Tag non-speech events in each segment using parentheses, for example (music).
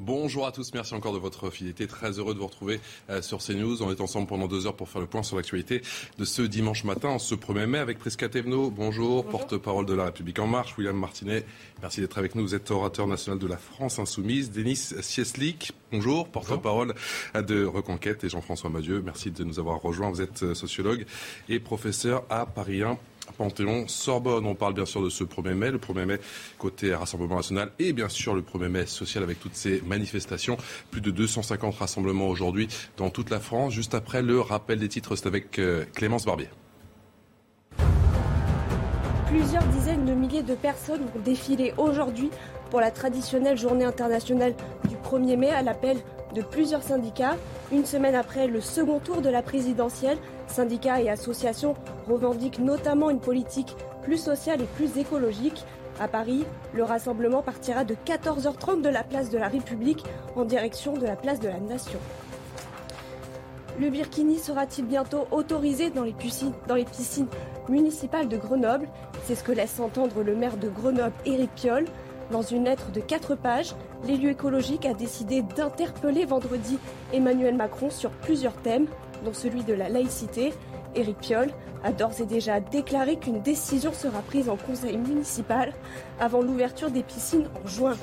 Bonjour à tous, merci encore de votre fidélité. Très heureux de vous retrouver euh, sur CNews. On est ensemble pendant deux heures pour faire le point sur l'actualité de ce dimanche matin, ce 1er mai, avec Prisca Thévenot. Bonjour, porte-parole de la République En Marche. William Martinet, merci d'être avec nous. Vous êtes orateur national de la France Insoumise. Denis Sieslik, bonjour, porte-parole de Reconquête. Et Jean-François Madieu, merci de nous avoir rejoints. Vous êtes euh, sociologue et professeur à Paris 1 Panthéon, Sorbonne. On parle bien sûr de ce 1er mai, le 1er mai côté Rassemblement national et bien sûr le 1er mai social avec toutes ces manifestations. Plus de 250 rassemblements aujourd'hui dans toute la France. Juste après le rappel des titres, c'est avec euh, Clémence Barbier. Plusieurs dizaines de milliers de personnes vont défiler aujourd'hui pour la traditionnelle journée internationale du 1er mai à l'appel de plusieurs syndicats. Une semaine après le second tour de la présidentielle, syndicats et associations revendiquent notamment une politique plus sociale et plus écologique. À Paris, le rassemblement partira de 14h30 de la place de la République en direction de la place de la Nation. Le Birkini sera-t-il bientôt autorisé dans les, piscines, municipales de Grenoble? C'est ce que laisse entendre le maire de Grenoble, Éric Piolle. Dans une lettre de 4 pages, l'élu écologique a décidé d'interpeller vendredi Emmanuel Macron sur plusieurs thèmes, dont celui de la laïcité. Éric Piolle a d'ores et déjà déclaré qu'une décision sera prise en conseil municipal avant l'ouverture des piscines en juin.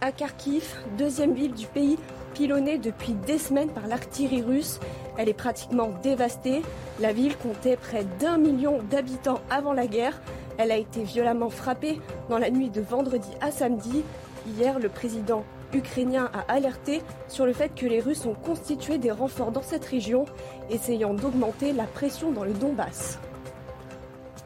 À Kharkiv, deuxième ville du pays, pilonnée depuis des semaines par l'artillerie russe, elle est pratiquement dévastée. La ville comptait près d'un million d'habitants avant la guerre. Elle a été violemment frappée dans la nuit de vendredi à samedi. Hier, le président ukrainien a alerté sur le fait que les Russes ont constitué des renforts dans cette région, essayant d'augmenter la pression dans le Donbass.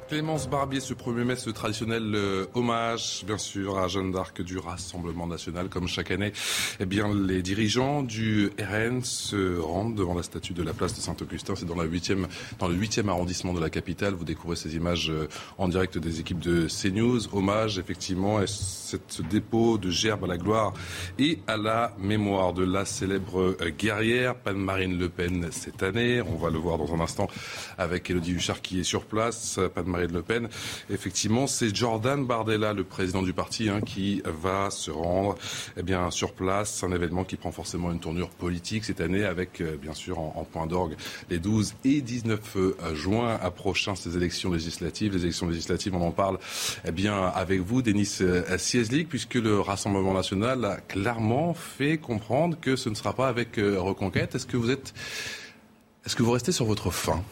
Clémence Barbier, ce 1er mai, ce traditionnel euh, hommage, bien sûr, à Jeanne d'Arc du Rassemblement national. Comme chaque année, eh bien, les dirigeants du RN se rendent devant la statue de la place de Saint-Augustin. C'est dans, la 8 dans le 8e arrondissement de la capitale. Vous découvrez ces images euh, en direct des équipes de CNews. Hommage, effectivement, et ce dépôt de gerbes à la gloire et à la mémoire de la célèbre euh, guerrière, Panne-Marine Le Pen, cette année. On va le voir dans un instant avec Elodie Huchard qui est sur place. Marine Le Pen. Effectivement, c'est Jordan Bardella, le président du parti, hein, qui va se rendre eh sur place. Un événement qui prend forcément une tournure politique cette année avec, euh, bien sûr, en, point d'orgue les 12 et 19 euh, juin prochain ces élections législatives. Les élections législatives, on en parle eh bien, avec vous, Denis euh, Sieslik, puisque le Rassemblement national a clairement fait comprendre que ce ne sera pas avec Reconquête. Est-ce que vous êtes... Est-ce que vous restez sur votre fin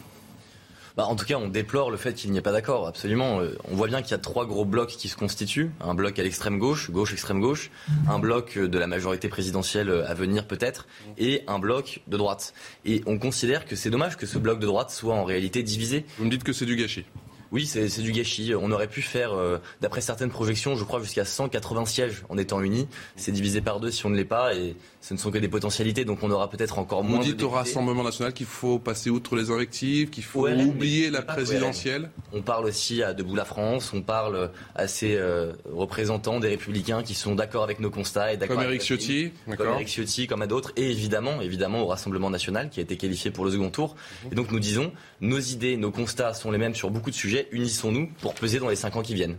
bah, en tout cas, on déplore le fait qu'il n'y ait pas d'accord, absolument. Euh, on voit bien qu'il y a trois gros blocs qui se constituent. Un bloc à l'extrême gauche, gauche, extrême gauche, un bloc de la majorité présidentielle à venir peut-être, et un bloc de droite. Et on considère que c'est dommage que ce bloc de droite soit en réalité divisé. Vous me dites que c'est du gâchis oui, c'est du gâchis. On aurait pu faire, euh, d'après certaines projections, je crois jusqu'à 180 sièges en étant unis. C'est divisé par deux si on ne l'est pas, et ce ne sont que des potentialités, donc on aura peut-être encore moins. Vous dites au Rassemblement national qu'il faut passer outre les invectives, qu'il faut oublier la présidentielle. On parle aussi à Debout la France, on parle à ces euh, représentants des Républicains qui sont d'accord avec nos constats et d'accord. Comme Eric Ciotti, comme Eric Ciotti, comme à d'autres, et évidemment, évidemment au Rassemblement national qui a été qualifié pour le second tour. Et donc nous disons, nos idées, nos constats sont les mêmes sur beaucoup de sujets. Unissons-nous pour peser dans les cinq ans qui viennent.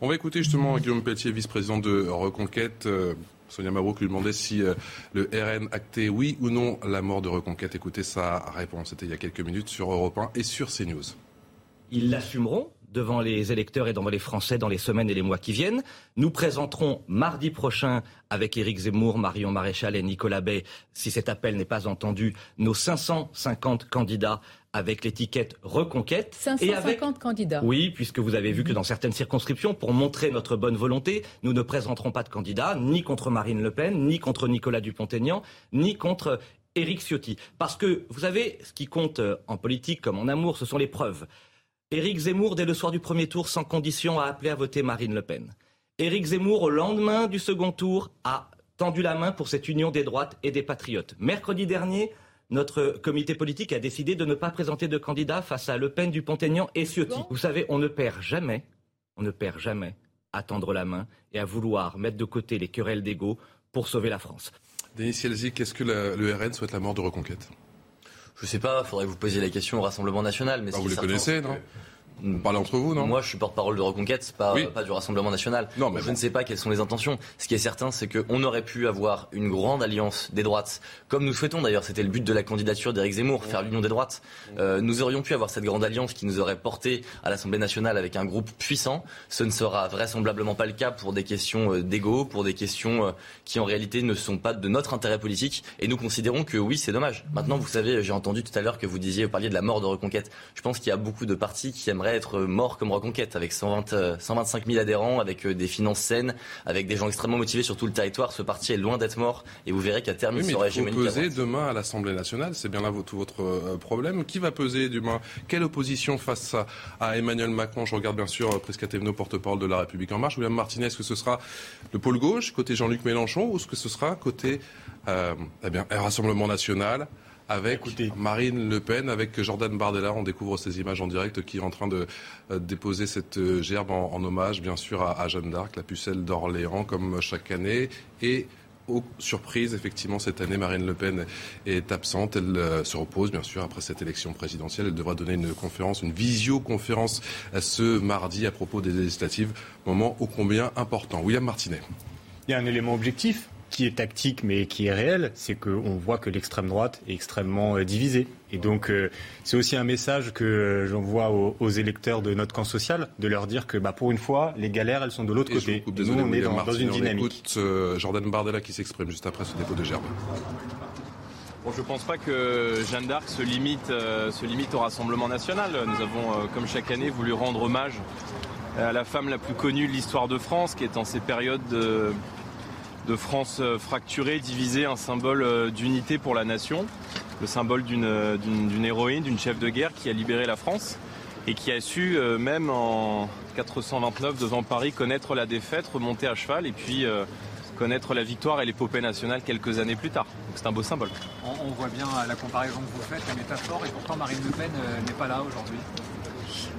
On va écouter justement Guillaume Pelletier, vice-président de Reconquête. Euh, Sonia Mabrouk lui demandait si euh, le RN actait oui ou non la mort de Reconquête. Écoutez sa réponse, c'était il y a quelques minutes sur Europe 1 et sur CNews. Ils l'assumeront devant les électeurs et devant les Français dans les semaines et les mois qui viennent. Nous présenterons mardi prochain avec Éric Zemmour, Marion Maréchal et Nicolas Bay, si cet appel n'est pas entendu, nos 550 candidats avec l'étiquette Reconquête. 550 candidats. Oui, puisque vous avez vu que dans certaines circonscriptions, pour montrer notre bonne volonté, nous ne présenterons pas de candidats, ni contre Marine Le Pen, ni contre Nicolas Dupont-Aignan, ni contre Éric Ciotti. Parce que, vous savez, ce qui compte euh, en politique comme en amour, ce sont les preuves. Éric Zemmour, dès le soir du premier tour, sans condition, a appelé à voter Marine Le Pen. Éric Zemmour, au lendemain du second tour, a tendu la main pour cette union des droites et des patriotes. Mercredi dernier, notre comité politique a décidé de ne pas présenter de candidat face à Le Pen, Dupont-Aignan et Ciotti. Vous savez, on ne perd jamais, on ne perd jamais à tendre la main et à vouloir mettre de côté les querelles d'ego pour sauver la France. Denis Sielzik, est-ce que le RN souhaite la mort de Reconquête? Je ne sais pas, faudrait que vous posiez la question au Rassemblement national. Mais ah, vous les connaissez, non? Parlez entre vous, non? Moi, je suis porte-parole de Reconquête, pas, pas du Rassemblement national. Non, mais je ne sais pas quelles sont les intentions. Ce qui est certain, c'est qu'on aurait pu avoir une grande alliance des droites, comme nous souhaitons d'ailleurs. C'était le but de la candidature d'Éric Zemmour, faire l'union des droites. Euh, nous aurions pu avoir cette grande alliance qui nous aurait porté à l'Assemblée nationale avec un groupe puissant. Ce ne sera vraisemblablement pas le cas pour des questions euh, d'ego, pour des questions euh, qui en réalité ne sont pas de notre intérêt politique. Et nous considérons que oui, c'est dommage. Maintenant, vous savez, j'ai entendu tout à l'heure que vous disiez, vous parliez de la mort de Reconquête. Je pense qu'il y a beaucoup de partis qui aimeraient être morts comme Reconquête, avec 120, 125 000 adhérents, avec euh, des finances saines, avec des gens extrêmement motivés sur tout le territoire. Ce parti est loin d'être mort et vous verrez qu'à terme, il sera hégémonique. peser demain à l'Assemblée nationale, c'est bien là tout votre euh, problème. Qui va peser demain? Quelle opposition face à, Emmanuel Macron? Je regarde bien sûr Prisca Thévenot, porte-parole de La République En Marche. William Martinez, est-ce que ce sera le pôle gauche, côté Jean-Luc Mélenchon, ou est-ce que ce sera côté euh, eh bien, Rassemblement national? Avec Marine Le Pen, avec Jordan Bardella. On découvre ces images en direct qui est en train de euh, déposer cette euh, gerbe en, hommage, bien sûr, à, Jeanne d'Arc, la pucelle d'Orléans, comme chaque année. Et aux surprises, effectivement, cette année, Marine Le Pen est absente. Elle euh, se repose, bien sûr, après cette élection présidentielle. Elle devra donner une conférence, une visioconférence ce mardi à propos des législatives. Moment ô combien important. William Martinet. Il y a un élément objectif qui est tactique mais qui est réel, c'est qu'on voit que l'extrême droite est extrêmement euh, divisée. Et donc, euh, c'est aussi un message que j'envoie aux, électeurs de notre camp social, de leur dire que bah, pour une fois, les galères, elles sont de l'autre côté. Nous, on est dans, une dynamique. On écoute euh, Jordan Bardella qui s'exprime juste après ce dépôt de gerbe. Bon, je ne pense pas que Jeanne d'Arc se limite, se limite au Rassemblement national. Nous avons, comme chaque année, voulu rendre hommage à la femme la plus connue de l'histoire de France, qui est en ces périodes de de France euh, fracturée, divisée, un symbole euh, d'unité pour la nation, le symbole euh, d'une héroïne, d'une chef de guerre qui a libéré la France et qui a su, même en 429 devant Paris, connaître la défaite, remonter à cheval et puis connaître la victoire et l'épopée nationale quelques années plus tard. C'est un beau symbole. On, voit bien la comparaison que vous faites, la métaphore, et pourtant Marine Le Pen n'est pas là aujourd'hui.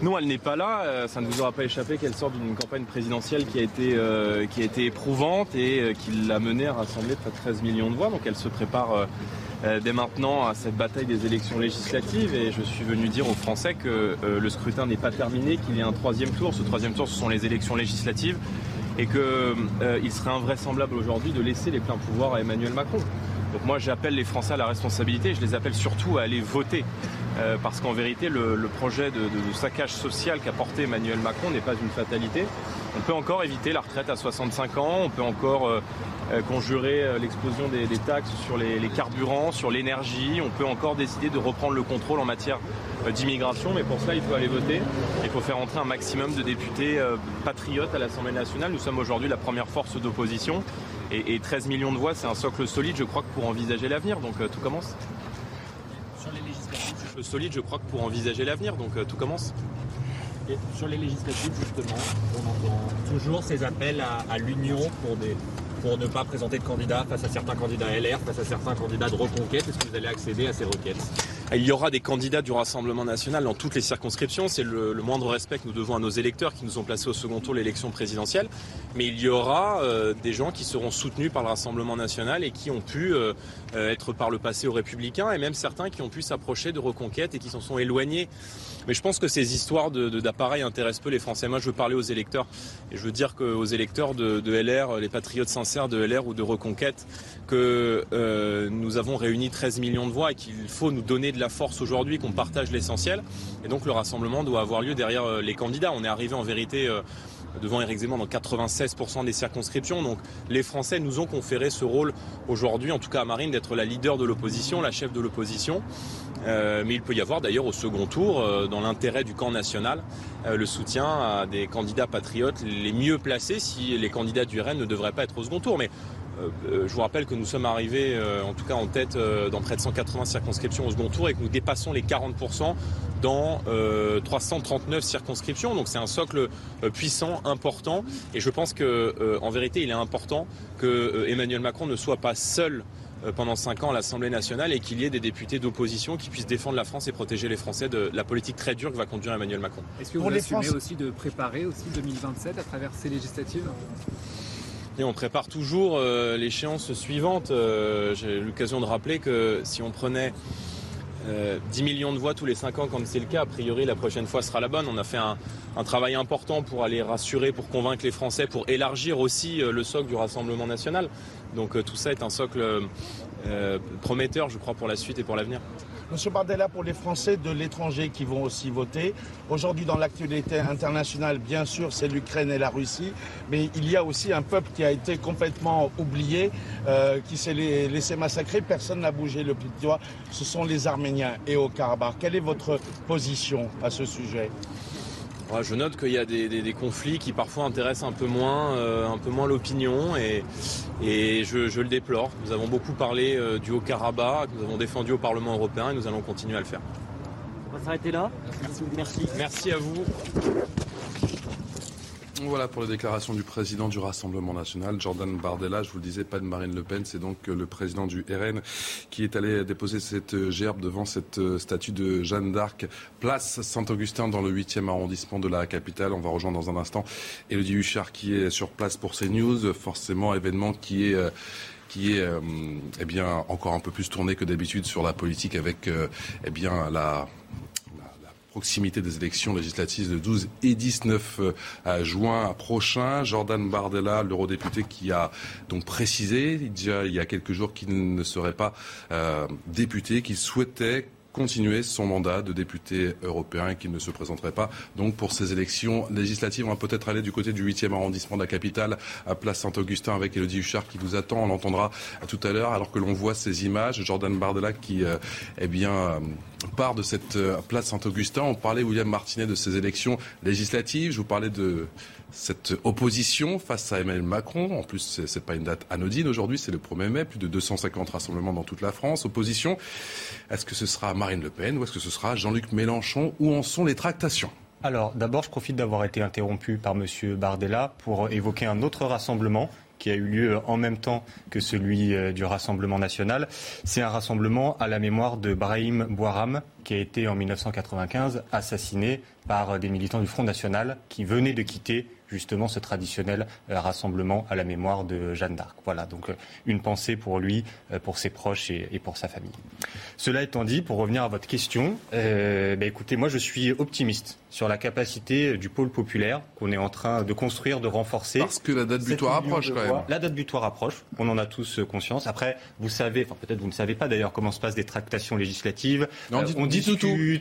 Non, elle n'est pas là. Euh, ça ne vous aura pas échappé qu'elle sort d'une campagne présidentielle qui a été, euh, éprouvante et euh, qui l'a menée à rassembler près de 13 millions de voix. Donc elle se prépare dès maintenant à cette bataille des élections législatives. Et je suis venu dire aux Français que le scrutin n'est pas terminé, qu'il y a un troisième tour. Ce troisième tour, ce sont les élections législatives. Et qu'il serait invraisemblable aujourd'hui de laisser les pleins pouvoirs à Emmanuel Macron. Donc moi j'appelle les Français à la responsabilité, je les appelle surtout à aller voter. Euh, parce qu'en vérité, le, projet de, saccage social qu'a porté Emmanuel Macron n'est pas une fatalité. On peut encore éviter la retraite à 65 ans, on peut encore euh, euh, conjurer l'explosion des, taxes sur les, carburants, sur l'énergie, on peut encore décider de reprendre le contrôle en matière d'immigration, mais pour cela, il faut aller voter. Il faut faire entrer un maximum de députés patriotes à l'Assemblée nationale. Nous sommes aujourd'hui la première force d'opposition. Et, et, 13 millions de voix, c'est un socle solide, je crois, pour envisager l'avenir. Donc tout commence solide, je crois, que pour envisager l'avenir. Donc euh, tout commence. Et sur les législatives, justement, on entend toujours ces appels à, l'union pour, pour ne pas présenter de candidats face à certains candidats LR, face à certains candidats de reconquête. Est-ce que vous allez accéder à ces requêtes il y aura des candidats du Rassemblement national dans toutes les circonscriptions. C'est le, moindre respect que nous devons à nos électeurs qui nous ont placés au second tour l'élection présidentielle. Mais il y aura euh, des gens qui seront soutenus par le Rassemblement national et qui ont pu euh, être par le passé aux Républicains et même certains qui ont pu s'approcher de Reconquête et qui s'en sont éloignés. Mais je pense que ces histoires d'appareils intéressent peu les Français. Moi, je veux parler aux électeurs et je veux dire qu'aux électeurs de, de, LR, les patriotes sincères de LR ou de Reconquête, que nous avons réuni 13 millions de voix et qu'il faut nous donner la force aujourd'hui qu'on partage l'essentiel. Et donc le rassemblement doit avoir lieu derrière euh, les candidats. On est arrivé en vérité euh, devant Éric Zemmour dans 96% des circonscriptions. Donc les Français nous ont conféré ce rôle aujourd'hui, en tout cas à Marine, d'être la leader de l'opposition, la chef de l'opposition. Euh, mais il peut y avoir d'ailleurs au second tour, dans l'intérêt du camp national, le soutien à des candidats patriotes les mieux placés si les candidats du RN ne devraient pas être au second tour. Euh, euh, je vous rappelle que nous sommes arrivés, euh, en tout cas en tête, dans près de 180 circonscriptions au second tour et que nous dépassons les 40% dans 339 circonscriptions. Donc c'est un socle puissant, important. Et je pense qu'en vérité, il est important que Emmanuel Macron ne soit pas seul euh, pendant cinq ans à l'Assemblée nationale et qu'il y ait des députés d'opposition qui puissent défendre la France et protéger les Français de la politique très dure que va conduire Emmanuel Macron. Est-ce que vous assumez aussi de préparer aussi 2027 à travers ces législatives? On prépare toujours euh, l'échéance suivante. Euh, j'ai l'occasion de rappeler que si on prenait 10 millions de voix tous les 5 ans, comme c'est le cas, a priori la prochaine fois sera la bonne. On a fait un, travail important pour aller rassurer, pour convaincre les Français, pour élargir aussi le socle du Rassemblement national. Donc euh, tout ça est un socle euh, prometteur, je crois, pour la suite et pour l'avenir. Monsieur Bardella, pour les Français de l'étranger qui vont aussi voter, aujourd'hui dans l'actualité internationale, bien sûr, c'est l'Ukraine et la Russie, mais il y a aussi un peuple qui a été complètement oublié, euh, qui s'est laissé massacrer, personne n'a bougé le de doigt, ce sont les Arméniens et au Karabakh. Quelle est votre position à ce sujet? Je note qu'il y a des, conflits qui parfois intéressent un peu moins, euh, un peu moins l'opinion et, je, le déplore. Nous avons beaucoup parlé euh, du Haut-Karabakh, nous avons défendu au Parlement européen et nous allons continuer à le faire. On va s'arrêter là. Merci. Merci à vous. Voilà pour les déclarations du président du Rassemblement national, Jordan Bardella. Je vous le disais, pas de Marine Le Pen, c'est donc le président du RN qui est allé déposer cette gerbe devant cette statue de Jeanne d'Arc, place Saint-Augustin dans le 8e arrondissement de la capitale. On va rejoindre dans un instant Elodie Huchard qui est sur place pour ces news. Forcément, événement qui est qui est eh bien encore un peu plus tourné que d'habitude sur la politique avec eh bien la proximité des élections législatives de 12 et 19 euh, juin prochain. Jordan Bardella, l'eurodéputé qui a donc précisé déjà il y a quelques jours qu'il ne serait pas euh, député, qu'il souhaitait continuer son mandat de député européen et qu'il ne se présenterait pas donc pour ces élections législatives. On va peut-être aller du côté du 8e arrondissement de la capitale, à Place Saint-Augustin, avec Elodie Huchard qui nous attend. On l'entendra tout à l'heure, alors que l'on voit ces images. Jordan Bardella qui, euh, eh bien, euh, part de cette euh, place Saint-Augustin. On parlait, William Martinet, de ces élections législatives. Je vous parlais de cette opposition face à Emmanuel Macron. En plus, ce n'est pas une date anodine aujourd'hui, c'est le 1er mai, plus de 250 rassemblements dans toute la France. Opposition, est-ce que ce sera Marine Le Pen ou est-ce que ce sera Jean-Luc Mélenchon? Où en sont les tractations? Alors, d'abord, je profite d'avoir été interrompu par M. Bardella pour évoquer un autre rassemblement qui a eu lieu en même temps que celui euh, du Rassemblement national. C'est un rassemblement à la mémoire de Brahim Bouaram, qui a été en 1995 assassiné par des militants du Front national qui venaient de quitter justement ce traditionnel euh, rassemblement à la mémoire de Jeanne d'Arc. Voilà, donc euh, une pensée pour lui, euh, pour ses proches et, pour sa famille. Cela étant dit, pour revenir à votre question, bah, écoutez, moi je suis optimiste sur la capacité du pôle populaire qu'on est en train de construire, de renforcer. Parce que la date butoir approche quand même. La date butoir approche, on en a tous conscience. Après, vous savez, enfin peut-être vous ne savez pas d'ailleurs comment se passent des tractations législatives. on, dit, on, discute,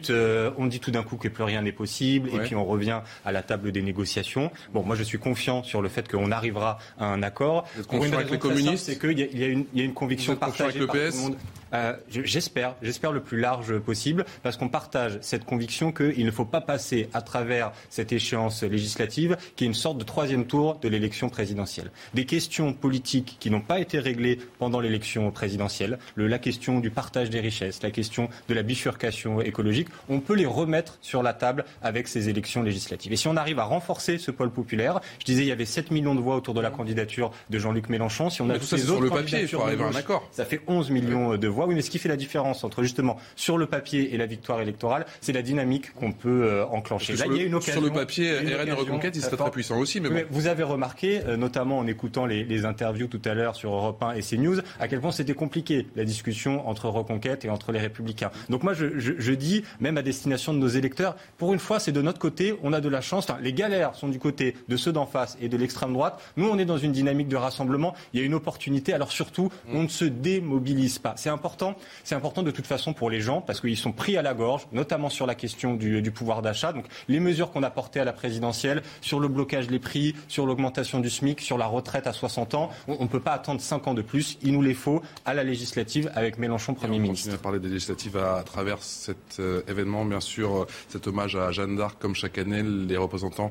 tout, on dit tout d'un coup que plus rien n'est possible, et puis on revient à la table des négociations. Bon, moi je suis confiant sur le fait qu'on arrivera à un accord. Pour une avec les communistes, c'est qu'il y, y, a une conviction partagée par tout le monde. Euh, j'espère, j'espère le plus large possible, parce qu'on partage cette conviction qu'il ne faut pas passer à travers cette échéance législative, qui est une sorte de troisième tour de l'élection présidentielle. Des questions politiques qui n'ont pas été réglées pendant l'élection présidentielle, le, la question du partage des richesses, la question de la bifurcation écologique, on peut les remettre sur la table avec ces élections législatives. Et si on arrive à renforcer ce pôle populaire, je disais il y avait 7 millions de voix autour de la candidature de Jean-Luc Mélenchon, si on a tous les autres sur le papier, arriver à un accord. Ça fait 11 millions de voix. Oui, mais ce qui fait la différence entre justement sur le papier et la victoire électorale, c'est la dynamique qu'on peut euh, enclencher. Là, il y a une occasion. Sur le papier, RN et Reconquête, il serait très puissant aussi. Mais, vous avez remarqué, euh, notamment en écoutant les, interviews tout à l'heure sur Europe 1 et CNews, à quel point c'était compliqué la discussion entre Reconquête et entre les Républicains. Donc moi, je, je, dis, même à destination de nos électeurs, pour une fois, c'est de notre côté, on a de la chance. Enfin, les galères sont du côté de ceux d'en face et de l'extrême droite. Nous, on est dans une dynamique de rassemblement. Il y a une opportunité. Alors surtout, on ne se démobilise pas. C'est important c'est important de toute façon pour les gens parce qu'ils sont pris à la gorge, notamment sur la question du, pouvoir d'achat. Donc les mesures qu'on a portées à la présidentielle sur le blocage des prix, sur l'augmentation du SMIC, sur la retraite à 60 ans, on ne peut pas attendre 5 ans de plus. Il nous les faut à la législative avec Mélenchon Premier ministre. On continue à parler des législatives à, travers cet euh, événement, bien sûr, euh, cet hommage à Jeanne d'Arc, comme chaque année, les représentants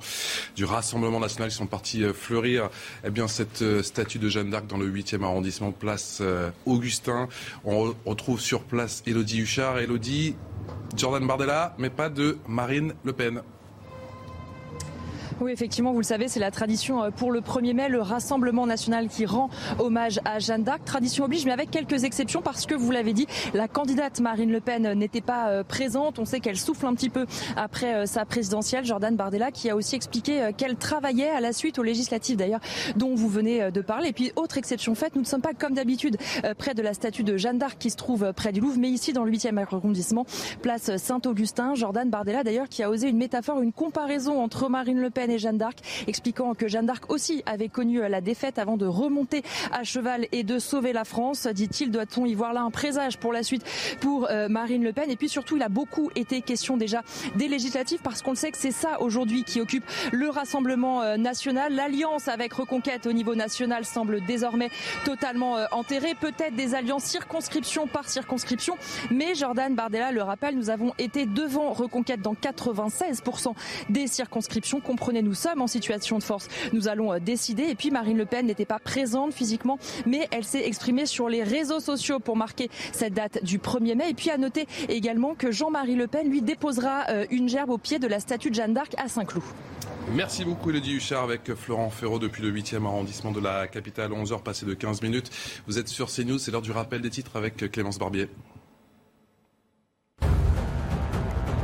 du Rassemblement national qui sont partis euh, fleurir eh bien, cette statue de Jeanne d'Arc dans le 8e arrondissement, place Augustin. On retrouve trouve sur place Elodie Huchard. Elodie, Jordan Bardella, mais pas de Marine Le Pen. Oui, effectivement, vous le savez, c'est la tradition euh, pour le 1er mai, le Rassemblement national qui rend hommage à Jeanne d'Arc. Tradition oblige, mais avec quelques exceptions parce que, vous l'avez dit, la candidate Marine Le Pen n'était pas euh, présente. On sait qu'elle souffle un petit peu après euh, sa présidentielle. Jordan Bardella qui a aussi expliqué qu'elle travaillait à la suite aux législatives d'ailleurs dont vous venez de parler. Et puis, autre exception faite, nous ne sommes pas comme d'habitude près de la statue de Jeanne d'Arc qui se trouve près du Louvre, mais ici dans le 8e arrondissement, place Saint-Augustin. Jordan Bardella d'ailleurs qui a osé une métaphore, une comparaison entre Marine Le Pen et Jeanne d'Arc, expliquant que Jeanne d'Arc aussi avait connu la défaite avant de remonter à cheval et de sauver la France. Dit-il, doit-on y voir là un présage pour la suite pour euh, Marine Le Pen? Et puis surtout, il a beaucoup été question déjà des législatives parce qu'on sait que c'est ça aujourd'hui qui occupe le Rassemblement euh, national. L'alliance avec Reconquête au niveau national semble désormais totalement euh, enterrée. Peut-être des alliances circonscription par circonscription, mais Jordan Bardella le rappelle, nous avons été devant Reconquête dans 96% des circonscriptions. Nous sommes en situation de force. Nous allons euh, décider. Et puis Marine Le Pen n'était pas présente physiquement, mais elle s'est exprimée sur les réseaux sociaux pour marquer cette date du 1er mai. Et puis à noter également que Jean-Marie Le Pen lui déposera euh, une gerbe au pied de la statue de Jeanne d'Arc à Saint-Cloud. Merci beaucoup Elodie Huchard avec Florent Ferraud depuis le 8e arrondissement de la capitale, 11h passé de 15 minutes. Vous êtes sur CNews, c'est l'heure du rappel des titres avec Clémence Barbier.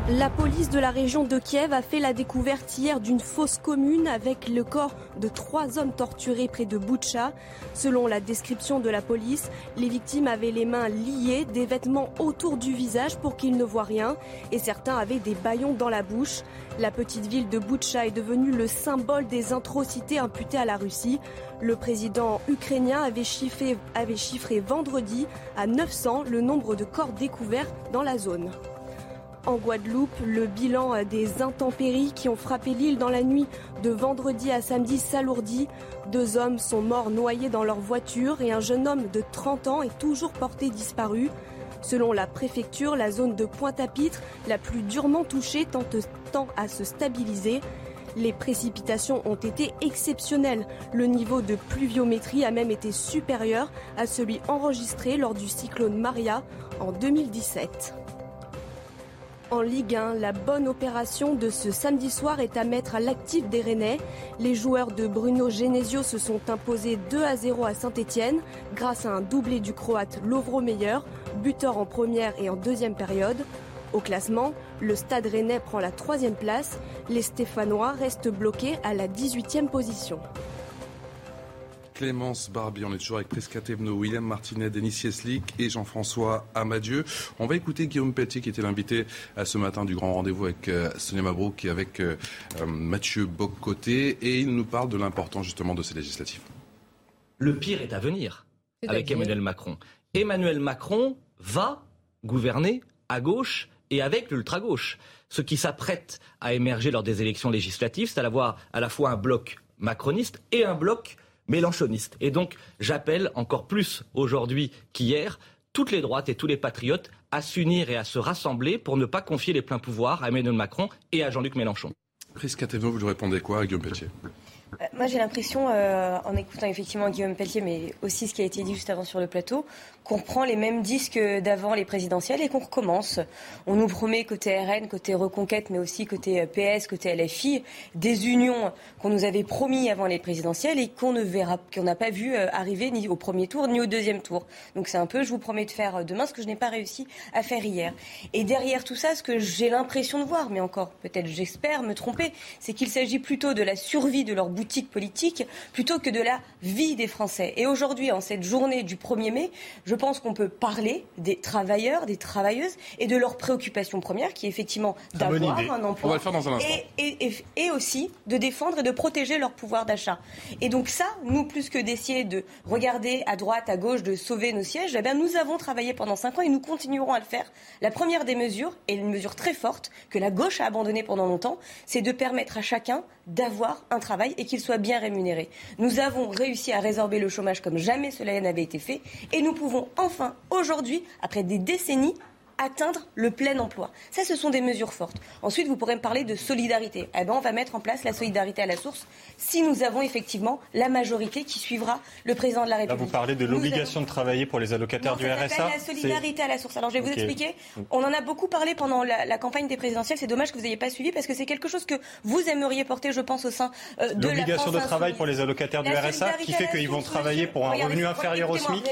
La police de la région de Kiev a fait la découverte hier d'une fosse commune avec le corps de trois hommes torturés près de Boutcha. Selon la description de la police, les victimes avaient les mains liées, des vêtements autour du visage pour qu'ils ne voient rien et certains avaient des baillons dans la bouche. La petite ville de Boutcha est devenue le symbole des atrocités imputées à la Russie. Le président ukrainien avait chiffré, avait chiffré vendredi à 900 le nombre de corps découverts dans la zone. En Guadeloupe, le bilan des intempéries qui ont frappé l'île dans la nuit de vendredi à samedi s'alourdit. Deux hommes sont morts noyés dans leur voiture et un jeune homme de 30 ans est toujours porté disparu. Selon la préfecture, la zone de Pointe-à-Pitre, la plus durement touchée, tend à se stabiliser. Les précipitations ont été exceptionnelles. Le niveau de pluviométrie a même été supérieur à celui enregistré lors du cyclone Maria en 2017. En Ligue 1, la bonne opération de ce samedi soir est à mettre à l'actif des Rennais. Les joueurs de Bruno Genesio se sont imposés 2 à 0 à Saint-Etienne grâce à un doublé du Croate Lovro Meyer, buteur en première et en deuxième période. Au classement, le Stade Rennais prend la troisième place. Les Stéphanois restent bloqués à la 18e position. Clémence Barbier. On est toujours avec Prisca Tebno, William Martinet, Denis Sieslik et Jean-François Amadieu. On va écouter Guillaume Pelletier qui était l'invité à ce matin du grand rendez-vous avec euh, Sonia Mabrouk et avec euh, euh, Mathieu Boccoté et il nous parle de l'importance justement de ces législatives. Le pire est à venir avec Emmanuel Macron. Emmanuel Macron va gouverner à gauche et avec l'ultra-gauche. Ce qui s'apprête à émerger lors des élections législatives, c'est à la, à la fois un bloc macroniste et un bloc mélanchoniste. Et donc, j'appelle encore plus aujourd'hui qu'hier toutes les droites et tous les patriotes à s'unir et à se rassembler pour ne pas confier les pleins pouvoirs à Emmanuel Macron et à Jean-Luc Mélenchon. Chris vous lui répondez quoi à Guillaume moi, j'ai l'impression, euh, en écoutant effectivement Guillaume Pelletier, mais aussi ce qui a été dit juste avant sur le plateau, qu'on reprend les mêmes disques d'avant les présidentielles et qu'on recommence. On nous promet côté RN, côté Reconquête, mais aussi côté PS, côté LFI, des unions qu'on nous avait promis avant les présidentielles et qu'on ne verra, qu'on n'a pas vu euh, arriver ni au premier tour ni au deuxième tour. Donc c'est un peu, je vous promets de faire demain ce que je n'ai pas réussi à faire hier. Et derrière tout ça, ce que j'ai l'impression de voir, mais encore peut-être j'espère me tromper, c'est qu'il s'agit plutôt de la survie de leur boutique politique plutôt que de la vie des Français. Et aujourd'hui, en cette journée du 1er mai, je pense qu'on peut parler des travailleurs, des travailleuses et de leurs préoccupations premières, qui est effectivement d'avoir un emploi. On va le faire dans un instant. Et, aussi de défendre et de protéger leur pouvoir d'achat. Et donc ça, nous, plus que d'essayer de regarder à droite, à gauche, de sauver nos sièges, eh bien, nous avons travaillé pendant cinq ans et nous continuerons à le faire. La première des mesures, et une mesure très forte, que la gauche a abandonnée pendant longtemps, c'est de permettre à chacun d'avoir un travail et qu'il soit bien rémunéré. Nous avons réussi à résorber le chômage comme jamais cela n'avait été fait et nous pouvons enfin, aujourd'hui, après des décennies, atteindre le plein emploi. Ça, ce sont des mesures fortes. Ensuite, vous pourrez me parler de solidarité. Eh ben, on va mettre en place la solidarité à la source si nous avons effectivement la majorité qui suivra le président de la République. Là, vous parlez de l'obligation de travailler pour les allocataires du RSA. la solidarité à la source. Alors, je vais vous expliquer. On en a beaucoup parlé pendant la, campagne des présidentielles. C'est dommage que vous n'ayez pas suivi parce que c'est quelque chose que vous aimeriez porter, je pense, au sein euh, de l'obligation de travail pour les allocataires du RSA qui fait qu'ils vont travailler pour un revenu inférieur au SMIC.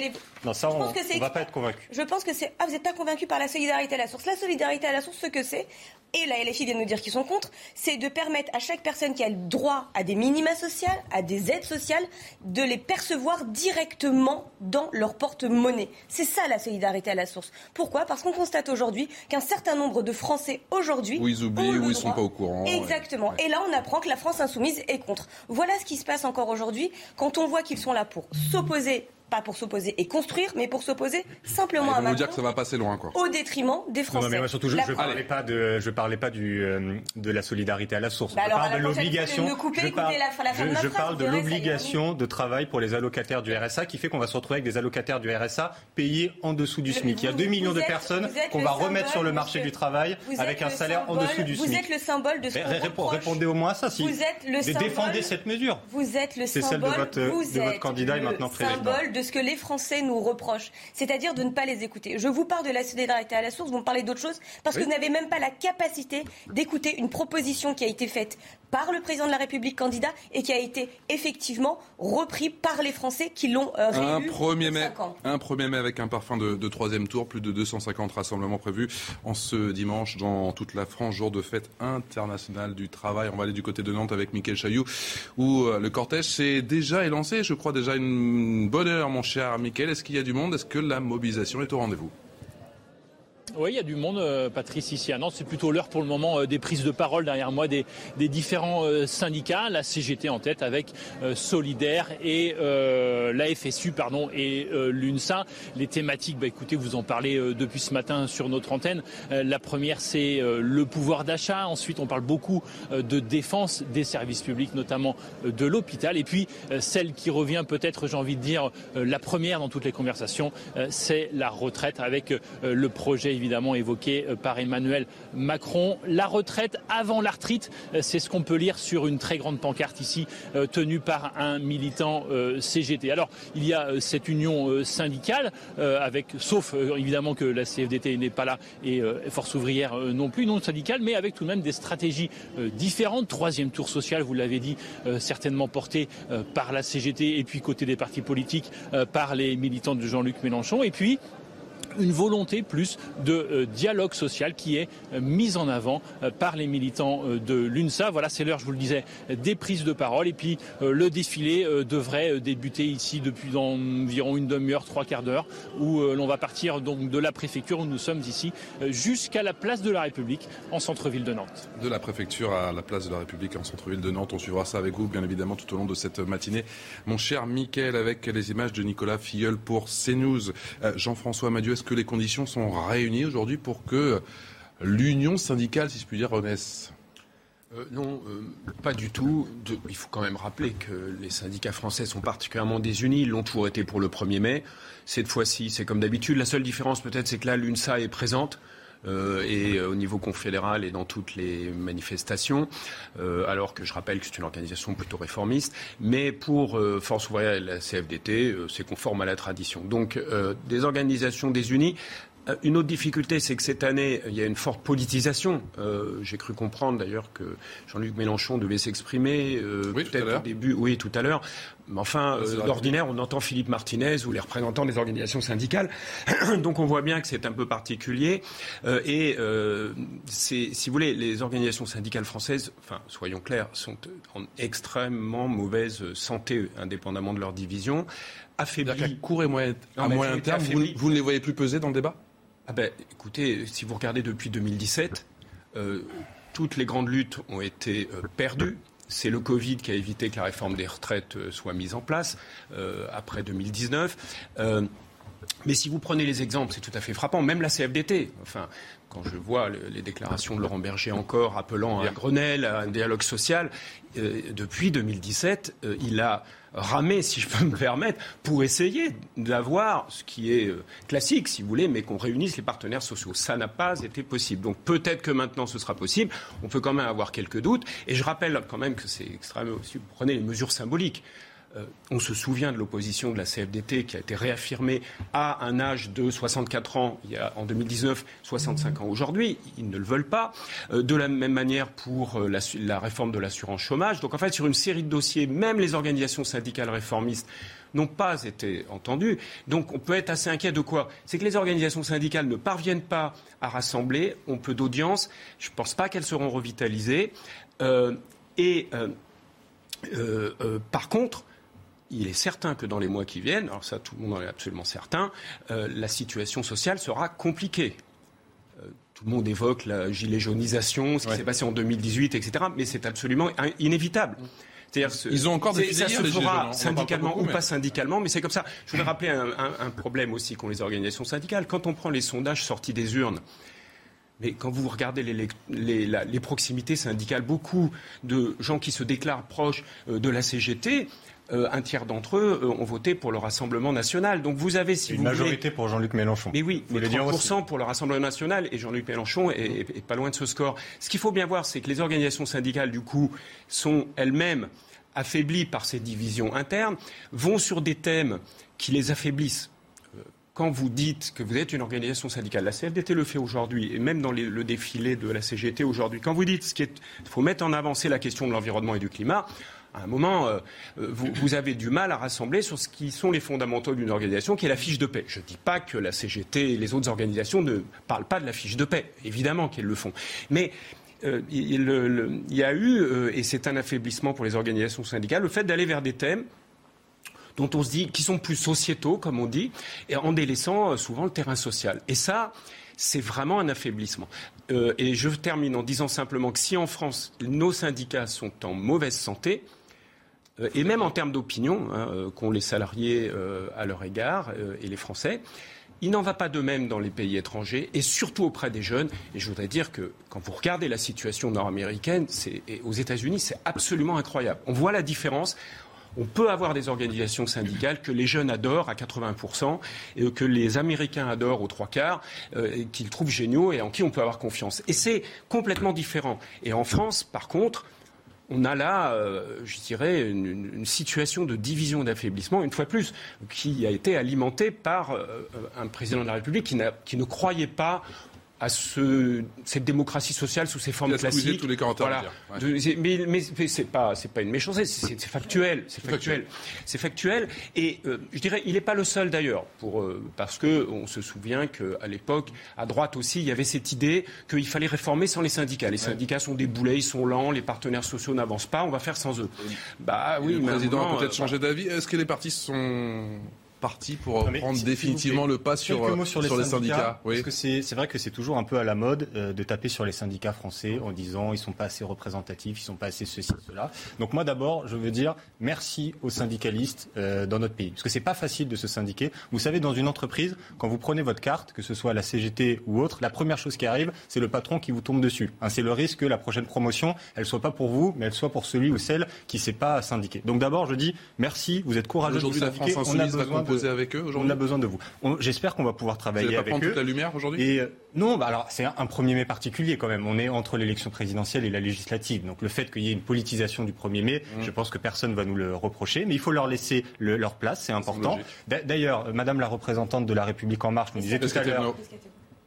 Non, ça, on ne va pas être convaincu. Je pense que c'est. Ah, vous n'êtes pas convaincu par la solidarité à la source. La solidarité à la source, ce que c'est, et la LFI vient de nous dire qu'ils sont contre, c'est de permettre à chaque personne qui a le droit à des minima sociales, à des aides sociales, de les percevoir directement dans leur porte-monnaie. C'est ça la solidarité à la source. Pourquoi? Parce qu'on constate aujourd'hui qu'un certain nombre de Français aujourd'hui. Ou ils oublient, ou ils ne sont pas au courant. Exactement. Et là, on apprend que la France insoumise est contre. Voilà ce qui se passe encore aujourd'hui quand on voit qu'ils sont là pour s'opposer pas pour s'opposer et construire, mais pour s'opposer simplement à Macron. dire que ça va passer loin, quoi. Au détriment des Français. Non, mais moi, surtout, je ne parlais pas de, je parlais pas du, euh, de la solidarité à la source. Bah je parle de l'obligation. Je parle, je, parle de l'obligation de travail pour les allocataires du RSA, qui fait qu'on va se retrouver avec des allocataires du RSA payés en dessous du SMIC. Il y a 2 millions de personnes qu'on va remettre sur le marché du travail avec un salaire en dessous du SMIC. Vous êtes le symbole de ce Répondez au moins à ça. Si vous êtes le symbole. Défendez cette mesure. Vous êtes le symbole. C'est celle de votre candidat et maintenant président de ce que les Français nous reprochent, c'est-à-dire de ne pas les écouter. Je vous parle de la solidarité à la source, vous me parlez d'autre chose, parce que vous n'avez même pas la capacité d'écouter une proposition qui a été faite par le président de la République candidat et qui a été effectivement repris par les Français qui l'ont euh, réélu. Un 1er mai, un 1er mai avec un parfum de, troisième tour, plus de 250 rassemblements prévus en ce dimanche dans toute la France, jour de fête internationale du travail. On va aller du côté de Nantes avec Mickaël Chailloux, où euh, le cortège s'est déjà élancé, je crois déjà une bonne heure, mon cher Mickaël. Est-ce qu'il y a du monde? Est-ce que la mobilisation est au rendez-vous? Oui, il y a du monde, euh, Patrice, ici à Nantes. C'est plutôt l'heure pour le moment euh, des prises de parole derrière moi des, différents euh, syndicats, la CGT en tête avec Solidaire et la FSU pardon, et l'UNSA. Les thématiques, bah, écoutez, vous en parlez depuis ce matin sur notre antenne. la première, c'est le pouvoir d'achat. Ensuite, on parle beaucoup de défense des services publics, notamment de l'hôpital. Et puis, celle qui revient peut-être, j'ai envie de dire, la première dans toutes les conversations, c'est la retraite avec le projet évidemment évoqué euh, par Emmanuel Macron. La retraite avant la retraite, euh, c'est ce qu'on peut lire sur une très grande pancarte ici, euh, tenue par un militant CGT. Alors, il y a cette union syndicale, avec, sauf évidemment que la CFDT n'est pas là et Force ouvrière non plus, non syndicale, mais avec tout de même des stratégies différentes. Troisième tour social, vous l'avez dit, certainement porté par la CGT et puis côté des partis politiques par les militants de Jean-Luc Mélenchon. Et puis, une volonté plus de euh, dialogue social qui est euh, mise en avant euh, par les militants de l'UNSA. Voilà, c'est l'heure, je vous le disais, des prises de parole. Et puis le défilé devrait débuter ici depuis environ une demi-heure, trois quarts d'heure, où l'on va partir donc de la préfecture où nous sommes ici jusqu'à la place de la République en centre-ville de Nantes. De la préfecture à la place de la République en centre-ville de Nantes, on suivra ça avec vous, bien évidemment, tout au long de cette matinée. Mon cher Mickaël, avec les images de Nicolas Filleul pour CNews. Jean-François Madieu, est-ce que les conditions sont réunies aujourd'hui pour que l'union syndicale, si je puis dire, renaisse euh, non, euh, pas du tout. il faut quand même rappeler que les syndicats français sont particulièrement désunis. Ils l'ont toujours été pour le 1er mai. Cette fois-ci, c'est comme d'habitude. La seule différence, peut-être, c'est que là, l'UNSA est présente. Euh, et au niveau confédéral et dans toutes les manifestations, alors que je rappelle que c'est une organisation plutôt réformiste. Mais pour Force ouvrière et la CFDT, c'est conforme à la tradition. Donc des organisations désunies. Euh, une autre difficulté, c'est que cette année, il y a une forte politisation. Euh, j'ai cru comprendre d'ailleurs que Jean-Luc Mélenchon devait s'exprimer euh, peut-être au début. Oui, tout à l'heure. Mais enfin, d'ordinaire, on entend Philippe Martinez ou les représentants des organisations syndicales. (clears throat) Donc on voit bien que c'est un peu particulier. et si vous voulez, les organisations syndicales françaises, enfin, soyons clairs, sont en extrêmement mauvaise santé, indépendamment de leur division. À court et moyen, à moyen terme, vous ne les voyez plus peser dans le débat? Ah ben, écoutez, si vous regardez depuis 2017, euh, toutes les grandes luttes ont été euh, perdues. C'est le Covid qui a évité que la réforme des retraites euh, soit mise en place après 2019. Mais si vous prenez les exemples, c'est tout à fait frappant. Même la CFDT, enfin, quand je vois les déclarations de Laurent Berger encore appelant à un Grenelle, à un dialogue social, euh, depuis 2017, euh, il a ramé, si je peux me permettre, pour essayer d'avoir ce qui est euh, classique, si vous voulez, mais qu'on réunisse les partenaires sociaux. Ça n'a pas été possible. Donc peut-être que maintenant ce sera possible. On peut quand même avoir quelques doutes. Et je rappelle quand même que c'est extrêmement aussi. Prenez les mesures symboliques. Euh, on se souvient de l'opposition de la CFDT qui a été réaffirmée à un âge de 64 ans en 2019, 65 ans aujourd'hui. Ils ne le veulent pas. Euh, de la même manière pour euh, la, réforme de l'assurance chômage. Donc en fait, sur une série de dossiers, même les organisations syndicales réformistes n'ont pas été entendues. Donc on peut être assez inquiet de quoi? C'est que les organisations syndicales ne parviennent pas à rassembler, ont peu d'audience. Je ne pense pas qu'elles seront revitalisées. et par contre, il est certain que dans les mois qui viennent, alors ça tout le monde en est absolument certain, euh, la situation sociale sera compliquée. Euh, tout le monde évoque la gilet jaunisation, ce qui s'est passé en 2018, etc. Mais c'est absolument inévitable. Ils ont encore des Ça se fera syndicalement ou pas syndicalement, mais c'est comme ça. Je voudrais rappeler un, problème aussi qu'ont les organisations syndicales. Quand on prend les sondages sortis des urnes, mais quand vous regardez les, les, les, proximités syndicales, beaucoup de gens qui se déclarent proches euh, de la CGT euh, un tiers d'entre eux euh, ont voté pour le Rassemblement national. Donc vous avez, si une majorité pour Jean-Luc Mélenchon. Mais oui, mais 30% pour le Rassemblement national et Jean-Luc Mélenchon est, pas loin de ce score. Ce qu'il faut bien voir, c'est que les organisations syndicales, du coup, sont elles-mêmes affaiblies par ces divisions internes, vont sur des thèmes qui les affaiblissent euh, quand vous dites que vous êtes une organisation syndicale, la CFDT le fait aujourd'hui, et même dans le défilé de la CGT aujourd'hui, quand vous dites qu'il faut mettre en avant la question de l'environnement et du climat, à un moment, euh, euh, vous, avez du mal à rassembler sur ce qui sont les fondamentaux d'une organisation, qui est la fiche de paix. Je ne dis pas que la CGT et les autres organisations ne parlent pas de la fiche de paix. Évidemment qu'elles le font. Mais euh, il, y a eu, et c'est un affaiblissement pour les organisations syndicales, le fait d'aller vers des thèmes dont on se dit qui sont plus sociétaux, comme on dit, et en délaissant souvent le terrain social. Et ça, c'est vraiment un affaiblissement. et je termine en disant simplement que si en France nos syndicats sont en mauvaise santé, et même en termes d'opinion hein, euh, qu'ont les salariés euh, à leur égard et les Français. Il n'en va pas de même dans les pays étrangers et surtout auprès des jeunes. Et je voudrais dire que quand vous regardez la situation nord-américaine, aux États-Unis, c'est absolument incroyable. On voit la différence. On peut avoir des organisations syndicales que les jeunes adorent à 80% et que les Américains adorent aux trois quarts, qu'ils trouvent géniaux et en qui on peut avoir confiance. Et c'est complètement différent. Et en France, par contre, on a là, euh, je dirais, une, situation de division d'affaiblissement, une fois plus, qui a été alimentée par euh, un président de la République qui, qui ne croyait pas à ce, cette démocratie sociale sous ses formes classiques. Tous les voilà. mais, mais, c'est pas c'est pas une méchanceté, c'est factuel, c'est factuel, c'est factuel. Et euh, je dirais, il n'est pas le seul d'ailleurs, pour euh, parce que on se souvient qu'à l'époque, à droite aussi, il y avait cette idée qu'il fallait réformer sans les syndicats. Les syndicats sont des boulets, ils sont lents, les partenaires sociaux n'avancent pas, on va faire sans eux. Bah oui, le président a peut-être euh, changé d'avis. Est-ce que les partis sont parti pour prendre définitivement le pas sur, sur, les, syndicats, Parce que c'est vrai que c'est toujours un peu à la mode euh, de taper sur les syndicats français en disant ils sont pas assez représentatifs, ils sont pas assez ceci, cela. Donc moi d'abord, je veux dire merci aux syndicalistes euh, dans notre pays. Parce que c'est pas facile de se syndiquer. Vous savez, dans une entreprise, quand vous prenez votre carte, que ce soit la CGT ou autre, la première chose qui arrive, c'est le patron qui vous tombe dessus. Hein, c'est le risque que la prochaine promotion, elle soit pas pour vous, mais elle soit pour celui ou celle qui ne s'est pas syndiqué. Donc d'abord, je dis merci, vous êtes courageux de vous syndiquer. On a besoin avec eux aujourd'hui On a besoin de vous. J'espère qu'on va pouvoir travailler avec eux. toute la lumière aujourd'hui? Euh, Non, bah alors c'est un, 1er mai particulier quand même. On est entre l'élection présidentielle et la législative. Donc le fait qu'il y ait une politisation du 1er mai, mmh. je pense que personne ne va nous le reprocher. Mais il faut leur laisser leur place, c'est important. D'ailleurs, Madame la représentante de la République En Marche nous disait tout à l'heure...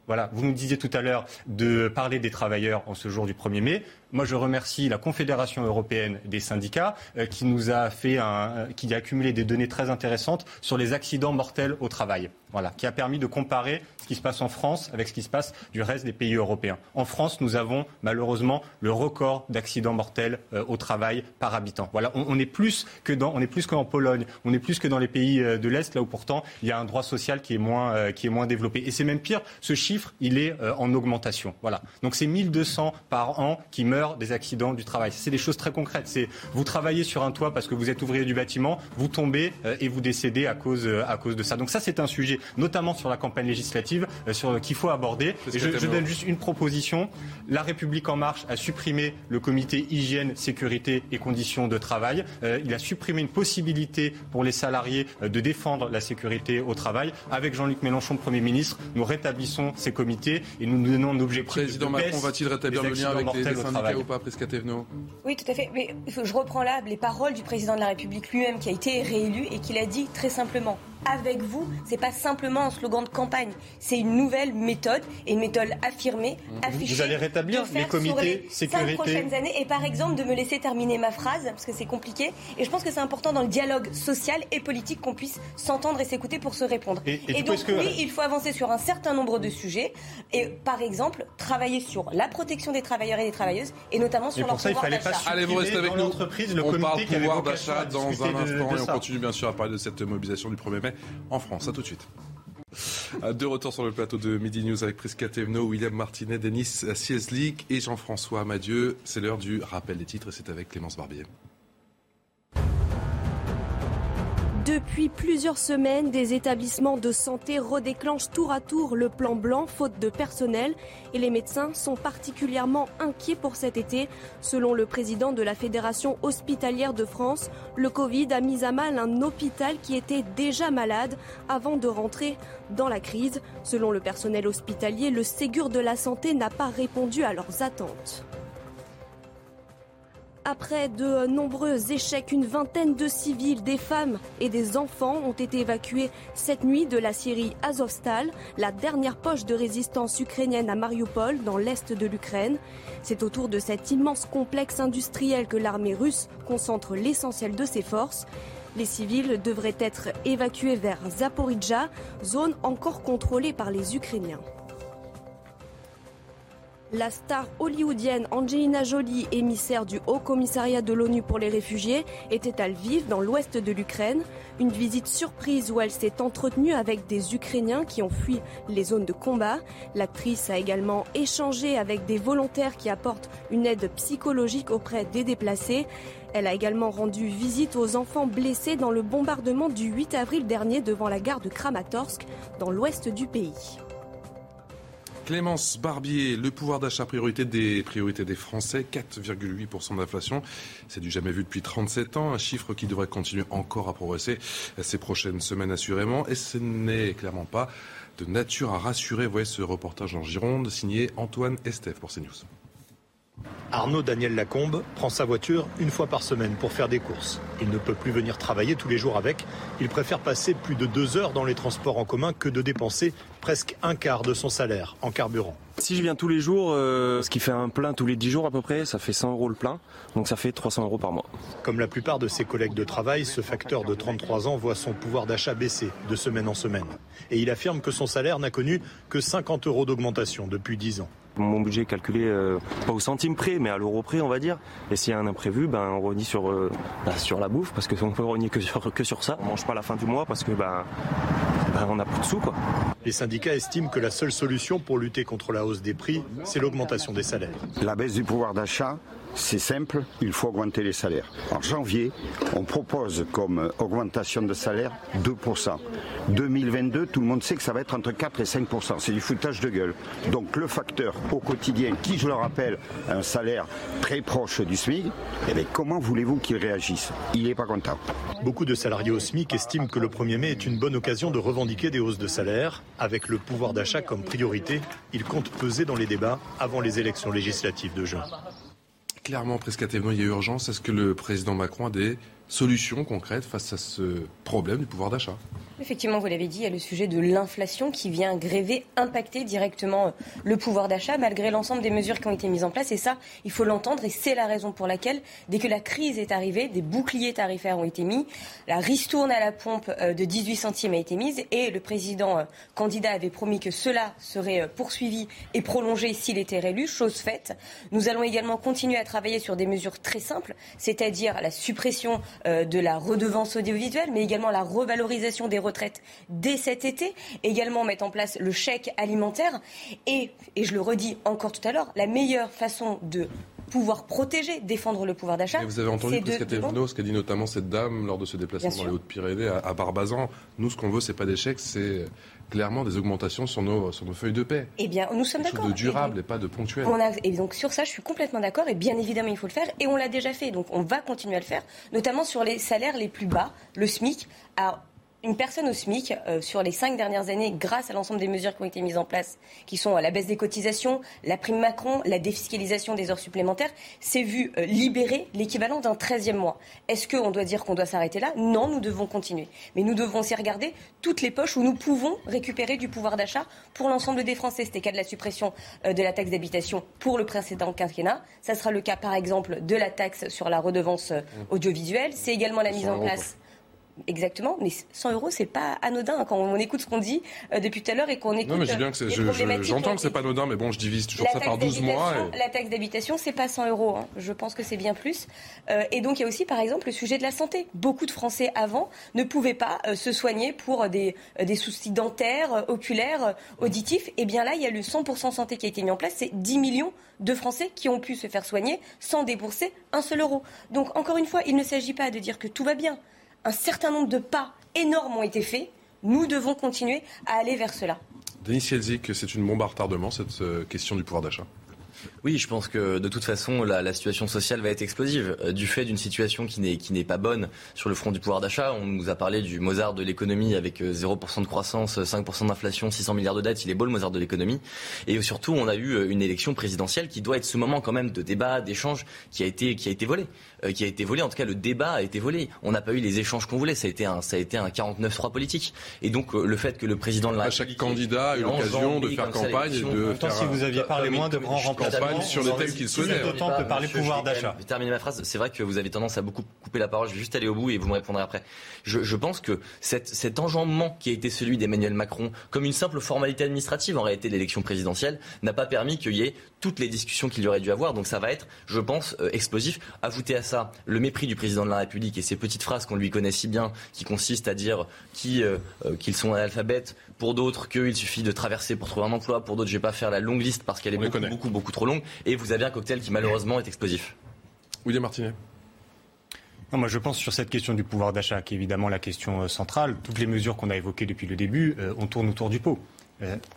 Voilà, vous nous disiez tout à l'heure de parler des travailleurs en ce jour du 1er mai. Moi, je remercie la Confédération européenne des syndicats euh, qui nous a fait un, qui a accumulé des données très intéressantes sur les accidents mortels au travail. Voilà, qui a permis de comparer ce qui se passe en France avec ce qui se passe du reste des pays européens. En France, nous avons malheureusement le record d'accidents mortels euh, au travail par habitant. Voilà, on, est plus que dans, on est plus qu'en Pologne, on est plus que dans les pays euh, de l'Est, là où pourtant il y a un droit social qui est moins, qui est moins développé. Et c'est même pire, ce chiffre, il est en augmentation. Voilà, donc c'est 1200 par an qui meurent des accidents du travail. C'est des choses très concrètes. C'est vous travaillez sur un toit parce que vous êtes ouvrier du bâtiment, vous tombez euh, et vous décédez à cause, euh, à cause de ça. Donc ça, c'est un sujet notamment sur la campagne législative, sur qu'il faut aborder. Et je, je donne juste une proposition. La République en marche a supprimé le comité hygiène, sécurité et conditions de travail. il a supprimé une possibilité pour les salariés de défendre la sécurité au travail. Avec Jean-Luc Mélenchon, Premier ministre, nous rétablissons ces comités et nous nous donnons un objectif. Président Macron va-t-il rétablir le lien avec les, syndicats ou pas, Prescatevno Oui, tout à fait. Mais je reprends là les paroles du président de la République lui-même qui a été réélu et qui l'a dit très simplement. Avec vous, c'est pas simplement un slogan de campagne, c'est une nouvelle méthode et une méthode affirmée, affichée. Vous allez rétablir les comités sur les cinq prochaines années. Et par exemple de me laisser terminer ma phrase parce que c'est compliqué. Et je pense que c'est important dans le dialogue social et politique qu'on puisse s'entendre et s'écouter pour se répondre. Et, donc oui, il faut avancer sur un certain nombre de sujets. Et par exemple travailler sur la protection des travailleurs et des travailleuses et notamment sur leur pouvoir d'achat. Allez, vous restez avec nous. On parle pouvoir d'achat dans un instant et on continue bien sûr à parler de cette mobilisation du 1er mai en France. À tout de suite. De retour sur le plateau de Midi News avec Prisca Tevno, William Martinet, Denis Sieslik et Jean-François Amadieu. C'est l'heure du rappel des titres et c'est avec Clémence Barbier. Depuis plusieurs semaines, des établissements de santé redéclenchent tour à tour le plan blanc faute de personnel et les médecins sont particulièrement inquiets pour cet été. Selon le président de la Fédération hospitalière de France, le Covid a mis à mal un hôpital qui était déjà malade avant de rentrer dans la crise. Selon le personnel hospitalier, le Ségur de la santé n'a pas répondu à leurs attentes. Après de nombreux échecs, une vingtaine de civils, des femmes et des enfants ont été évacués cette nuit de la Syrie Azovstal, la dernière poche de résistance ukrainienne à Mariupol, dans l'est de l'Ukraine. C'est autour de cet immense complexe industriel que l'armée russe concentre l'essentiel de ses forces. Les civils devraient être évacués vers Zaporizhzhia, zone encore contrôlée par les Ukrainiens. La star hollywoodienne Angelina Jolie, émissaire du Haut Commissariat de l'ONU pour les réfugiés, était à Lviv, dans l'ouest de l'Ukraine? Une visite surprise où elle s'est entretenue avec des Ukrainiens qui ont fui les zones de combat. L'actrice a également échangé avec des volontaires qui apportent une aide psychologique auprès des déplacés. Elle a également rendu visite aux enfants blessés dans le bombardement du 8 avril dernier devant la gare de Kramatorsk, dans l'ouest du pays. Clémence Barbier, le pouvoir d'achat priorité des priorités des Français, 4,8% d'inflation. C'est du jamais vu depuis 37 ans, un chiffre qui devrait continuer encore à progresser ces prochaines semaines assurément. Et ce n'est clairement pas de nature à rassurer. Voyez ce reportage en Gironde signé Antoine Estève pour CNews. Arnaud Daniel Lacombe prend sa voiture une fois par semaine pour faire des courses. Il ne peut plus venir travailler tous les jours avec. Il préfère passer plus de deux heures dans les transports en commun que de dépenser presque un quart de son salaire en carburant. Si je viens tous les jours, euh, ce qui fait un plein tous les 10 jours à peu près, ça fait 100 euros le plein, donc ça fait 300 euros par mois. Comme la plupart de ses collègues de travail, ce facteur de 33 ans voit son pouvoir d'achat baisser de semaine en semaine. Et il affirme que son salaire n'a connu que 50 euros d'augmentation depuis 10 ans. Mon budget est calculé euh, pas au centime près, mais à l'euro près, on va dire. Et s'il y a un imprévu, ben, on renie sur, euh, bah, sur la bouffe, parce qu'on peut renier que sur, que sur ça. On mange pas à la fin du mois parce que ben, ben on n'a plus de sous. Quoi. Les syndicats estiment que la seule solution pour lutter contre la hausse des prix, c'est l'augmentation des salaires. La baisse du pouvoir d'achat, c'est simple, il faut augmenter les salaires. En janvier, on propose comme augmentation de salaire 2%. 2022, tout le monde sait que ça va être entre 4 et 5%. C'est du foutage de gueule. Donc le facteur au quotidien, qui je le rappelle, un salaire très proche du SMIC, eh comment voulez-vous qu'il réagisse? Il n'est pas content. Beaucoup de salariés au SMIC estiment que le 1er mai est une bonne occasion de revendiquer des hausses de salaire. Avec le pouvoir d'achat comme priorité, ils comptent peser dans les débats avant les élections législatives de juin. Clairement, presque à il y a urgence. Est-ce que le président Macron a des solutions concrètes face à ce problème du pouvoir d'achat Effectivement, vous l'avez dit, il y a le sujet de l'inflation qui vient gréver, impacter directement euh, le pouvoir d'achat malgré l'ensemble des mesures qui ont été mises en place. Et ça, il faut l'entendre et c'est la raison pour laquelle, dès que la crise est arrivée, des boucliers tarifaires ont été mis, la ristourne à la pompe euh, de 18 centimes a été mise et le président euh, candidat avait promis que cela serait poursuivi et prolongé s'il était réélu, chose faite. Nous allons également continuer à travailler sur des mesures très simples, c'est-à-dire la suppression de la redevance audiovisuelle, mais également la revalorisation des retraite dès cet été, également mettre en place le chèque alimentaire et, et je le redis encore tout à l'heure, la meilleure façon de pouvoir protéger, défendre le pouvoir d'achat. Vous avez entendu ce qu'a dit notamment cette dame lors de ce déplacement dans les Hautes-Pyrénées à, Barbazan. Nous, ce qu'on veut, c'est pas d'échec, c'est clairement des augmentations sur nos, sur nos feuilles de paix. Eh bien, nous sommes d'accord. de durable et, pas de ponctuel. et donc sur ça, je suis complètement d'accord. Et bien évidemment, il faut le faire. Et on l'a déjà fait. Donc on va continuer à le faire, notamment sur les salaires les plus bas, le SMIC. À une personne au SMIC, euh, sur les cinq dernières années, grâce à l'ensemble des mesures qui ont été mises en place, qui sont la baisse des cotisations, la prime Macron, la défiscalisation des heures supplémentaires, s'est vu euh, libérer l'équivalent d'un 13e mois. Est-ce qu'on doit dire qu'on doit s'arrêter là? Non, nous devons continuer. Mais nous devons aussi regarder toutes les poches où nous pouvons récupérer du pouvoir d'achat pour l'ensemble des Français. C'était le cas de la suppression euh, de la taxe d'habitation pour le précédent quinquennat. Ça sera le cas, par exemple, de la taxe sur la redevance mmh. audiovisuelle. C'est également la mise en place Exactement, mais 100 euros, c'est pas anodin quand on écoute ce qu'on dit euh, depuis tout à l'heure et qu'on écoute. Non, mais j'ai bien que j'entends que c'est pas anodin, mais bon, je divise toujours ça par 12 mois. La taxe d'habitation, c'est pas 100 euros. Hein. Je pense que c'est bien plus. Euh, et donc, il y a aussi, par exemple, le sujet de la santé. Beaucoup de Français avant ne pouvaient pas euh, se soigner pour des, des soucis dentaires, oculaires, auditifs. Et bien là, il y a le 100% santé qui a été mis en place. C'est 10 millions de Français qui ont pu se faire soigner sans débourser un seul euro. Donc, encore une fois, il ne s'agit pas de dire que tout va bien un certain nombre de pas énormes ont été faits. Nous devons continuer à aller vers cela. Denis Sielzik, c'est une bombe à retardement, cette euh, question du pouvoir d'achat oui, je pense que de toute façon, la, la situation sociale va être explosive. Euh, du fait d'une situation qui n'est, qui n'est pas bonne sur le front du pouvoir d'achat, on nous a parlé du Mozart de l'économie avec 0% euh, de croissance, 5% d'inflation, 600 milliards de dettes. Il est beau le Mozart de l'économie. Et surtout, on a eu une élection présidentielle qui doit être ce moment quand même de débat, d'échange, qui a été, qui a été volé. Qui a été volé. En tout cas, le débat a été volé. On n'a pas eu les échanges qu'on voulait. Ça a été un, ça a été un 49-3 politique. Et donc, le fait que le président de la Chaque candidat a eu l'occasion de faire campagne de faire. si vous aviez parlé moins de grands remplacements sur les thèmes qu'il souhaitait. D'autant peut parler pouvoir d'achat. Je vais terminer ma phrase. C'est vrai que vous avez tendance à beaucoup couper la parole. Je vais juste aller au bout et vous me répondrez après. Je, je pense que cet, cet enjambement qui a été celui d'Emmanuel Macron, comme une simple formalité administrative en réalité de l'élection présidentielle, n'a pas permis qu'il y ait toutes les discussions qu'il y aurait dû avoir. Donc ça va être, je pense, euh, explosif. Ajoutez à ça le mépris du président de la République et ces petites phrases qu'on lui connaît si bien, qui consistent à dire qui, euh, euh, qu'ils sont analphabètes, pour d'autres qu'il suffit de traverser pour trouver un emploi, pour d'autres je vais pas faire la longue liste parce qu'elle est beaucoup, beaucoup, beaucoup trop longue. Et vous avez un cocktail qui malheureusement est explosif. William Martinet. Non, moi je pense sur cette question du pouvoir d'achat, qui est évidemment la question centrale. Toutes les mesures qu'on a évoquées depuis le début, on tourne autour du pot.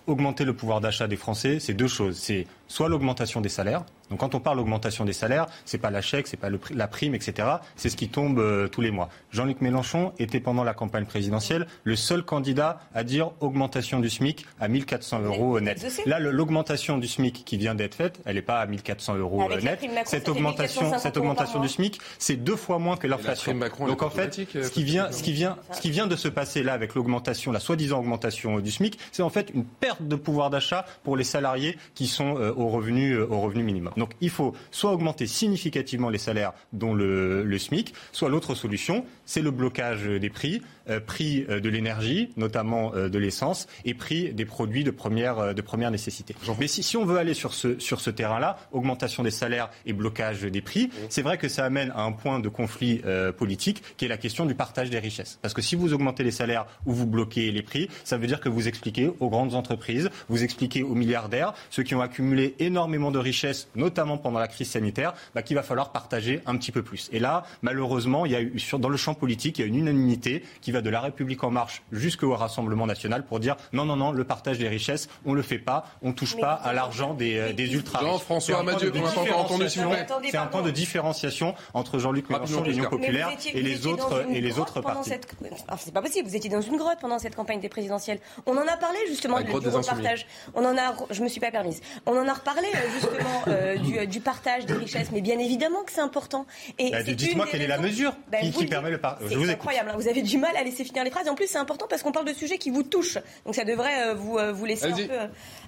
augmenter le pouvoir d'achat des Français, c'est deux choses. C'est soit l'augmentation des salaires. Donc quand on parle d'augmentation des salaires, c'est pas la chèque, c'est pas le, la prime, etc. C'est ce qui tombe euh, tous les mois. Jean-Luc Mélenchon était pendant la campagne présidentielle le seul candidat à dire augmentation du SMIC à 1400 euros net. Là, l'augmentation du SMIC qui vient d'être faite, elle n'est pas à 1400 euros net. cette augmentation, cette augmentation du SMIC, c'est deux fois moins que l'inflation. Donc en fait, euh, ce qui vient, ce qui vient, ce qui vient de se passer là avec l'augmentation, la soi-disant augmentation du SMIC, c'est en fait une perte de pouvoir d'achat pour les salariés qui sont euh, au revenu, euh, au revenu minimum. Donc il faut soit augmenter significativement les salaires, dont le, le SMIC, soit l'autre solution, c'est le blocage des prix, prix euh, de l'énergie, notamment de l'essence, et prix des produits de première, de première nécessité. Mais si, si on veut aller sur ce, sur ce terrain-là, augmentation des salaires et blocage des prix, c'est vrai que ça amène à un point de conflit politique qui est la question du partage des richesses. Parce que si vous augmentez les salaires ou vous bloquez les prix, ça veut dire que vous expliquez aux grandes entreprises, vous expliquez aux milliardaires, ceux qui ont accumulé énormément de richesses, notamment pendant la crise sanitaire, bah, qu'il va falloir partager un petit peu plus. Et là, malheureusement, il y a eu, sur, dans le champ politique, il y a une unanimité qui va de la République en marche jusqu'au Rassemblement national pour dire non, non, non, le partage des richesses, on ne le fait pas, on ne touche pas à l'argent des, euh, des ultra Jean-François Mathieu, on n'a pas encore entendu, s'il vous plaît. C'est un point de différenciation entre Jean-Luc Mélenchon, l'Union populaire, et les autres, et les autres partis. Cette... c'est pas possible, vous étiez dans une grotte pendant cette campagne des présidentielles. On en a parlé justement du repartage. On en a, je me suis pas permise. On en a reparlé euh, justement euh, (laughs) euh, du, partage des richesses, mais bien évidemment que c'est important. Et bah, dites-moi quelle est la mesure bah, qui, permet le partage. C'est incroyable. Hein. Vous avez du mal à laisser finir les phrases. Et en plus, c'est important parce qu'on parle de sujets qui vous touchent. Donc ça devrait vous, vous laisser un peu,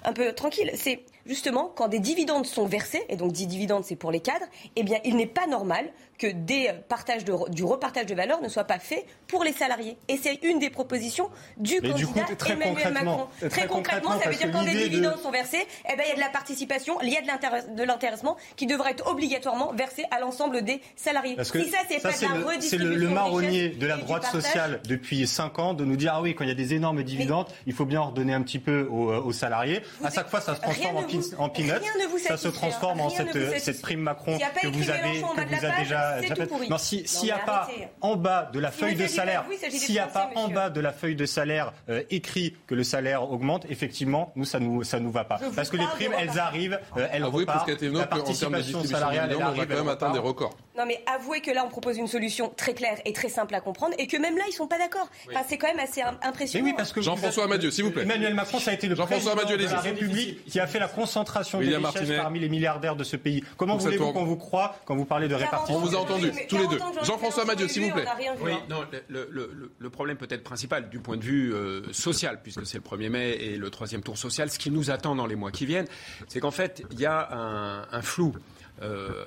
un peu tranquille. C'est justement quand des dividendes sont versés, et donc 10 dividendes c'est pour les cadres, eh bien il n'est pas normal que des partages de, du repartage de valeur ne soit pas fait pour les salariés. Et c'est une des propositions du Mais du candidat coup, très Emmanuel Macron. très Très concrètement, concrètement, ça veut dire que quand des de- dividendes sont versés, eh ben, il y a de la participation, il y a de l'intéress- de l'intéressement qui devrait être obligatoirement versé à l'ensemble des salariés. Parce que si ça, c'est pas de la le, c'est redistribution le, le marronnier de la droite sociale depuis 5 ans de nous dire ah oui quand il y a des énormes dividendes il faut bien redonner un petit peu aux, aux salariés. À chaque fois ça se transforme en, ne pin, vous- en peanuts. rien ne vous ça se transforme en cette, prime Macron que vous avez que de la vous a déjà. Non si Non, s'il n'y a pas arrêtez. en bas de la feuille de salaire s'il n'y a pas en bas de la feuille de salaire euh, écrit que le salaire augmente effectivement nous ça nous ça nous va pas parce que les primes elles arrivent euh, elles Avouez, repartent la participation salariale elle on va arrive quand même atteindre des records. Non mais avouez que là on propose une solution très claire et très simple à comprendre et que même là ils sont pas d'accord. Enfin, c'est quand même assez im- impressionnant. Mais oui, parce que Jean-François Amadieu, s'il vous plaît. Emmanuel Macron, ça a été le Jean-François président Amadieu, de la. République qui a fait la concentration William des richesses Martinet. parmi les milliardaires de ce pays. Comment voulez-vous qu'on vous croit quand vous parlez de répartition On vous a entendu, tous les deux. Jean-François Amadieu, s'il vous plaît. Oui, non, le, le- le- le problème peut-être principal du point de vue euh, social, puisque c'est le 1er mai et le troisième tour social, ce qui nous attend dans les mois qui viennent, c'est qu'en fait, il y a un, un flou. Euh,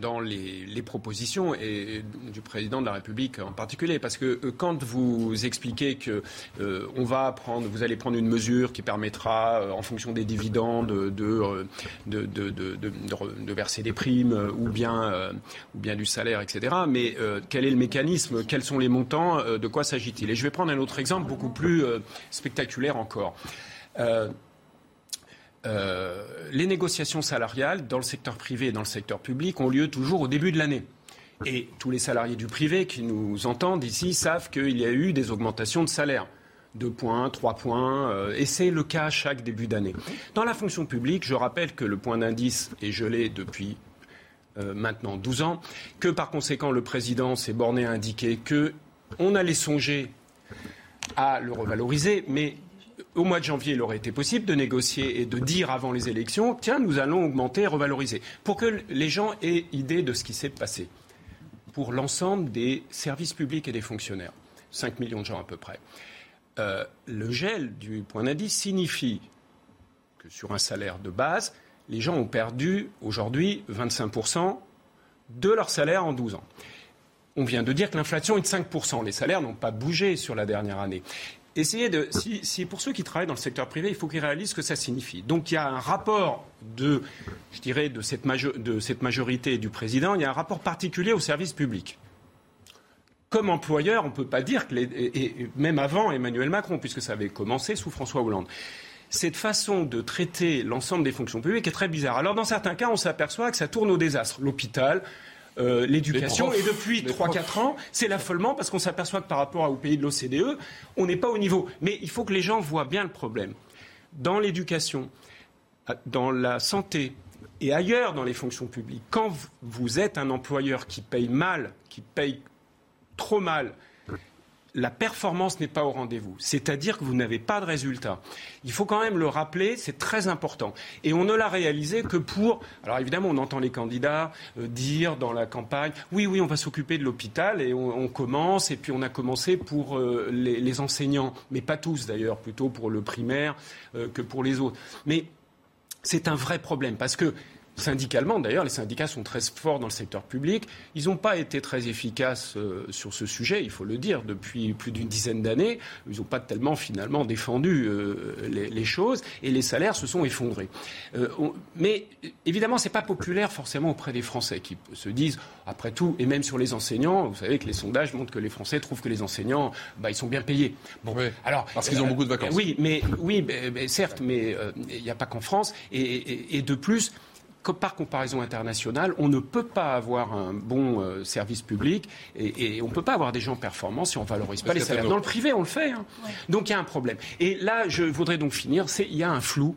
dans les, propositions et du président de la République en particulier, parce que euh, quand vous expliquez que euh, on va prendre, vous allez prendre une mesure qui permettra, en fonction des dividendes, de, verser des primes ou bien, ou bien du salaire, etc. Mais quel est le mécanisme? Quels sont les montants? De quoi s'agit-il? Et je vais prendre un autre exemple beaucoup plus spectaculaire encore. Euh, les négociations salariales dans le secteur privé et dans le secteur public ont lieu toujours au début de l'année. Et tous les salariés du privé qui nous entendent ici savent qu'il y a eu des augmentations de salaire. 2 points, 3 points, euh, et c'est le cas chaque début d'année. Dans la fonction publique, je rappelle que le point d'indice est gelé depuis euh, maintenant 12 ans, que par conséquent le président s'est borné à indiquer que on allait songer à le revaloriser, mais au mois de janvier, il aurait été possible de négocier et de dire avant les élections, tiens, nous allons augmenter et revaloriser, pour que les gens aient idée de ce qui s'est passé pour l'ensemble des services publics et des fonctionnaires. 5 millions de gens à peu près. Euh, le gel du point d'indice signifie que sur un salaire de base, les gens ont perdu aujourd'hui 25% de leur salaire en 12 ans. On vient de dire que l'inflation est de 5%. Les salaires n'ont pas bougé sur la dernière année. Essayez de. Si, pour ceux qui travaillent dans le secteur privé, il faut qu'ils réalisent ce que ça signifie. Donc il y a un rapport de, je dirais, de cette, majo- de cette majorité du président, il y a un rapport particulier au service public. Comme employeur, on ne peut pas dire que, les- et même avant Emmanuel Macron, puisque ça avait commencé sous François Hollande, cette façon de traiter l'ensemble des fonctions publiques est très bizarre. Alors dans certains cas, on s'aperçoit que ça tourne au désastre. L'hôpital, euh, l'éducation, et depuis Les 3-4 ans, c'est l'affolement parce qu'on s'aperçoit que par rapport aux pays de l'OCDE, on n'est pas au niveau. Mais il faut que les gens voient bien le problème. Dans l'éducation, dans la santé et ailleurs dans les fonctions publiques, quand vous êtes un employeur qui paye mal, qui paye trop mal, la performance n'est pas au rendez-vous. C'est-à-dire que vous n'avez pas de résultat. Il faut quand même le rappeler, c'est très important. Et on ne l'a réalisé que pour... Alors évidemment, on entend les candidats euh, dire dans la campagne, oui, oui, on va s'occuper de l'hôpital et on, commence, et puis on a commencé pour euh, les, les enseignants, mais pas tous d'ailleurs, plutôt pour le primaire euh, que pour les autres. Mais c'est un vrai problème parce que syndicalement, d'ailleurs, les syndicats sont très forts dans le secteur public. Ils n'ont pas été très efficaces euh, sur ce sujet, il faut le dire, depuis plus d'une dizaine d'années. Ils n'ont pas tellement finalement défendu euh, les, les choses et les salaires se sont effondrés. Euh, on- mais évidemment, c'est pas populaire forcément auprès des Français qui se disent, après tout, et même sur les enseignants, vous savez que les sondages montrent que les Français trouvent que les enseignants, bah, ils sont bien payés. Bon, alors Parce qu'ils ont beaucoup de vacances. Oui, mais oui, mais- mais certes, mais il n'y a pas qu'en France. Et, et- et de plus, par comparaison internationale, on ne peut pas avoir un bon euh, service public et, et on ne peut pas avoir des gens performants si on ne valorise pas les salaires. Dans le privé, on le fait. hein. Donc il y a un problème. Et là, je voudrais donc finir, c'est il y a un flou.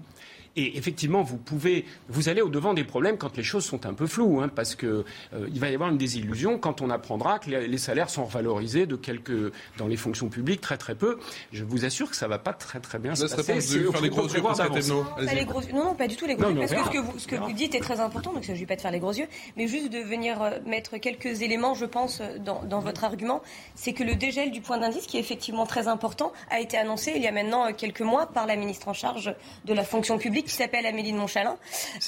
Et effectivement, vous pouvez, vous allez au devant des problèmes quand les choses sont un peu floues, hein, parce que euh, il va y avoir une désillusion quand on apprendra que les, les salaires sont revalorisés de quelques dans les fonctions publiques très très peu. Je vous assure que ça va pas très très bien se passer. C'est- faire les gros yeux. Thévenot. Pas les gros yeux. Non, non, pas du tout les gros Non, yeux. Parce que ce que, vous, ce que vous dites est très important, donc ça ne s'agit pas de faire les gros yeux, mais juste de venir euh, mettre quelques éléments, je pense, euh, dans, dans votre argument. C'est que le dégel du point d'indice, qui est effectivement très important, a été annoncé il y a maintenant euh, quelques mois par la ministre en charge de la fonction publique qui s'appelle Amélie de Montchalin.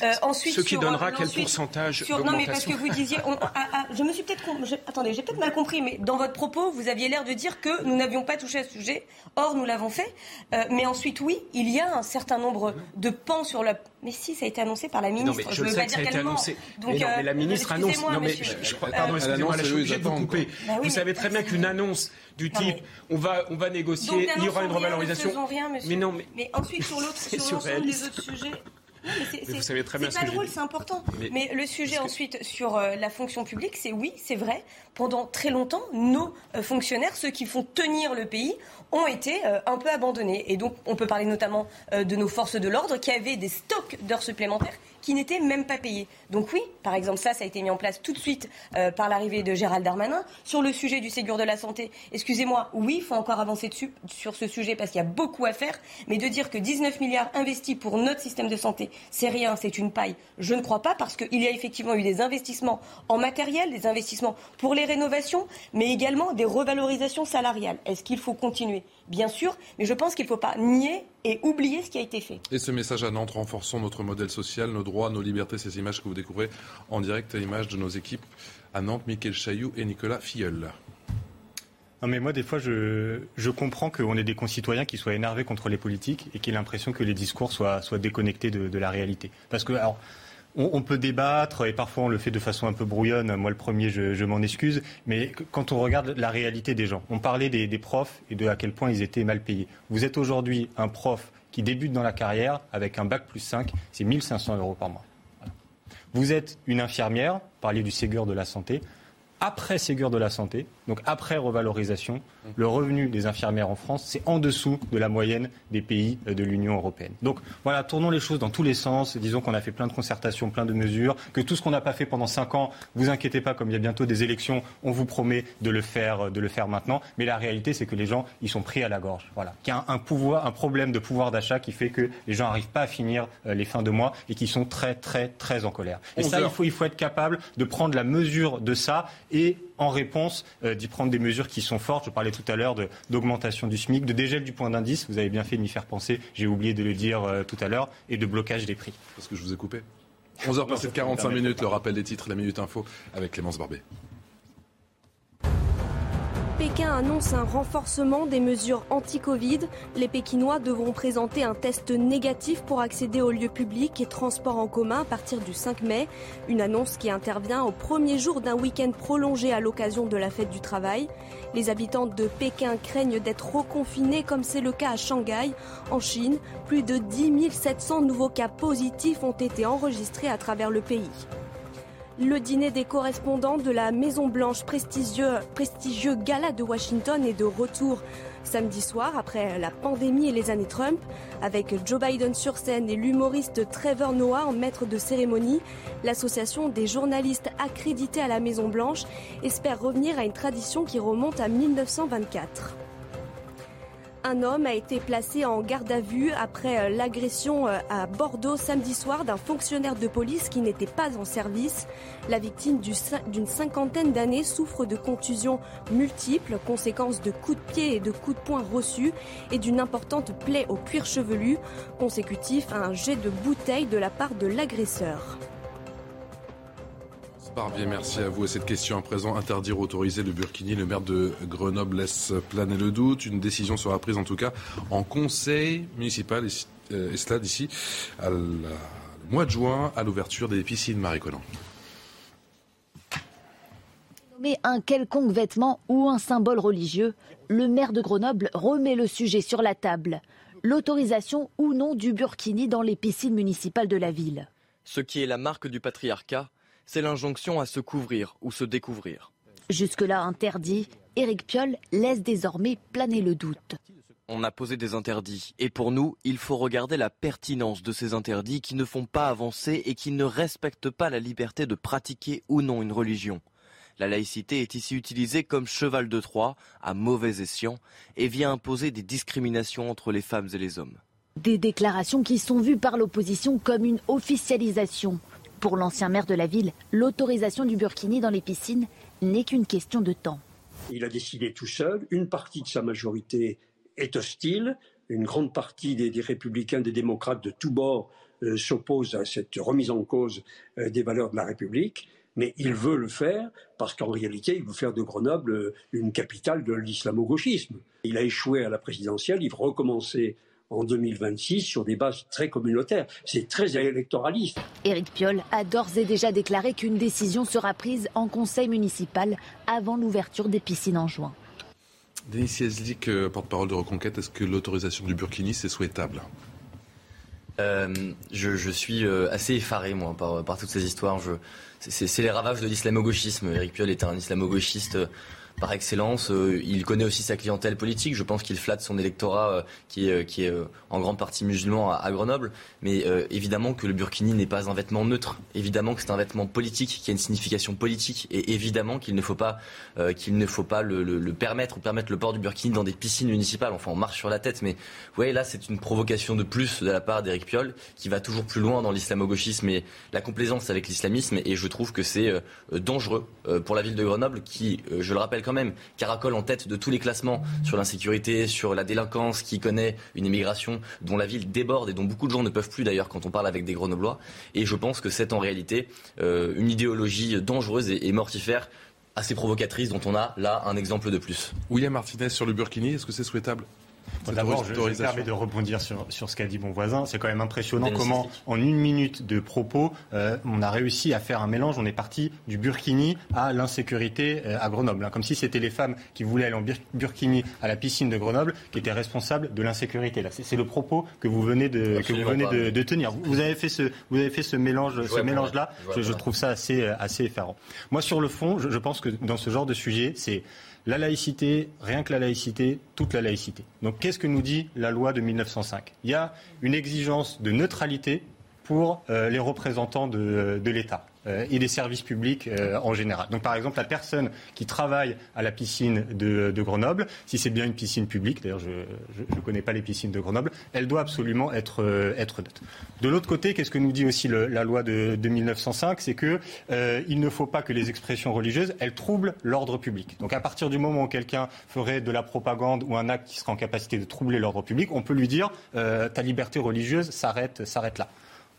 Euh, ensuite, Ce qui sur, donnera quel ensuite, pourcentage sur- Non, mais parce que vous disiez. on- ah, ah, je me suis peut-être. attendez, j'ai peut-être mal compris, mais dans votre propos, vous aviez l'air de dire que nous n'avions pas touché à ce sujet. Or, nous l'avons fait. Euh, mais ensuite, oui, il y a un certain nombre de pans sur la. Mais si, ça a été annoncé par la Non, ministre. mais je veux le pas sais que ça a dire été annoncé. Donc, mais non, mais la euh, ministre annonce. Non, mais je- je- Euh, pardon, excusez-moi, là, je suis obligé de vous couper. Bah oui, vous savez très bien qu'une annonce du Non, type mais- on va, on va Donc, négocier, il y aura une rien, revalorisation. Rien, mais non, mais. Mais ensuite, sur l'autre, (laughs) C'est sur l'ensemble des autres sujets. Non, mais c'est- Mais vous c'est- savez très bien c'est ce pas que drôle, c'est important. Mais- Mais, le sujet que- ensuite sur euh, la fonction publique, c'est oui, c'est vrai. Pendant très longtemps, nos euh, fonctionnaires, ceux qui font tenir le pays, ont été euh, un peu abandonnés. Et donc, on peut parler notamment euh, de nos forces de l'ordre qui avaient des stocks d'heures supplémentaires qui n'étaient même pas payés. Donc oui, par exemple, ça, ça a été mis en place tout de suite euh, par l'arrivée de Gérald Darmanin. Sur le sujet du Ségur de la santé, excusez-moi, oui, il faut encore avancer sur ce sujet parce qu'il y a beaucoup à faire, mais de dire que 19 milliards investis pour notre système de santé, c'est rien, c'est une paille, je ne crois pas parce qu'il y a effectivement eu des investissements en matériel, des investissements pour les rénovations, mais également des revalorisations salariales. Est-ce qu'il faut continuer Bien sûr, mais je pense qu'il ne faut pas nier et oublier ce qui a été fait. Et ce message à Nantes, renforçons notre modèle social, nos droits, nos libertés, ces images que vous découvrez en direct à l'image de nos équipes à Nantes, Mickaël Chailloux et Nicolas Filleul. Non mais moi des fois je, je comprends qu'on ait des concitoyens qui soient énervés contre les politiques et qui aient l'impression que les discours soient, soient déconnectés de, de la réalité. Parce que alors, on, peut débattre et parfois on le fait de façon un peu brouillonne, moi le premier je, m'en excuse, mais quand on regarde la réalité des gens, on parlait des, profs et de à quel point ils étaient mal payés. Vous êtes aujourd'hui un prof qui débute dans la carrière avec un bac plus 5, c'est 1500 euros par mois. Vous êtes une infirmière, vous parliez du Ségur de la santé, après Ségur de la santé, donc après revalorisation, le revenu des infirmières en France, c'est en dessous de la moyenne des pays euh, de l'Union européenne. Donc voilà, tournons les choses dans tous les sens. Disons qu'on a fait plein de concertations, plein de mesures, que tout ce qu'on n'a pas fait pendant cinq ans, vous inquiétez pas, comme il y a bientôt des élections, on vous promet de le faire, de le faire maintenant. Mais la réalité, c'est que les gens, ils sont pris à la gorge. Voilà, qu'il y a un, pouvoir, un problème de pouvoir d'achat qui fait que les gens n'arrivent pas à finir euh, les fins de mois et qui sont très, très, très en colère. Et 11 ça, il faut, il faut être capable de prendre la mesure de ça et en réponse euh, d'y prendre des mesures qui sont fortes. Je parlais tout à l'heure d'augmentation du SMIC, de dégel du point d'indice. Vous avez bien fait de m'y faire penser. J'ai oublié de le dire euh, tout à l'heure et de blocage des prix. Parce que je vous ai coupé. 11h passées de 45 minutes, le rappel des titres, la Minute Info avec Clémence Barbet. Pékin annonce un renforcement des mesures anti-Covid. Les Pékinois devront présenter un test négatif pour accéder aux lieux publics et transports en commun à partir du 5 mai. Une annonce qui intervient au premier jour d'un week-end prolongé à l'occasion de la fête du travail. Les habitants de Pékin craignent d'être reconfinés comme c'est le cas à Shanghai. En Chine, plus de 10 700 nouveaux cas positifs ont été enregistrés à travers le pays. Le dîner des correspondants de la Maison Blanche, prestigieux, gala de Washington, est de retour samedi soir après la pandémie et les années Trump, avec Joe Biden sur scène et l'humoriste Trevor Noah en maître de cérémonie. L'association des journalistes accrédités à la Maison Blanche espère revenir à une tradition qui remonte à 1924. Un homme a été placé en garde à vue après euh, l'agression euh, à Bordeaux samedi soir d'un fonctionnaire de police qui n'était pas en service. La victime d'une cinquantaine d'années souffre de contusions multiples, conséquences de coups de pied et de coups de poing reçus et d'une importante plaie au cuir chevelu, consécutif à un jet de bouteille de la part de l'agresseur. Barbier, merci à vous. Et cette question à présent, interdire ou autoriser le burkini, le maire de Grenoble laisse planer le doute. Une décision sera prise en tout cas en conseil municipal, et, euh, cela d'ici à la- le mois de juin, à l'ouverture des piscines Marie Collant. Nommer un quelconque vêtement ou un symbole religieux, le maire de Grenoble remet le sujet sur la table. L'autorisation ou non du burkini dans les piscines municipales de la ville. Ce qui est la marque du patriarcat, c'est l'injonction à se couvrir ou se découvrir. Jusque-là interdit, Éric Piolle laisse désormais planer le doute. On a posé des interdits, et pour nous, il faut regarder la pertinence de ces interdits qui ne font pas avancer et qui ne respectent pas la liberté de pratiquer ou non une religion. La laïcité est ici utilisée comme cheval de Troie, à mauvais escient, et vient imposer des discriminations entre les femmes et les hommes. Des déclarations qui sont vues par l'opposition comme une officialisation. Pour l'ancien maire de la ville, l'autorisation du burkini dans les piscines n'est qu'une question de temps. Il a décidé tout seul, une partie de sa majorité est hostile, une grande partie des, républicains, des démocrates de tous bords euh, s'opposent à cette remise en cause euh, des valeurs de la République. Mais il veut le faire parce qu'en réalité, il veut faire de Grenoble euh, une capitale de l'islamo-gauchisme. Il a échoué à la présidentielle, il veut recommencer en 2026 sur des bases très communautaires. C'est très électoraliste. Éric Piolle a d'ores et déjà déclaré qu'une décision sera prise en conseil municipal avant l'ouverture des piscines en juin. Denis Sieslik, euh, porte-parole de Reconquête, est-ce que l'autorisation du Burkini, c'est souhaitable? Euh, je, suis euh, assez effaré, moi, par, toutes ces histoires. c'est, les ravages de l'islamo-gauchisme. Éric Piolle est un islamo-gauchiste par excellence. Euh, il connaît aussi sa clientèle politique. Je pense qu'il flatte son électorat euh, qui est, euh, en grande partie musulman à, Grenoble. Mais évidemment que le burkini n'est pas un vêtement neutre. Évidemment que c'est un vêtement politique qui a une signification politique. Et évidemment qu'il ne faut pas, qu'il ne faut pas le, permettre ou permettre le port du burkini dans des piscines municipales. Enfin, on marche sur la tête. Mais ouais, là, c'est une provocation de plus de la part d'Éric Piolle qui va toujours plus loin dans l'islamo-gauchisme et la complaisance avec l'islamisme. Et je trouve que c'est dangereux pour la ville de Grenoble qui, je le rappelle, quand même caracole en tête de tous les classements sur l'insécurité, sur la délinquance, qui connaît une immigration dont la ville déborde et dont beaucoup de gens ne peuvent plus d'ailleurs quand on parle avec des Grenoblois. Et je pense que c'est en réalité euh, une idéologie dangereuse et, mortifère assez provocatrice dont on a là un exemple de plus. William Martinez sur le Burkini, est-ce que c'est souhaitable? D'abord, je, me permets de rebondir sur, sur ce qu'a dit mon voisin. C'est quand même impressionnant comment, en une minute de propos, euh, on a réussi à faire un mélange. On est parti du burkini à l'insécurité euh, à Grenoble. Hein. comme si c'était les femmes qui voulaient aller en burkini à la piscine de Grenoble qui étaient responsables de l'insécurité. Là, c'est le propos que vous venez de, que vous venez de, de, tenir. Vous avez fait ce, vous avez fait ce mélange, ce mélange-là. Je, je, trouve ça assez, euh, assez effarant. Moi, sur le fond, je, je pense que dans ce genre de sujet, c'est la laïcité, rien que la laïcité, toute la laïcité. Donc qu'est-ce que nous dit la loi de 1905 Il y a une exigence de neutralité pour euh, les représentants de l'État. Euh, et des services publics euh, en général. Donc par exemple, la personne qui travaille à la piscine de, Grenoble, si c'est bien une piscine publique, d'ailleurs je ne connais pas les piscines de Grenoble, elle doit absolument être, euh, être neutre. De l'autre côté, qu'est-ce que nous dit aussi la loi de, de 1905 C'est qu'il il ne faut pas que les expressions religieuses, elles troublent l'ordre public. Donc à partir du moment où quelqu'un ferait de la propagande ou un acte qui serait en capacité de troubler l'ordre public, on peut lui dire ta liberté religieuse s'arrête là.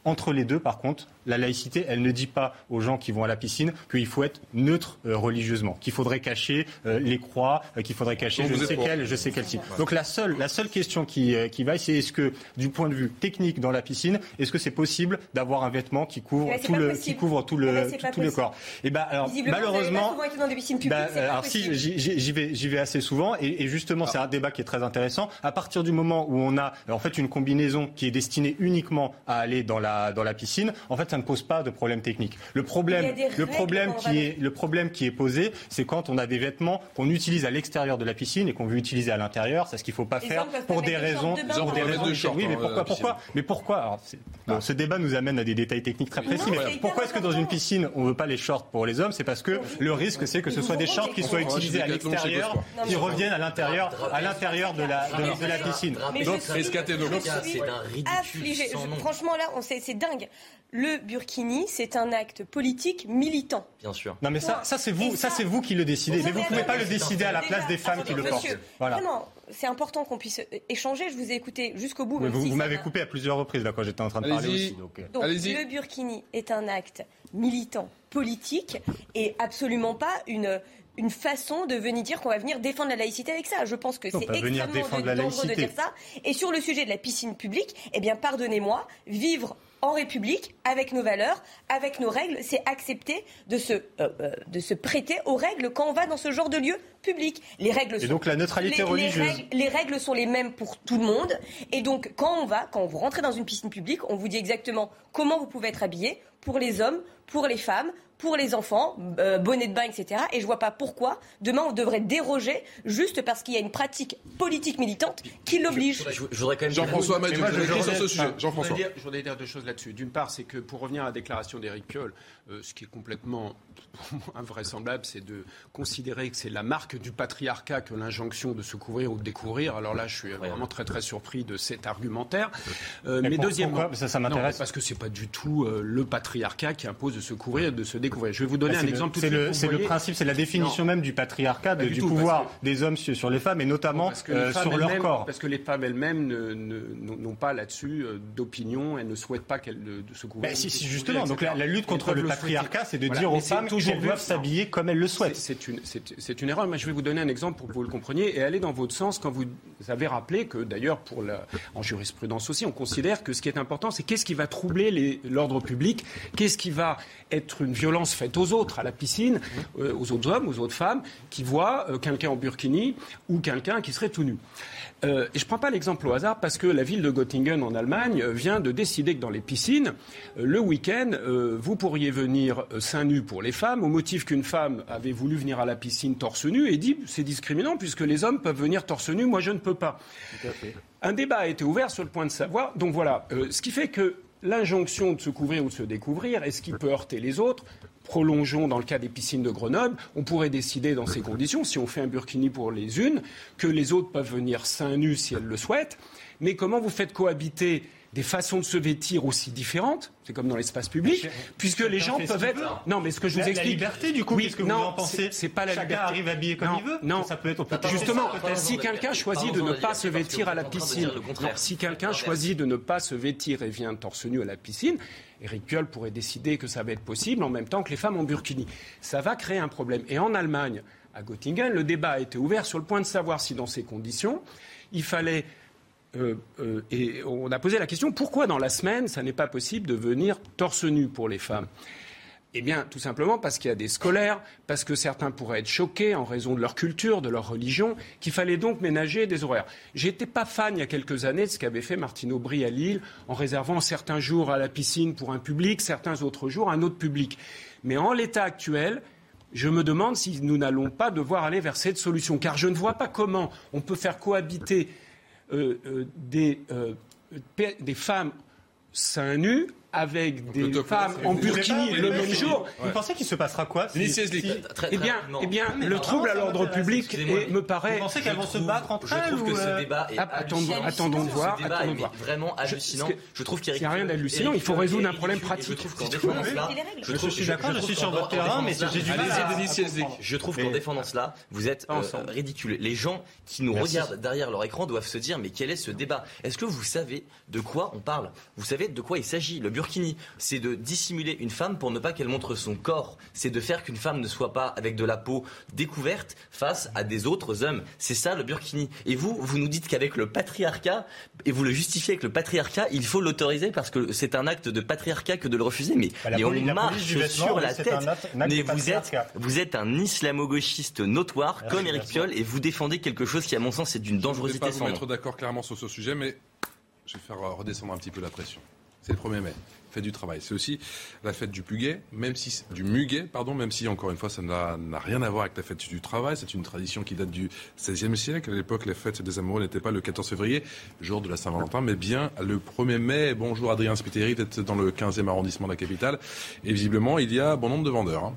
Entre les deux, par contre, la laïcité, elle ne dit pas aux gens qui vont à la piscine qu'il faut être neutre euh, religieusement, qu'il faudrait cacher euh, les croix, euh, qu'il faudrait cacher je sais, quel, je sais quel type. Donc la seule, la seule question qui, qui vaille, c'est est-ce que, du point de vue technique dans la piscine, est-ce que c'est possible d'avoir un vêtement qui couvre tout le, qui couvre tout le, tout, le corps? Et eh ben alors malheureusement, bah, alors si j'y vais, j'y vais assez souvent et, et justement c'est un débat qui est très intéressant. À partir du moment où on a en fait une combinaison qui est destinée uniquement à aller dans la dans la piscine, en fait ça ne pose pas de problème technique. Le problème, le problème qui est, le problème qui est posé, c'est quand on a des vêtements qu'on utilise à l'extérieur de la piscine et qu'on veut utiliser à l'intérieur. C'est ce qu'il ne faut pas faire pour des raisons, pour des raisons. Oui, mais pourquoi, pourquoi, mais pourquoi? Alors, Ce débat nous amène à des détails techniques très précis. mais pourquoi est-ce que dans une piscine on veut pas les shorts pour les hommes? C'est parce que le risque, c'est que ce soit des shorts qui soient utilisés à l'extérieur, qui reviennent à l'intérieur, à l'intérieur de la de la piscine. Donc, c'est un ridicule. Franchement, là, c'est dingue le burkini, c'est un acte politique militant. Bien sûr. Non, mais ça, ça c'est vous, ça, c'est vous qui le décidez. Mais vous ne pouvez pas le décider à la place des femmes qui le portent. Voilà. c'est important qu'on puisse échanger. Je vous ai écouté jusqu'au bout. vous, m'avez coupé à plusieurs reprises là quand j'étais en train de parler aussi. Donc, euh. le burkini est un acte militant, politique, et absolument pas une une façon de venir dire qu'on va venir défendre la laïcité avec ça. Je pense que c'est extrêmement dangereux de dire ça. Et sur le sujet de la piscine publique, eh bien, pardonnez-moi, vivre en République, avec nos valeurs, avec nos règles, c'est accepter de se, euh, euh, de se prêter aux règles quand on va dans ce genre de lieu public. Les règles et donc la neutralité religieuse. Les règles, sont les mêmes pour tout le monde. Et donc quand on va, quand vous rentrez dans une piscine publique, on vous dit exactement comment vous pouvez être habillé pour les hommes, pour les femmes, pour les enfants, euh, bonnet de bain, etc. Et je vois pas pourquoi demain on devrait déroger juste parce qu'il y a une pratique politique militante qui l'oblige. Jean-François Madjou, je sur ce sujet. Jean-François. Je voudrais dire deux choses là-dessus. D'une part, c'est que pour revenir à la déclaration d'Éric Piolle, euh, ce qui est complètement invraisemblable, c'est de considérer que c'est la marque du patriarcat que l'injonction de se couvrir ou de découvrir. Alors là, je suis vraiment très très surpris de cet argumentaire. Euh, mais, deuxièmement, ça, ça m'intéresse parce que c'est pas du tout le patriarcat patriarcat qui impose de se couvrir, de se découvrir. Je vais vous donner bah, un exemple. C'est le, le, principe, c'est la définition même du patriarcat, du, du, pouvoir des hommes sur les femmes et notamment euh, sur leur corps. Parce que les femmes elles-mêmes n'ont pas là-dessus euh, d'opinion, elles ne souhaitent pas qu'elles se couvrent. Bah, si, si, justement. Donc la, lutte contre le, patriarcat, c'est de dire aux femmes qu'elles doivent s'habiller comme elles le souhaitent. C'est une, une, erreur. Mais je vais vous donner un exemple pour que vous le compreniez et aller dans votre sens quand vous avez rappelé que d'ailleurs pour la, en jurisprudence aussi, on considère que ce qui est important, c'est qu'est-ce qui va troubler l'ordre public, qu'est-ce qui va être une violence faite aux autres, à la piscine, euh, aux autres hommes, aux autres femmes, qui voient euh, quelqu'un en burkini ou quelqu'un qui serait tout nu? Euh, et je ne prends pas l'exemple au hasard parce que la ville de Göttingen en Allemagne vient de décider que dans les piscines, le week-end, vous pourriez venir seins nus pour les femmes au motif qu'une femme avait voulu venir à la piscine torse nu et dit c'est discriminant puisque les hommes peuvent venir torse nu, moi je ne peux pas. Un débat a été ouvert sur le point de savoir. Donc voilà, ce qui fait que l'injonction de se couvrir ou de se découvrir est ce qui peut heurter les autres. Prolongeons dans le cas des piscines de Grenoble. On pourrait décider dans ces conditions, si on fait un burkini pour les unes, que les autres peuvent venir seins nus si elles le souhaitent. Mais comment vous faites cohabiter des façons de se vêtir aussi différentes, c'est comme dans l'espace public, puisque les gens peuvent être. Non, mais ce que je vous explique. La liberté, du coup, oui, que non, vous en pensez? C'est pas la Chacun liberté. arrive habillé comme il veut? Non, ça peut être. Justement, si quelqu'un choisit de ne pas se vêtir à la piscine, si quelqu'un choisit de ne pas se vêtir et vient torse nu à la piscine, Eric Piolle pourrait décider que ça va être possible en même temps que les femmes en burkini. Ça va créer un problème. Et en Allemagne, à Göttingen, le débat a été ouvert sur le point de savoir si, dans ces conditions, il fallait euh, euh, on a posé la question pourquoi dans la semaine, ça n'est pas possible de venir torse nu pour les femmes? Eh bien, tout simplement parce qu'il y a des scolaires, parce que certains pourraient être choqués en raison de leur culture, de leur religion, qu'il fallait donc ménager des horaires. J'étais pas fan il y a quelques années de ce qu'avait fait Martine Aubry à Lille, en réservant certains jours à la piscine pour un public, certains autres jours un autre public. Mais en l'état actuel, je me demande si nous n'allons pas devoir aller vers cette solution, car je ne vois pas comment on peut faire cohabiter des, euh, des femmes seins nus avec des femmes en burkini le même jour. Vous pensez qu'il se passera quoi si, Eh bien, eh bien le trouble à l'ordre public me paraît. Vous pensez qu'elles vont se battre entre elles Je trouve que ce débat est attendons, attendons de voir. Vraiment hallucinant. Je trouve qu'il n'y a rien d'hallucinant. Il faut résoudre un problème pratique. Je suis d'accord, je suis sur votre terrain, mais j'ai du mal. Je trouve qu'en défendant cela, vous êtes ridicule. Les gens qui nous regardent derrière leur écran doivent se dire mais quel est ce débat Est-ce que vous savez de quoi on parle Vous savez de quoi il s'agit burkini, c'est de dissimuler une femme pour ne pas qu'elle montre son corps. C'est de faire qu'une femme ne soit pas avec de la peau découverte face à des autres hommes. C'est ça le burkini. Et vous, vous nous dites qu'avec le patriarcat, et vous le justifiez avec le patriarcat, il faut l'autoriser parce que c'est un acte de patriarcat que de le refuser. Mais, bah, on marche sur la tête. mais vous êtes, vous êtes un islamo-gauchiste notoire comme Eric Piolle et vous défendez quelque chose qui, à mon sens, est d'une dangerosité sans. Je ne pas vous d'accord clairement sur ce sujet, mais je vais faire redescendre un petit peu la pression. C'est le 1er mai fête du travail. C'est aussi la fête du muguet, même si du muguet, pardon, même si encore une fois ça n'a rien à voir avec la fête du travail. C'est une tradition qui date du XVIe siècle. À l'époque, les fêtes des amoureux n'étaient pas le 14 février, jour de la Saint-Valentin, mais bien le 1er mai. Bonjour Adrien Spiteri, vous dans le 15e arrondissement de la capitale. Et visiblement, il y a bon nombre de vendeurs. Hein.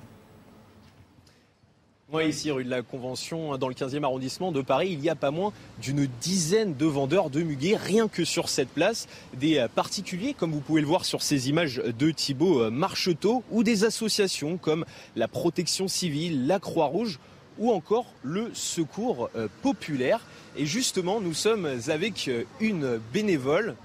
Oui, ici, rue de la Convention, dans le 15e arrondissement de Paris, il y a pas moins d'une dizaine de vendeurs de muguet, rien que sur cette place. Des euh, particuliers, comme vous pouvez le voir sur ces images de Thibault euh, Marcheteau, ou des associations comme la Protection civile, la Croix-Rouge, ou encore le Secours euh, populaire. Et justement, nous sommes avec une bénévole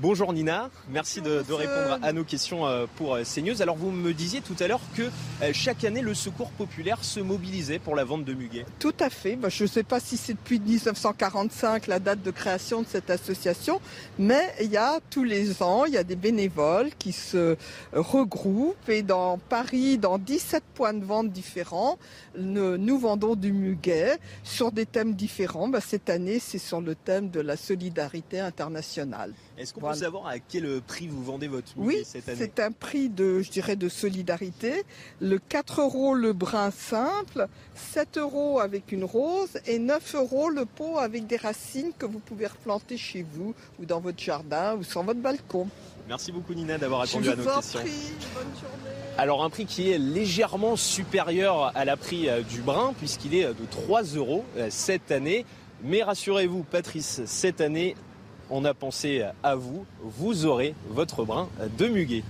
Bonjour Nina, merci de, répondre à nos questions euh, pour euh, CNews. Alors vous me disiez tout à l'heure que euh, chaque année le secours populaire se mobilisait pour la vente de muguet. Tout à fait. Bah, je ne sais pas si c'est depuis 1945 la date de création de cette association, mais il y a tous les ans, il y a des bénévoles qui se regroupent et dans Paris, dans 17 points de vente différents, nous vendons du muguet sur des thèmes différents. Bah, cette année, c'est sur le thème de la solidarité internationale. Est-ce qu'on peut savoir à quel prix vous vendez votre muguet cette année? Oui, c'est un prix de, je dirais, de solidarité. Le 4 euros le brin simple, 7 euros avec une rose et 9 euros le pot avec des racines que vous pouvez replanter chez vous ou dans votre jardin ou sur votre balcon. Merci beaucoup Nina d'avoir répondu à nos questions. Prie, bonne journée. Alors un prix qui est légèrement supérieur à la prix euh, du brin puisqu'il est de 3 euros euh, cette année. Mais rassurez-vous Patrice, cette année on a pensé à vous, vous aurez votre brin de muguet.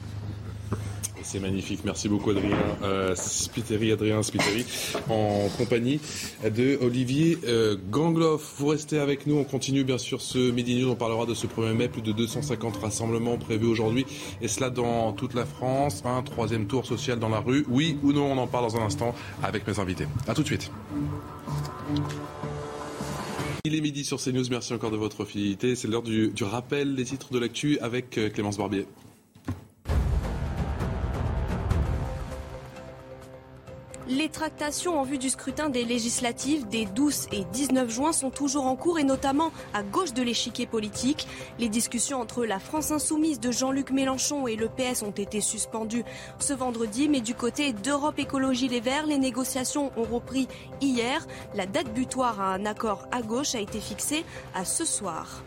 C'est magnifique. Merci beaucoup, Adrien euh, Spiteri, Adrien Spiteri, en compagnie de Olivier euh, Gangloff. Vous restez avec nous. On continue, bien sûr, ce Midi News. On parlera de ce 1er mai. Plus de 250 rassemblements prévus aujourd'hui. Et cela dans toute la France. Un troisième tour social dans la rue. Oui ou non On en parle dans un instant avec mes invités. A tout de suite. Il est midi sur CNews, merci encore de votre fidélité. C'est l'heure du, du rappel des titres de l'actu avec euh, Clémence Barbier. Les tractations en vue du scrutin des législatives des 12 et 19 juin sont toujours en cours et notamment à gauche de l'échiquier politique. Les discussions entre la France insoumise de Jean-Luc Mélenchon et le PS ont été suspendues ce vendredi, mais du côté d'Europe Écologie Les Verts, les négociations ont repris hier. La date butoir à un accord à gauche a été fixée à ce soir.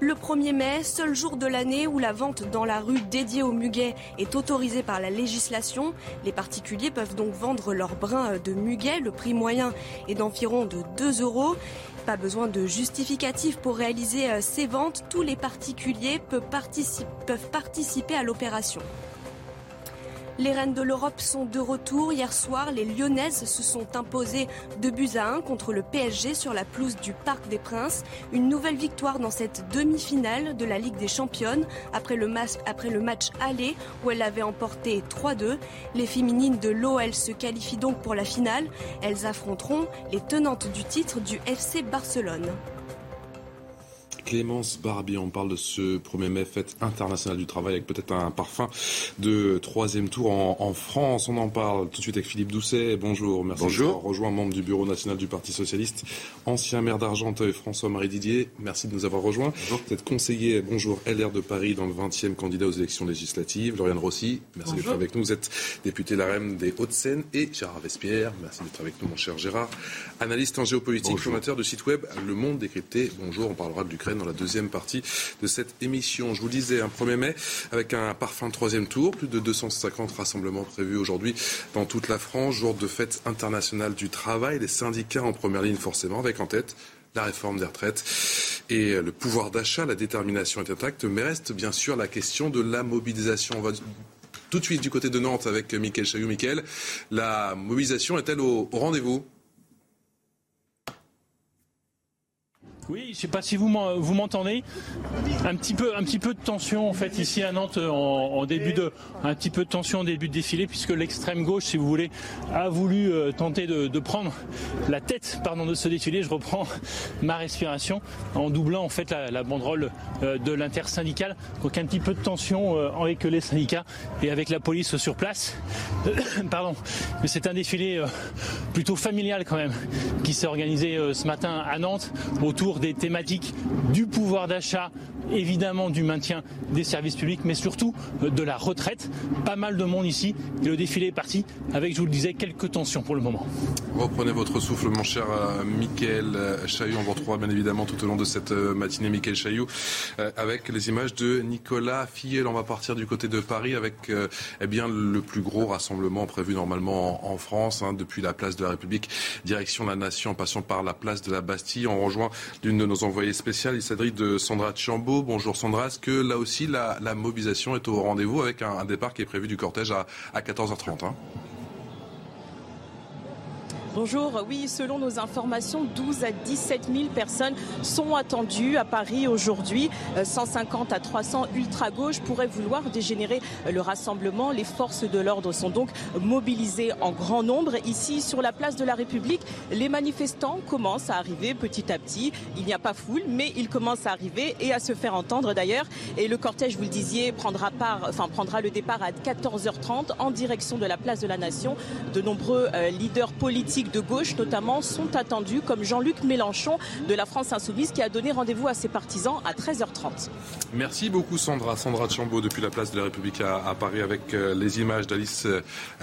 Le 1er mai, seul jour de l'année où la vente dans la rue dédiée au muguet est autorisée par la législation. Les particuliers peuvent donc vendre leur brin de muguet. Le prix moyen est d'environ de 2 euros. Pas besoin de justificatif pour réaliser euh, ces ventes. Tous les particuliers peuvent participer à l'opération. Les reines de l'Europe sont de retour. Hier soir, les Lyonnaises se sont imposées 2 buts à 1 contre le PSG sur la pelouse du Parc des Princes. Une nouvelle victoire dans cette demi-finale de la Ligue des Championnes après le, match, après le match aller où elle avait emporté 3-2. Les féminines de l'OL se qualifient donc pour la finale. Elles affronteront les tenantes du titre du FC Barcelone. Clémence Barbier, on parle de ce 1er mai, fête internationale du travail, avec peut-être un parfum de troisième tour en, en, France. On en parle tout de suite avec Philippe Doucet. Bonjour, merci Bonjour. de rejoint membre du bureau national du Parti Socialiste, ancien maire d'Argenteuil, François-Marie Didier. Merci de nous avoir rejoints. Bonjour. Vous êtes conseiller, bonjour, LR de Paris, dans le 20e candidat aux élections législatives. Lauriane Rossi, merci d'être avec nous. Vous êtes député LRM des Hauts-de-Seine. Et Gérard Vespierre, merci d'être avec nous, mon cher Gérard. Analyste en géopolitique, fondateur du site web Le Monde Décrypté. Bonjour, on parlera de l'Ukraine dans la deuxième partie de cette émission. Je vous disais, un 1er mai avec un parfum de troisième tour, plus de 250 rassemblements prévus aujourd'hui dans toute la France, jour de fête internationale du travail, les syndicats en première ligne forcément, avec en tête la réforme des retraites et le pouvoir d'achat, la détermination est intacte, mais reste bien sûr la question de la mobilisation. Tout de suite du côté de Nantes avec Mickaël Chaillou. Mickaël, la mobilisation est-elle au, au rendez-vous? Oui, je ne sais pas si vous m'entendez. Un petit peu, de tension en fait ici à Nantes en, début de, un petit peu de tension en début de défilé puisque l'extrême gauche, si vous voulez, a voulu euh, tenter de, prendre la tête, pardon, de ce défilé. Je reprends (laughs) ma respiration en doublant en fait la, banderole euh, de l'intersyndicale. Donc un petit peu de tension euh, avec les syndicats et avec la police sur place. (coughs) pardon, mais c'est un défilé plutôt familial quand même qui s'est organisé ce matin à Nantes autour des thématiques du pouvoir d'achat, évidemment du maintien des services publics, mais surtout de la retraite. Pas mal de monde ici et le défilé est parti avec, je vous le disais, quelques tensions pour le moment. Reprenez votre souffle, mon cher euh, Mickaël Chailloux. On vous retrouvera bien évidemment tout au long de cette euh, matinée, Mickaël Chailloux, euh, avec les images de Nicolas Fillel. On va partir du côté de Paris avec euh, eh bien, le plus gros rassemblement prévu normalement en, en France, hein, depuis la place de la République, direction la Nation, en passant par la place de la Bastille. On rejoint l'une de nos envoyées spéciales. Il s'agit de Sandra Chambaud. Bonjour Sandra. Est-ce que là aussi la, mobilisation est au rendez-vous avec un, départ qui est prévu du cortège à, à 14h30 hein? Bonjour, oui, selon nos informations, 12 à 17 000 personnes sont attendues à Paris aujourd'hui. 150 à 300 ultra-gauches pourraient vouloir dégénérer le rassemblement. Les forces de l'ordre sont donc mobilisées en grand nombre. Ici, sur la place de la République, les manifestants commencent à arriver petit à petit. Il n'y a pas foule, mais ils commencent à arriver et à se faire entendre d'ailleurs. Et le cortège, vous le disiez, prendra, part, enfin, prendra le départ à 14h30 en direction de la place de la Nation. De nombreux euh, leaders politiques de gauche notamment sont attendus comme Jean-Luc Mélenchon de la France Insoumise qui a donné rendez-vous à ses partisans à 13h30. Merci beaucoup Sandra. Sandra Chambaud depuis la place de la République à, Paris avec euh, les images d'Alice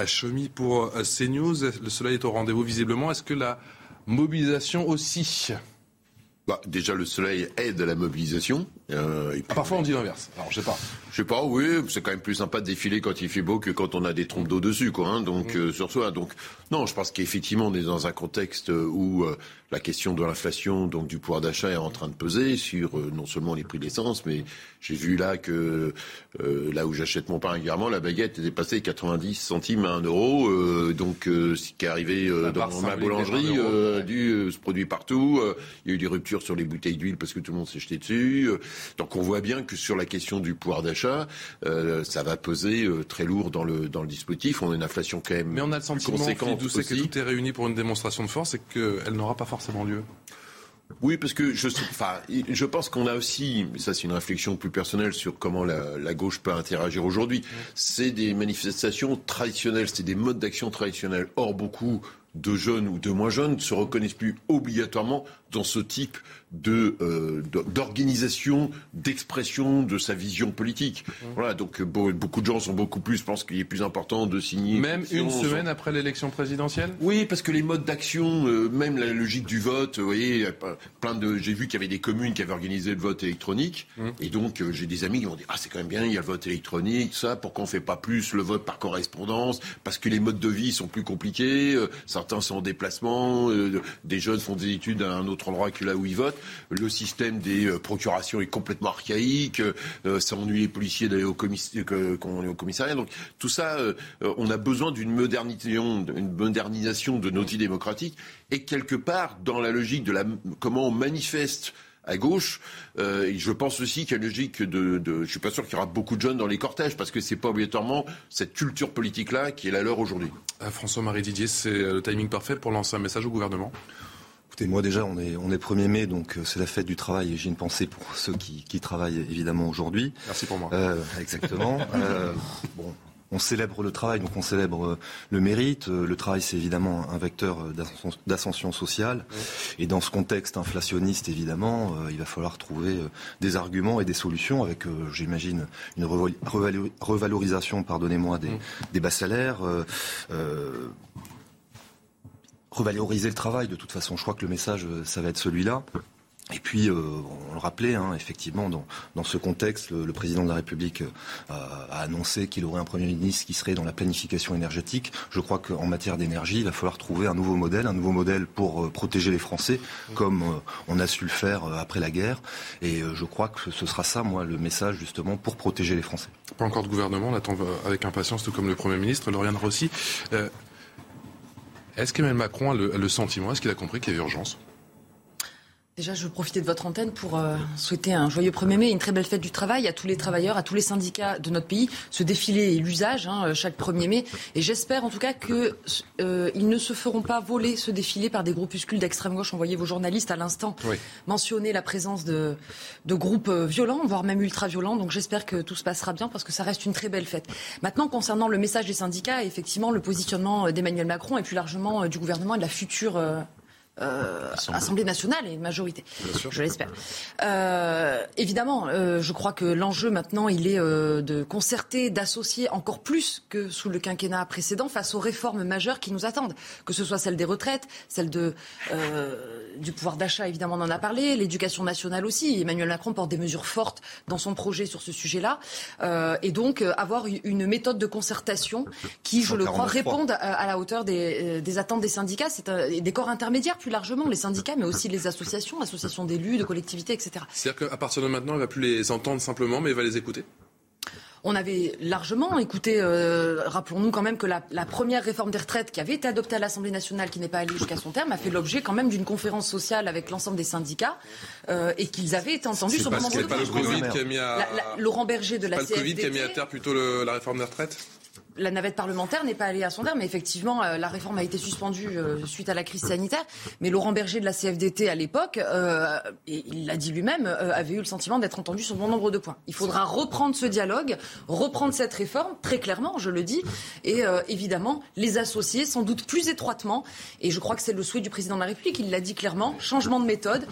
Chemi pour euh, CNews. Le soleil est au rendez-vous visiblement. Est-ce que la mobilisation aussi? Bah, déjà, le soleil aide à la mobilisation. Euh, ah, parfois, on dit l'inverse. Alors, je sais pas. Je sais pas, oui, c'est quand même plus sympa de défiler quand il fait beau que quand on a des trompes d'eau dessus, quoi. Hein, donc, mm. euh, sur soi. Donc, non, je pense qu'effectivement, on est dans un contexte où euh, la question de l'inflation, donc du pouvoir d'achat, est en train de peser sur non seulement les prix de l'essence, mais j'ai vu là que là où j'achète mon pain régulièrement, la baguette est dépassée 90 centimes à 1 euro. donc, ce qui est arrivé dans ma boulangerie, du, se produit partout. il y a eu des ruptures sur les bouteilles d'huile parce que tout le monde s'est jeté dessus. Donc, on voit bien que sur la question du pouvoir d'achat, ça va peser très lourd dans le dans le dispositif. On a une inflation quand même. Mais on a le sentiment, que tout est réuni pour une démonstration de force et qu'elle n'aura pas forcément lieu. Oui, parce que je, enfin, je pense qu'on a aussi, mais ça c'est une réflexion plus personnelle sur comment la, la gauche peut interagir aujourd'hui. C'est des manifestations traditionnelles, c'est des modes d'action traditionnels. Or, beaucoup de jeunes ou de moins jeunes se reconnaissent plus obligatoirement dans ce type de euh, d'organisation, d'expression de sa vision politique. Mmh. Voilà, donc beaucoup de gens sont beaucoup plus, je pense qu'il est plus important de signer. Même une semaine après l'élection présidentielle? Oui, parce que les modes d'action, euh, même la logique du vote, vous voyez, plein de, j'ai vu qu'il y avait des communes qui avaient organisé le vote électronique, mmh. et donc euh, j'ai des amis qui m'ont dit ah c'est quand même bien, il y a le vote électronique, ça, pourquoi on fait pas plus le vote par correspondance? Parce que les modes de vie sont plus compliqués, certains sont en déplacement, des jeunes font des études à un autre endroit que là où ils votent. Le système des euh, procurations est complètement archaïque. Euh, ça ennuie les policiers d'aller au, commissariat. Donc tout ça, euh, on a besoin d'une modernisation, modernisation de nos vies démocratiques. Et quelque part, dans la logique de la, comment on manifeste à gauche. je pense aussi qu'il y a une logique de, de je suis pas sûr qu'il y aura beaucoup de jeunes dans les cortèges parce que c'est pas obligatoirement cette culture politique là qui est la leur aujourd'hui. François-Marie Didier, c'est le timing parfait pour lancer un message au gouvernement? Écoutez, moi déjà, on est, on est 1er mai, donc euh, c'est la fête du travail et j'ai une pensée pour ceux qui, qui travaillent évidemment aujourd'hui. Merci pour moi. Euh, exactement. (laughs) euh, bon, on célèbre le travail, donc on célèbre le mérite. Le travail, c'est évidemment un vecteur d'ascension sociale. Et dans ce contexte inflationniste, évidemment, il va falloir trouver des arguments et des solutions avec, j'imagine, une revalorisation, pardonnez-moi, des, des, bas salaires. Euh, revaloriser le travail. De toute façon, je crois que le message, euh, ça va être celui-là. Et puis, euh, on le rappelait, hein, effectivement, dans, dans, ce contexte, le, président de la République euh, a annoncé qu'il aurait un Premier ministre qui serait dans la planification énergétique. Je crois qu'en matière d'énergie, il va falloir trouver un nouveau modèle, un nouveau modèle pour protéger les Français, comme on a su le faire après la guerre. Et je crois que ce sera ça, moi, le message, justement, pour protéger les Français. Pas encore de gouvernement, on attend avec impatience, tout comme le Premier ministre, Lauriane Rossi. Est-ce qu'Emmanuel Macron a le, sentiment, est-ce qu'il a compris qu'il y avait urgence? Déjà, je veux profiter de votre antenne pour euh, souhaiter un joyeux 1er mai et une très belle fête du travail à tous les travailleurs, à tous les syndicats de notre pays. Ce défilé est l'usage hein, euh, chaque 1er mai. Et j'espère en tout cas qu'ils euh, ne se feront pas voler ce défilé par des groupuscules d'extrême gauche. On voyait vos journalistes à l'instant mentionner la présence de, de groupes violents, voire même ultra-violents. Donc j'espère que tout se passera bien parce que ça reste une très belle fête. Maintenant, concernant le message des syndicats, effectivement, le positionnement d'Emmanuel Macron et plus largement du gouvernement et de la future euh, Assemblée nationale et une majorité, je l'espère. Euh, évidemment, euh, je crois que l'enjeu maintenant, il est euh, de concerter, d'associer encore plus que sous le quinquennat précédent face aux réformes majeures qui nous attendent, que ce soit celle des retraites, celle de, du pouvoir d'achat, évidemment, on en a parlé, l'éducation nationale aussi. Emmanuel Macron porte des mesures fortes dans son projet sur ce sujet-là, et donc avoir une méthode de concertation qui, je le crois, réponde à, la hauteur des, des attentes des syndicats, c'est des corps intermédiaires plus largement, les syndicats, mais aussi les associations, associations d'élus, de collectivités, etc. C'est-à-dire qu'à partir de maintenant, il ne va plus les entendre simplement, mais il va les écouter? On avait largement écouté, euh, rappelons-nous quand même que la, première réforme des retraites qui avait été adoptée à l'Assemblée nationale, qui n'est pas allée jusqu'à son terme, a fait l'objet quand même d'une conférence sociale avec l'ensemble des syndicats euh, et qu'ils avaient été entendus sur le moment de pas le Covid qui a mis à... Laurent Berger de la pas le Covid qui a mis à terre plutôt la réforme des retraites? La navette parlementaire n'est pas allée à son terme, mais effectivement, euh, la réforme a été suspendue euh, suite à la crise sanitaire. Mais Laurent Berger de la CFDT à l'époque, euh, il l'a dit lui-même, avait eu le sentiment d'être entendu sur bon nombre de points. Il faudra reprendre ce dialogue, reprendre cette réforme, très clairement, je le dis, et évidemment les associer sans doute plus étroitement. Et je crois que c'est le souhait du président de la République, il l'a dit clairement, changement de méthode,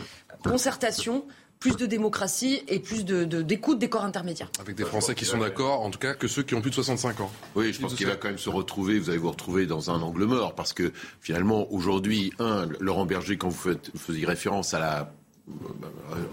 concertation, plus de démocratie et plus d'écoute de, des corps intermédiaires. Avec des Français qui sont d'accord, en tout cas que ceux qui ont plus de 65 ans. Oui, je pense qu'il va quand même se retrouver, vous allez vous retrouver dans un angle mort, parce que finalement, aujourd'hui, un, Laurent Berger, quand vous, faites, vous faisiez référence à la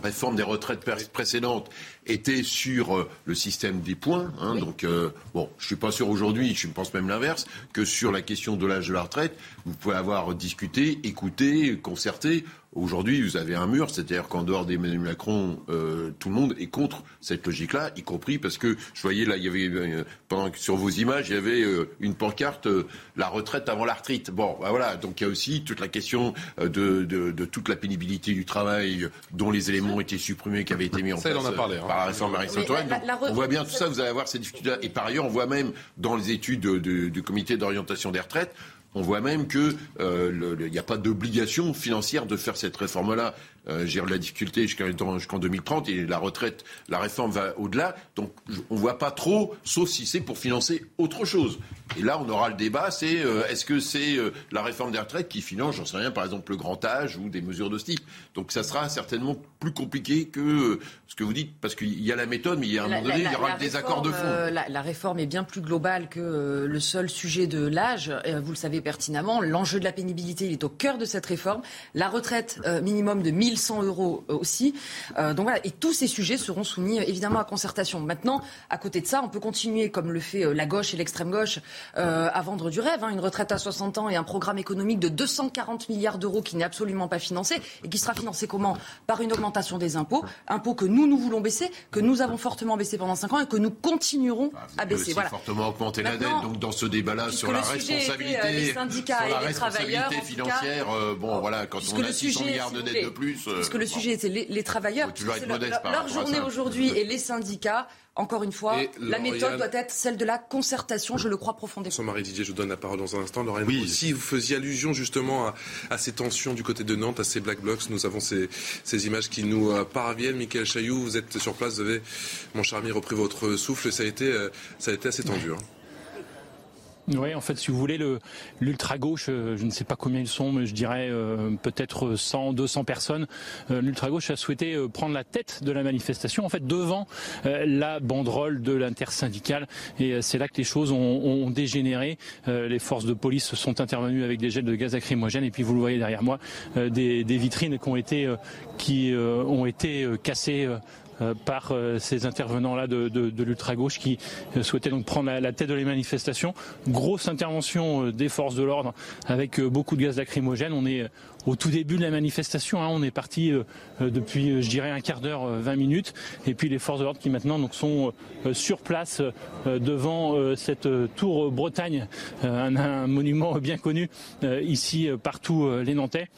réforme des retraites précédentes était sur le système des points. Hein, Donc, bon, je suis pas sûr aujourd'hui, je pense même l'inverse, que sur la question de l'âge de la retraite, vous pouvez avoir discuté, écouté, concerté Aujourd'hui, vous avez un mur, c'est-à-dire qu'en dehors d'Emmanuel Macron, euh, tout le monde est contre cette logique-là, y compris parce que je voyais là, il y avait euh, pendant sur vos images, il y avait euh, une pancarte la retraite avant la retraite. Bon, bah voilà, donc il y a aussi toute la question de, de, de, toute la pénibilité du travail, dont les éléments ont été supprimés, qui avaient été mis en place a parlé, hein. par la réforme Marie-Antoine. On voit bien tout ça, vous allez avoir ces difficultés. Et par ailleurs, on voit même dans les études du comité d'orientation des retraites on voit même qu'il euh, n'y a pas d'obligation financière de faire cette réforme-là. Euh, j'ai la difficulté jusqu'en 2030 et la retraite, la réforme va au-delà. Donc on ne voit pas trop, sauf si c'est pour financer autre chose. Et là, on aura le débat, c'est euh, est-ce que c'est euh, la réforme des retraites qui finance, j'en sais rien, par exemple le grand âge ou des mesures de ce type. Donc ça sera certainement plus compliqué que ce que vous dites, parce qu'il y a la méthode, mais il y a un moment donné, il y aura le désaccord de fond. La, réforme est bien plus globale que le seul sujet de l'âge. Vous le savez pertinemment, l'enjeu de la pénibilité, il est au cœur de cette réforme. La retraite minimum de 1000 1100 euros euh, aussi. Euh, donc voilà, et tous ces sujets seront soumis euh, évidemment à concertation. Maintenant, à côté de ça, on peut continuer, comme le fait la gauche et l'extrême gauche, à vendre du rêve. Hein, une retraite à 60 ans et un programme économique de 240 milliards d'euros qui n'est absolument pas financé et qui sera financé comment? Par une augmentation des impôts, impôts que nous, nous voulons baisser, que nous avons fortement baissé pendant 5 ans et que nous continuerons à baisser. Voilà. fortement augmenter la dette. Donc dans ce débat-là sur la responsabilité, syndicats sur la responsabilité financière, bon voilà, quand on a 600 milliards de dettes de plus, Puisque le sujet, c'est les, travailleurs. leur, journée aujourd'hui (laughs) et les syndicats. Encore une fois, la méthode doit être celle de la concertation, je le crois profondément. Sans Marie Didier, je vous donne la parole dans un instant. Oui. si vous faisiez allusion justement à, ces tensions du côté de Nantes, à ces black blocs, nous avons ces, images qui nous euh, parviennent. Michael Chailloux, vous êtes sur place, vous avez, mon charmi, repris votre souffle. Ça a été, euh, ça a été assez tendu. Hein. Oui, en fait, si vous voulez, l'ultra-gauche, euh, je ne sais pas combien ils sont, mais je dirais euh, peut-être 100, 200 personnes. Euh, l'ultra-gauche a souhaité prendre la tête de la manifestation, en fait, devant la banderole de l'intersyndicale. Et c'est là que les choses ont, dégénéré. les forces de police sont intervenues avec des jets de gaz lacrymogène. Et puis, vous le voyez derrière moi, des, des, vitrines qui ont été, qui, ont été cassées par euh, ces intervenants-là de, de, l'ultra-gauche qui euh, souhaitaient donc prendre la, tête de les manifestations. Grosse intervention des forces de l'ordre avec beaucoup de gaz lacrymogène. On est au tout début de la manifestation. Hein. on est parti depuis, je dirais, un quart d'heure, 20 minutes. Et puis les forces de l'ordre qui maintenant donc, sont sur place devant cette tour Bretagne, un, monument bien connu ici partout les Nantais.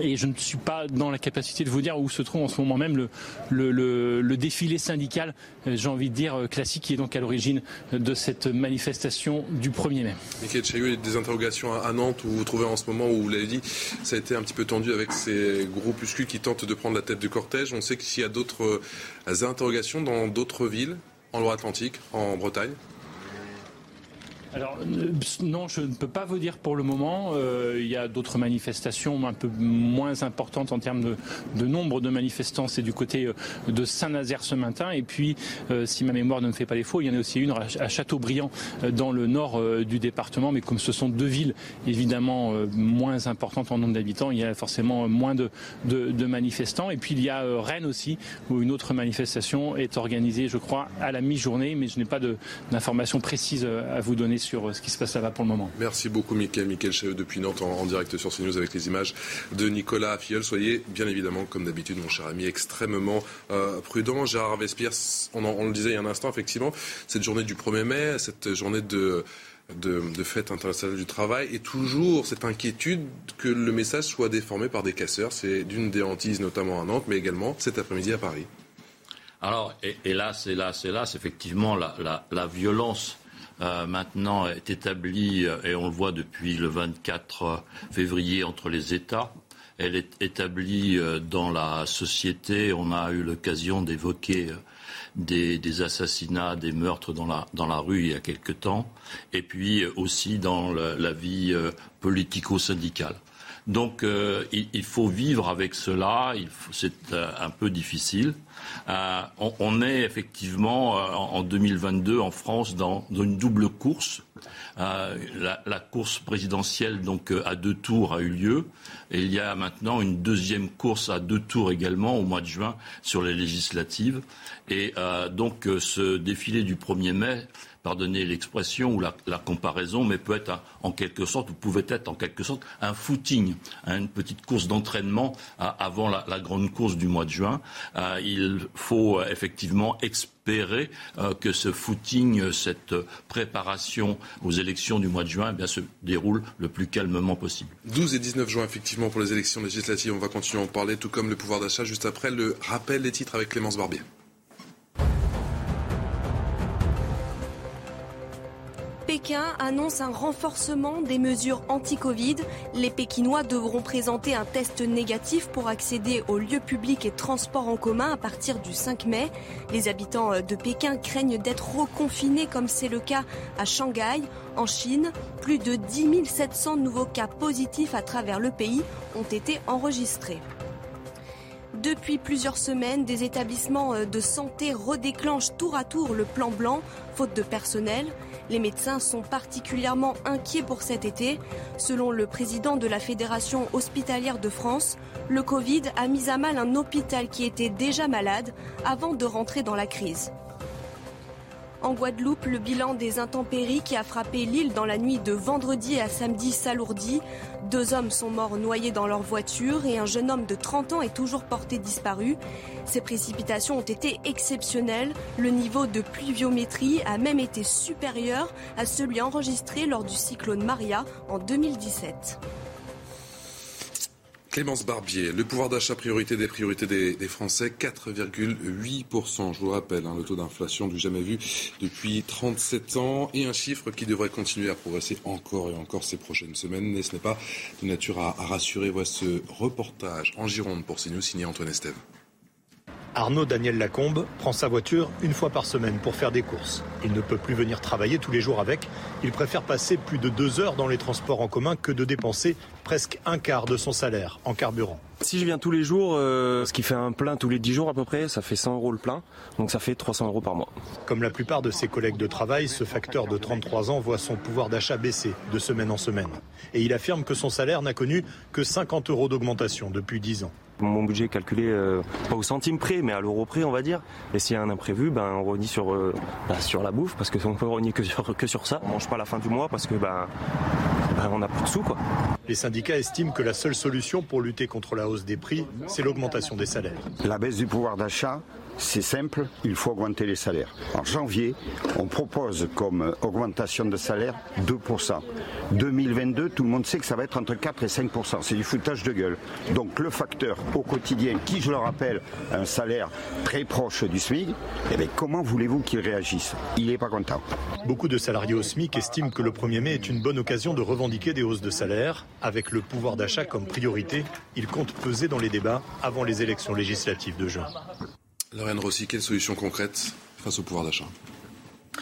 Et je ne suis pas dans la capacité de vous dire où se trouve en ce moment même le, le, défilé syndical, euh, j'ai envie de dire euh, classique, qui est donc à l'origine de cette manifestation du 1er mai. Michael Chaillot, des interrogations à Nantes où vous vous trouvez en ce moment où vous l'avez dit, ça a été un petit peu tendu avec ces groupuscules qui tentent de prendre la tête du cortège. On sait qu'il y a d'autres euh, interrogations dans d'autres villes, en Loire-Atlantique, en Bretagne. Alors euh, non, je ne peux pas vous dire pour le moment. Euh, il y a d'autres manifestations un peu moins importantes en termes de, nombre de manifestants. C'est du côté euh, de Saint-Nazaire ce matin. Et puis, si ma mémoire ne me fait pas défaut, il y en a aussi une à Châteaubriand dans le nord du département. Mais comme ce sont deux villes évidemment moins importantes en nombre d'habitants, il y a forcément moins de, de, manifestants. Et puis il y a Rennes aussi où une autre manifestation est organisée, je crois, à la mi-journée. Mais je n'ai pas d'informations précises à vous donner sur euh, ce qui se passe là-bas pour le moment. Merci beaucoup, Mickaël. Mickaël Cheveux depuis Nantes en, direct sur CNews avec les images de Nicolas Filleul. Soyez bien évidemment, comme d'habitude, mon cher ami, extrêmement euh, prudent. Gérard Vespierre, on, le disait il y a un instant, effectivement, cette journée du 1er mai, cette journée de de, fête internationale du travail et toujours cette inquiétude que le message soit déformé par des casseurs. C'est d'une des hantises, notamment à Nantes, mais également cet après-midi à Paris. Alors, hélas, hélas, hélas, effectivement, la, la violence euh, maintenant est établie, euh, et on le voit depuis le 24 février, entre les États. Elle est établie euh, dans la société. On a eu l'occasion d'évoquer des, assassinats, des meurtres dans la, dans la rue il y a quelque temps, et puis aussi dans la, vie politico-syndicale. Donc il, faut vivre avec cela, c'est un peu difficile. on, est effectivement en 2022 en France dans une double course. Euh, la, course présidentielle donc euh, à deux tours a eu lieu. Et il y a maintenant une deuxième course à deux tours également au mois de juin sur les législatives. Et euh, donc ce défilé du 1er mai pardonnez l'expression ou la, comparaison, mais peut être en quelque sorte, ou pouvait être en quelque sorte, un footing, hein, une petite course d'entraînement avant la, grande course du mois de juin. il faut effectivement espérer que ce footing, cette préparation aux élections du mois de juin eh se déroule le plus calmement possible. 12 et 19 juin, effectivement, pour les élections législatives. On va continuer à en parler, tout comme le pouvoir d'achat, juste après le rappel des titres avec Clémence Barbier. Pékin annonce un renforcement des mesures anti-Covid. Les Pékinois devront présenter un test négatif pour accéder aux lieux publics et transports en commun à partir du 5 mai. Les habitants de Pékin craignent d'être reconfinés comme c'est le cas à Shanghai. En Chine, plus de 10 700 nouveaux cas positifs à travers le pays ont été enregistrés. Depuis plusieurs semaines, des établissements de santé redéclenchent tour à tour le plan blanc, faute de personnel. Les médecins sont particulièrement inquiets pour cet été. Selon le président de la Fédération hospitalière de France, le Covid a mis à mal un hôpital qui était déjà malade avant de rentrer dans la crise. En Guadeloupe, le bilan des intempéries qui a frappé l'île dans la nuit de vendredi à samedi s'alourdit. Deux hommes sont morts noyés dans leur voiture et un jeune homme de 30 ans est toujours porté disparu. Ces précipitations ont été exceptionnelles. Le niveau de pluviométrie a même été supérieur à celui enregistré lors du cyclone Maria en 2017. Clémence Barbier, le pouvoir d'achat priorité des priorités des, Français, 4,8%. Je vous rappelle, hein, le taux d'inflation du jamais vu depuis 37 ans et un chiffre qui devrait continuer à progresser encore et encore ces prochaines semaines. Mais ce n'est pas de nature à, rassurer? Voici ce reportage en Gironde pour CNews signé Antoine Estève. Arnaud Daniel Lacombe prend sa voiture une fois par semaine pour faire des courses. Il ne peut plus venir travailler tous les jours avec. Il préfère passer plus de deux heures dans les transports en commun que de dépenser presque un quart de son salaire en carburant. Si je viens tous les jours, euh, ce qui fait un plein tous les 10 jours à peu près, ça fait 100 euros le plein, donc ça fait 300 euros par mois. Comme la plupart de ses collègues de travail, ce facteur de 33 ans voit son pouvoir d'achat baisser de semaine en semaine. Et il affirme que son salaire n'a connu que 50 euros d'augmentation depuis 10 ans. Mon budget est calculé euh, pas au centime près, mais à l'euro près, on va dire. Et s'il y a un imprévu, ben, on renie sur, euh, bah, sur la bouffe, parce qu'on peut renier que sur, que sur ça. On mange pas à la fin du mois parce que ben, ben on n'a plus de sous. Quoi. Les syndicats estiment que la seule solution pour lutter contre la hausse des prix, c'est l'augmentation des salaires. La baisse du pouvoir d'achat, c'est simple, il faut augmenter les salaires. En janvier, on propose comme augmentation de salaire 2%. 2022, tout le monde sait que ça va être entre 4 et 5%. C'est du foutage de gueule. Donc le facteur au quotidien, qui je le rappelle, un salaire très proche du SMIC, eh comment voulez-vous qu'il réagisse? Il n'est pas content. Beaucoup de salariés au SMIC estiment que le 1er mai est une bonne occasion de revendiquer des hausses de salaire. Avec le pouvoir d'achat comme priorité, ils comptent peser dans les débats avant les élections législatives de juin. Lorraine Rossi, quelle solution concrète face au pouvoir d'achat?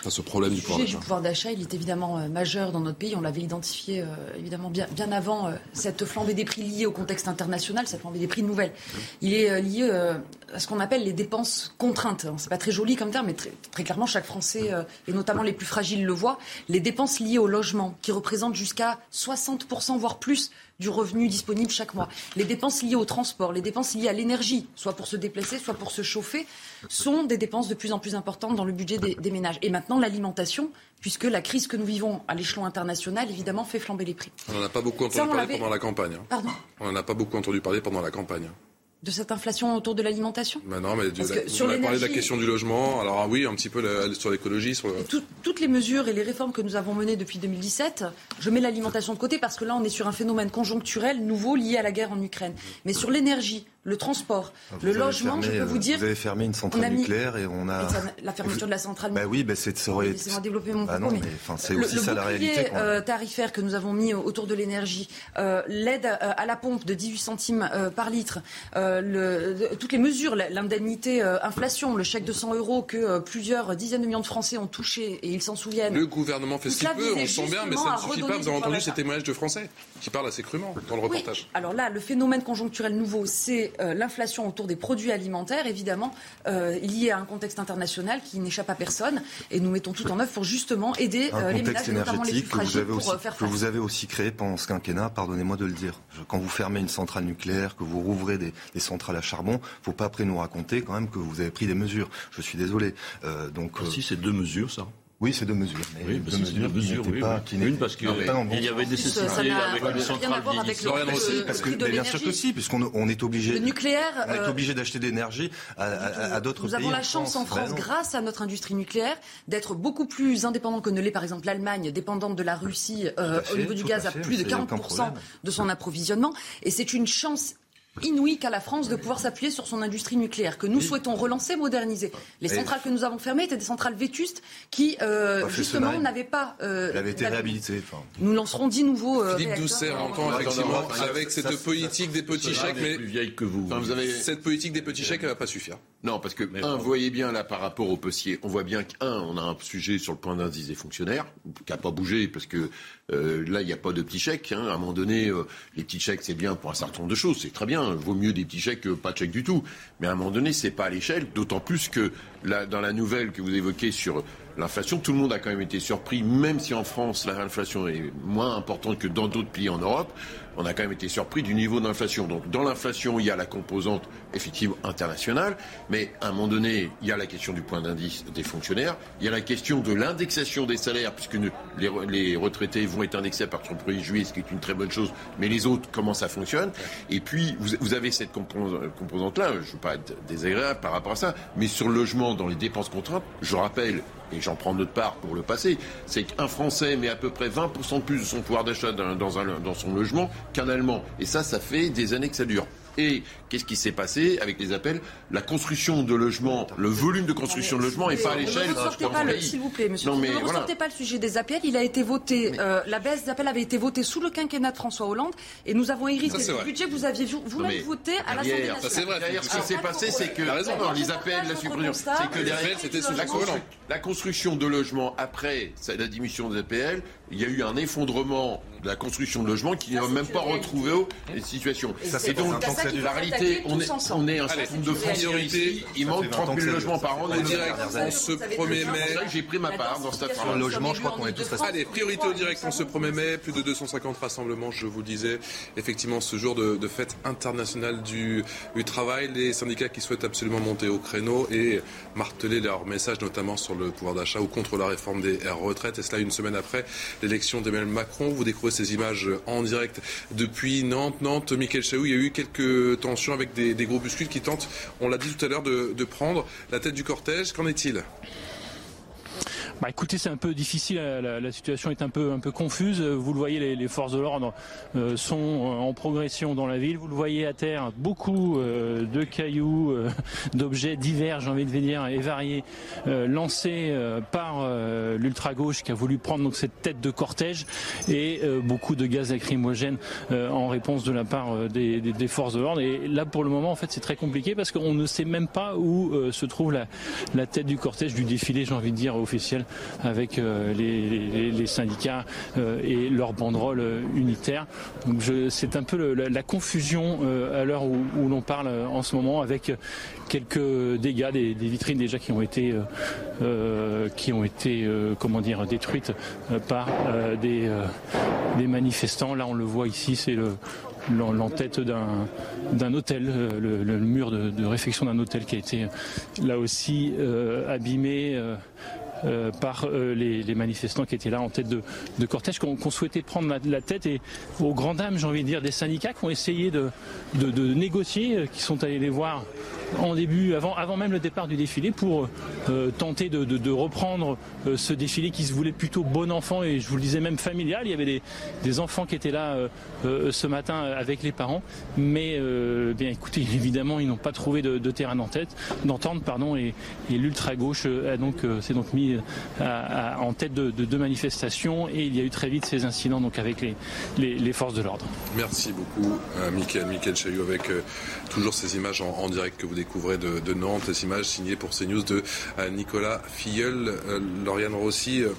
Face au problème du pouvoir d'achat. Le pouvoir d'achat, il est évidemment euh, majeur dans notre pays. On l'avait identifié euh, évidemment bien, bien avant euh, cette flambée des prix liée au contexte international, cette flambée des prix nouvelle. Il est lié à ce qu'on appelle les dépenses contraintes. C'est pas très joli comme terme, mais très, très clairement, chaque Français, et notamment les plus fragiles, le voit. Les dépenses liées au logement, qui représentent jusqu'à 60%, voire plus, du revenu disponible chaque mois. Les dépenses liées au transport, les dépenses liées à l'énergie, soit pour se déplacer, soit pour se chauffer, sont des dépenses de plus en plus importantes dans le budget des, ménages. Et maintenant, l'alimentation, puisque la crise que nous vivons à l'échelon international, évidemment, fait flamber les prix. On n'en a pas beaucoup entendu parler pendant la campagne. Hein. Pardon On n'en a pas beaucoup entendu parler pendant la campagne. Hein de cette inflation autour de l'alimentation Non, mais sur on parlé de la question du logement. Alors ah oui, un petit peu sur l'écologie. Sur... toutes les mesures et les réformes que nous avons menées depuis 2017, je mets l'alimentation de côté parce que là, on est sur un phénomène conjoncturel nouveau lié à la guerre en Ukraine. Mais sur l'énergie, le transport, le logement, je peux vous dire. Vous avez fermé une centrale nucléaire et on a. La fermeture de la centrale nucléaire. Bah oui, bah c'est ça aurait. développer mon bah non, mais, c'est aussi ça la réalité. Le euh, tarifaire que nous avons mis autour de l'énergie, euh, l'aide euh, à la pompe de 18 centimes par litre, toutes les mesures, l'indemnité inflation, le chèque de 100 euros que plusieurs dizaines de millions de Français ont touché et ils s'en souviennent. Le gouvernement fait ce qu'il peut, on sent bien, mais ça ne suffit pas. Vous avez entendu ces témoignages de Français qui parlent assez crûment dans le reportage. Alors là, le phénomène conjoncturel nouveau, c'est l'inflation autour des produits alimentaires, évidemment, liée à un contexte international qui n'échappe à personne. Et nous mettons tout en œuvre pour justement aider les ménages, notamment les plus fragiles, que vous avez pour aussi, faire que vous avez aussi créé pendant ce quinquennat, pardonnez-moi de le dire. Quand vous fermez une centrale nucléaire, que vous rouvrez des, des centrales à charbon, faut pas après nous raconter quand même que vous avez pris des mesures. Je suis désolé. Euh, donc, si c'est deux mesures, ça. Oui, c'est deux mesures. Mais Oui, deux bah c'est deux qui mesures, n'étaient oui, pas- oui. qui Une, parce qu'il y avait n'a avec rien une à centrale voir avec le parce le que mais bien sûr que si, puisqu'on on est obligé. Le nucléaire, On est euh, obligé d'acheter de l'énergie à, à- à d'autres Nous pays. avons la chance en Ben France, grâce à notre industrie nucléaire, d'être beaucoup plus indépendant que ne l'est par exemple l'Allemagne, dépendante de la Russie euh, fait, au niveau du gaz à plus de ça, y a aucun 40% problème. de son approvisionnement. Et c'est une chance inouïe qu'a la France de pouvoir s'appuyer sur son industrie nucléaire, que nous souhaitons relancer, moderniser. Les centrales que nous avons fermées étaient des centrales vétustes qui, euh, justement, n'avaient pas... euh, Elle avait été réhabilitée. enfin. Nous lancerons 10 nouveaux euh, Philippe. Doucet entend effectivement avec cette politique des petits chèques, mais plus vieille que vous. Cette politique des petits chèques, elle va pas suffire. Non, parce que, un, vous voyez bien là par rapport au Pessier, on voit bien qu'un, on a un sujet sur le point d'indice des fonctionnaires, qui n'a pas bougé, parce que euh, là, il n'y a pas de petits chèques. hein. À un moment donné, euh, les petits chèques, c'est bien pour un certain nombre de choses, c'est très bien. Vaut mieux des petits chèques que pas de chèques du tout. Mais à un moment donné, c'est pas à l'échelle, d'autant plus que là, dans la nouvelle que vous évoquez sur l'inflation, tout le monde a quand même été surpris, même si en France, l'inflation est moins importante que dans d'autres pays en Europe, on a quand même été surpris du niveau d'inflation. Donc dans l'inflation, il y a la composante effectivement internationale, mais à un moment donné, il y a la question du point d'indice des fonctionnaires, il y a la question de l'indexation des salaires, puisque les, re- les retraités vont être indexés à partir du 1er juillet, ce qui est une très bonne chose, mais les autres, comment ça fonctionne? Et puis, vous, avez cette compos- composante-là, je ne veux pas être désagréable par rapport à ça, mais sur le logement, dans les dépenses contraintes, je rappelle, et j'en prends notre part pour le passé, c'est qu'un Français met à peu près 20% de plus de son pouvoir d'achat dans, dans son logement qu'un Allemand. Et ça, ça fait des années que ça dure. Et qu'est-ce qui s'est passé avec les appels? La construction de logements, le volume de construction de logements n'est pas à l'échelle d'un pays. s'il vous plaît, monsieur. Non, mais ne voilà. ressortez pas le sujet des appels. Il a été voté, euh, la baisse des appels avait été votée sous le quinquennat de François Hollande et nous avons hérité du budget que vous aviez vous-même voté à l'Assemblée nationale. ça, c'est vrai. Derrière, ce qui s'est passé, c'est que T'as raison. non, les appels, la suppression, c'est que Les derrière, appels, c'était la, sous constru- la construction de logements après la diminution des APL. Il y a eu un effondrement de la construction de logements qui n'a même pas retrouvé les situations. Et ça, c'est donc, la réalité, on est, on est un certain nombre de ici. Il manque fait 30 20 ans 000 que ça logements par an. En direct, en ce 1er mai. C'est vrai que j'ai pris ma part dans cette affaire. logement, je crois qu'on est tous. Allez, priorité au direct en ce 1er mai, plus de 250 rassemblements, je vous le disais. Effectivement, ce jour de, de fête internationale du, du travail, les syndicats qui souhaitent absolument monter au créneau et marteler leur message, notamment sur le pouvoir d'achat ou contre la réforme des retraites. Et cela une semaine après l'élection d'Emmanuel Macron. Vous découvrez ces images en direct depuis Nantes. Nantes, Michael Chaou, il y a eu quelques tensions avec des, des groupuscules qui tentent, on l'a dit tout à l'heure, de, de prendre la tête du cortège. Qu'en est-il? Bah écoutez, c'est un peu difficile, la, la- situation est un peu, confuse. Vous le voyez, les, forces de l'ordre euh, sont euh, en progression dans la ville. Vous le voyez à terre, beaucoup euh, de cailloux, (laughs) d'objets divers, j'ai envie de dire, et variés, lancés par euh, l'ultra-gauche qui a voulu prendre donc, cette tête de cortège et beaucoup de gaz lacrymogènes euh, en réponse de la part des, forces de l'ordre. Et là, pour le moment, en fait, c'est très compliqué parce qu'on ne sait même pas où se trouve la, la tête du cortège du défilé, j'ai envie de dire, officiel, avec euh, les, syndicats euh, et leurs banderoles euh, unitaires. Donc c'est un peu la, confusion à l'heure où, l'on parle en ce moment, avec quelques dégâts, des, vitrines déjà qui ont été, qui ont été, comment dire, détruites par des, manifestants. Là, on le voit ici, c'est le l'en- l'entête d'un hôtel, le, mur de, de réfection d'un hôtel qui a été là aussi abîmé. Euh, par euh, les, manifestants qui étaient là en tête de, cortège, qu'on souhaitait prendre la, tête et aux grandes dames, j'ai envie de dire, des syndicats qui ont essayé de, négocier, euh, qui sont allés les voir en début, avant, avant même le départ du défilé, pour tenter de, reprendre ce défilé qui se voulait plutôt bon enfant et je vous le disais même familial. Il y avait des, enfants qui étaient là ce matin avec les parents, mais bien écoutez, (laughs) évidemment, ils n'ont pas trouvé de, terrain d'entente, pardon, et, et l'ultra gauche a donc s'est donc mis à- en tête de, de deux manifestations et il y a eu très vite ces incidents donc avec les, forces de l'ordre. Merci beaucoup, euh, Mickaël, Mickaël Chaillot, avec euh, toujours ces images en, direct que vous découvrez de, de Nantes, ces images signées pour CNews de euh, Nicolas Filleul, euh, Lauriane Rossi. euh,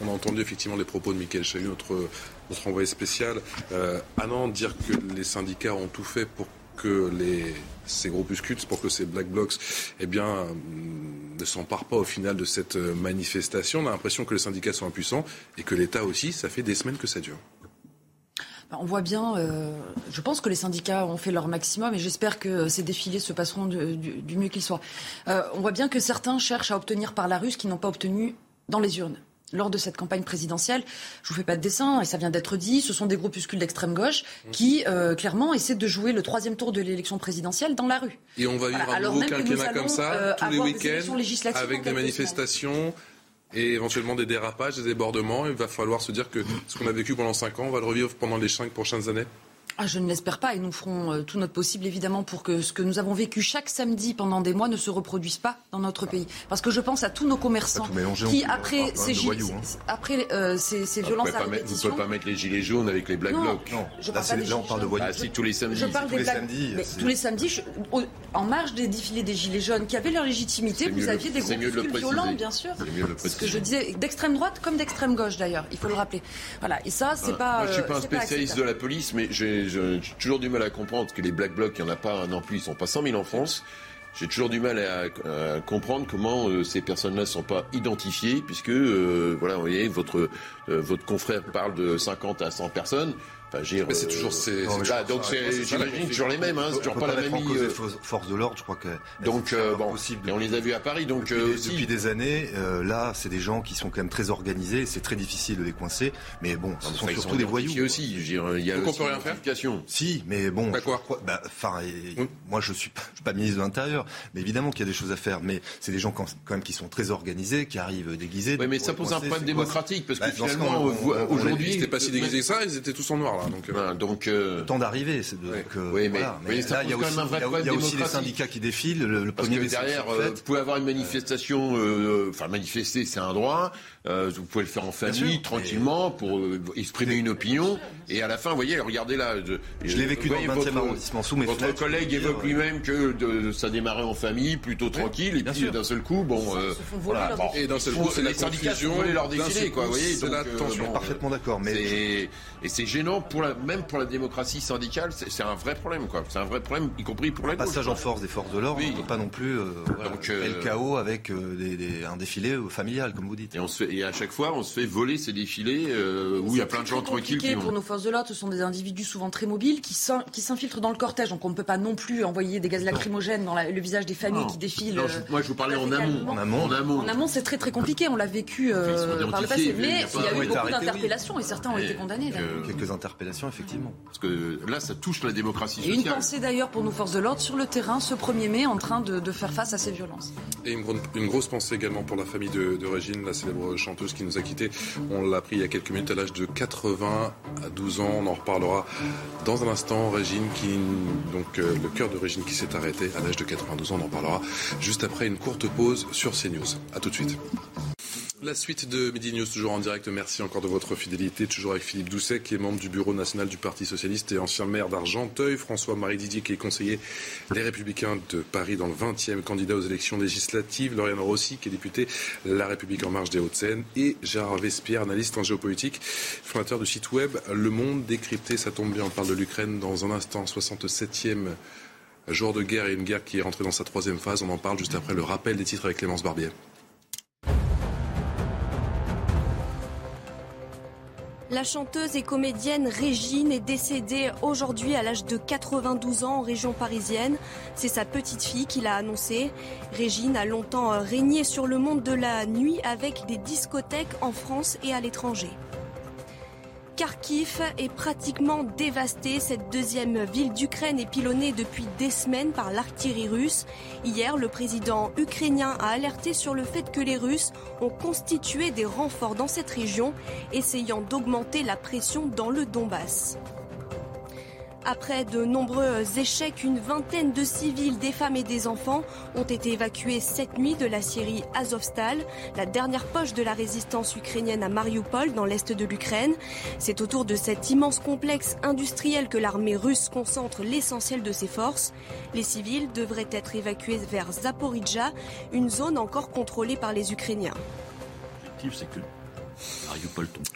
on a entendu effectivement les propos de Mickaël Chaillot, notre, notre envoyé spécial, euh, à Nantes, dire que les syndicats ont tout fait pour que les, ces groupuscules, pour que ces black blocs eh bien, ne s'emparent pas au final de cette manifestation. On a l'impression que les syndicats sont impuissants et que l'État aussi, ça fait des semaines que ça dure. Bah, on voit bien, euh, je pense que les syndicats ont fait leur maximum et j'espère que ces défilés se passeront du, mieux qu'ils soient. Euh, on voit bien que certains cherchent à obtenir par la rue ce qu'ils n'ont pas obtenu dans les urnes lors de cette campagne présidentielle. Je vous fais pas de dessin, et ça vient d'être dit, ce sont des groupuscules d'extrême gauche qui, euh, clairement, essaient de jouer le troisième tour de l'élection présidentielle dans la rue. Et on va vivre un nouveau quinquennat comme ça, tous les week-ends, avec des manifestations et éventuellement des dérapages, des débordements. Il va falloir se dire que ce qu'on a vécu pendant 5 ans, on va le revivre pendant les 5 prochaines années ah, je ne l'espère pas et nous ferons euh, tout notre possible évidemment pour que ce que nous avons vécu chaque samedi pendant des mois ne se reproduise pas dans notre pays. Parce que je pense à tous nos commerçants qui, après, ces, voyous, hein. après euh, ces, violences à répétition... Vous ne pouvez pas mettre les gilets jaunes avec les black blocs. Non, je là, là on parle de voyous. Ah, si, tous les samedis. Je parle tous, des les samedis tous les samedis. en marge des défilés des gilets jaunes qui avaient leur légitimité, vous aviez des groupes violents, bien sûr. Ce que je disais, d'extrême droite comme d'extrême gauche d'ailleurs, il faut le rappeler. Voilà, et ça, c'est pas. Moi, je suis pas un spécialiste de la police, mais j'ai toujours du mal à comprendre que les Black Blocs, il n'y en a pas non plus, ils sont pas 100 000 en France. J'ai toujours du mal à, comprendre comment euh, ces personnes-là ne sont pas identifiées, puisque, euh, voilà, vous voyez, votre, euh, votre confrère parle de 50 à 100 personnes. Enfin, mais c'est toujours ces. donc j'imagine toujours les mêmes, hein, c'est toujours pas la même. Euh... Force de l'ordre, je crois que. Donc euh, bon, possible. et on les a vus à Paris, donc depuis, aussi. depuis des années, euh, là, c'est des gens qui sont quand même très organisés. C'est très difficile de les coincer, mais bon, ce sont surtout des voyous. aussi. Il y a donc on peut rien faire. Si, mais bon. Bah quoi bah, Enfin, moi, je suis pas, je suis pas ministre de l'Intérieur, mais évidemment qu'il y a des choses à faire. Mais c'est des gens quand même qui sont très organisés, qui arrivent déguisés. Oui, mais ça pose un problème démocratique parce que bah, finalement, aujourd'hui, ils n'étaient pas si déguisés que ça. Ils étaient tous en noir là. Donc donc, euh, le temps d'arriver. C'est de, oui, mais, voilà. mais là, il y a aussi, il y a aussi les syndicats qui défilent. Le, le Parce que derrière, euh, vous pouvez avoir une manifestation, euh, enfin manifester, c'est un droit. Euh, vous pouvez le faire en famille, tranquillement, pour euh, exprimer une opinion. Et à la fin, vous voyez, regardez là. Je, l'ai vécu dans le 20e arrondissement sous mes Votre collègue évoque lui-même que de, ça démarrait en famille, plutôt tranquille, et puis d'un seul coup, bon, voilà, et d'un seul coup, c'est la confusion, leur défilé, quoi. Vous voyez, c'est la tension. Parfaitement d'accord, mais et c'est gênant pour la, même pour la démocratie syndicale, c'est un vrai problème, quoi. C'est un vrai problème, y compris pour la gauche. Passage en force des forces de l'ordre, on ne pas non plus euh, Donc, euh, le chaos avec euh, un défilé familial, comme vous dites. Et, on se fait, et à chaque fois, on se fait voler ces défilés euh, où il y a plein de gens tranquilles. Qui pour nos forces de l'ordre, ce sont des individus souvent très mobiles qui s'infiltrent dans le cortège. Donc on ne peut pas non plus envoyer des gaz lacrymogènes dans la, le visage des familles qui défilent. Non, moi, je vous parlais en amont. En amont, en amont. En amont, c'est très très compliqué. On l'a vécu par le passé. Mais il y a eu beaucoup d'interpellations et certains ont été condamnés. Quelques interpellations, effectivement. Parce que là, ça touche la démocratie sociale. Et une pensée d'ailleurs pour nos forces de l'ordre sur le terrain ce 1er mai en train de, de faire face à ces violences. Et une, une, grosse pensée également pour la famille de, de, Régine, la célèbre chanteuse qui nous a quittés. On l'a appris il y a quelques minutes à l'âge de 80 à 12 ans. On en reparlera dans un instant. Régine qui, donc euh, le cœur de Régine qui s'est arrêté à l'âge de 92 ans. On en parlera juste après une courte pause sur CNews. À tout de suite. La suite de Midi News, toujours en direct. Merci encore de votre fidélité. Toujours avec Philippe Doucet, qui est membre du bureau national du Parti Socialiste et ancien maire d'Argenteuil. François-Marie Didier, qui est conseiller des Républicains de Paris dans le 20e candidat aux élections législatives. Lauriane Rossi, qui est député La République en marche des Hauts-de-Seine. Et Gérard Vespierre, analyste en géopolitique, fondateur du site web Le Monde décrypté. Ça tombe bien, on parle de l'Ukraine dans un instant. 67e jour de guerre et une guerre qui est rentrée dans sa troisième phase. On en parle juste après le rappel des titres avec Clémence Barbier. La chanteuse et comédienne Régine est décédée aujourd'hui à l'âge de 92 ans en région parisienne. C'est sa petite fille qui l'a annoncé. Régine a longtemps régné sur le monde de la nuit avec des discothèques en France et à l'étranger. Kharkiv est pratiquement dévastée. Cette deuxième ville d'Ukraine est pilonnée depuis des semaines par l'artillerie russe. Hier, le président ukrainien a alerté sur le fait que les Russes ont constitué des renforts dans cette région, essayant d'augmenter la pression dans le Donbass. Après de nombreux échecs, une vingtaine de civils, des femmes et des enfants ont été évacués cette nuit de la Syrie Azovstal, la dernière poche de la résistance ukrainienne à Mariupol dans l'est de l'Ukraine. C'est autour de cet immense complexe industriel que l'armée russe concentre l'essentiel de ses forces. Les civils devraient être évacués vers Zaporizhzhia, une zone encore contrôlée par les Ukrainiens.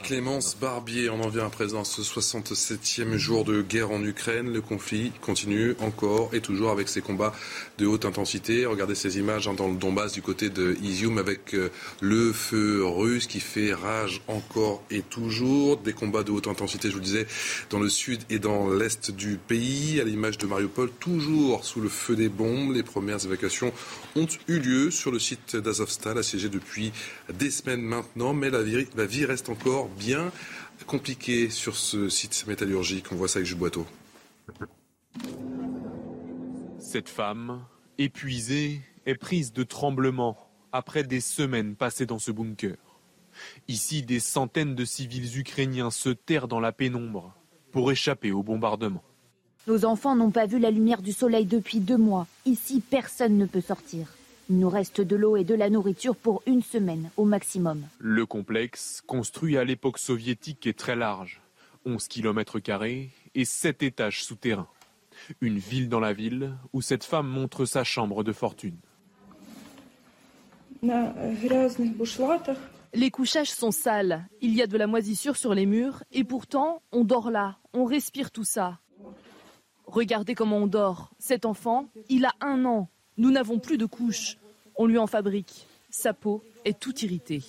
Clémence Barbier, on en vient à présent ce 67e jour de guerre en Ukraine. Le conflit continue encore et toujours avec ces combats de haute intensité. Regardez ces images hein, dans le Donbass du côté de Izium avec euh, le feu russe qui fait rage encore et toujours. Des combats de haute intensité, je vous le disais, dans le sud et dans l'est du pays. À l'image de Mariupol, toujours sous le feu des bombes. Les premières évacuations ont eu lieu sur le site d'Azovstal, assiégé depuis des semaines maintenant. Mais la vie, reste encore bien compliquée sur ce site métallurgique. On voit ça avec Jules Boiteau. Cette femme, épuisée, est prise de tremblements après des semaines passées dans ce bunker. Ici, des centaines de civils ukrainiens se terrent dans la pénombre pour échapper au bombardement. Nos enfants n'ont pas vu la lumière du soleil depuis deux mois. Ici, personne ne peut sortir. Il nous reste de l'eau et de la nourriture pour une semaine au maximum. Le complexe, construit à l'époque soviétique, est très large. 11 km et 7 étages souterrains. Une ville dans la ville où cette femme montre sa chambre de fortune. Les couchages sont sales, il y a de la moisissure sur les murs et pourtant on dort là, on respire tout ça. Regardez comment on dort. Cet enfant, il a un an. Nous n'avons plus de couches. On lui en fabrique. Sa peau est toute irritée.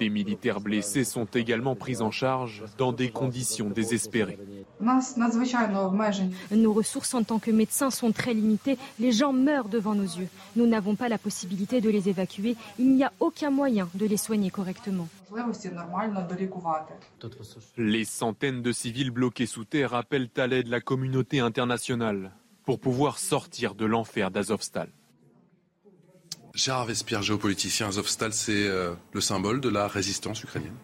Des militaires blessés sont également pris en charge dans des conditions désespérées. Nos ressources en tant que médecins sont très limitées. Les gens meurent devant nos yeux. Nous n'avons pas la possibilité de les évacuer. Il n'y a aucun moyen de les soigner correctement. Les centaines de civils bloqués sous terre appellent à l'aide la communauté internationale pour pouvoir sortir de l'enfer d'Azovstal. Gérard Vespierre, géopoliticien, Azovstal, c'est euh, le symbole de la résistance ukrainienne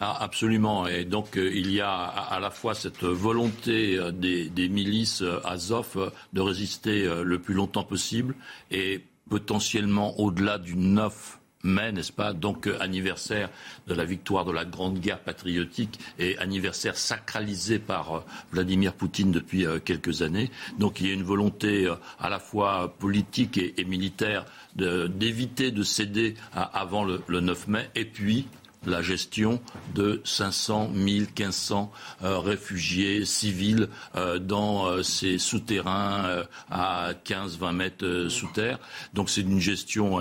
ah, absolument. Et donc, euh, il y a à, la fois cette volonté euh, des, milices Azov de résister le plus longtemps possible et potentiellement au-delà du 9 mai, n'est-ce pas? Donc anniversaire de la victoire de la Grande Guerre patriotique et anniversaire sacralisé par Vladimir Poutine depuis quelques années. Donc il y a une volonté à la fois politique et, militaire d'éviter de, céder avant le, le 9 mai. Et puis la gestion de 500, 1000, 1500 réfugiés civils euh, dans euh, ces souterrains euh, à 15-20 mètres sous terre. Donc c'est une gestion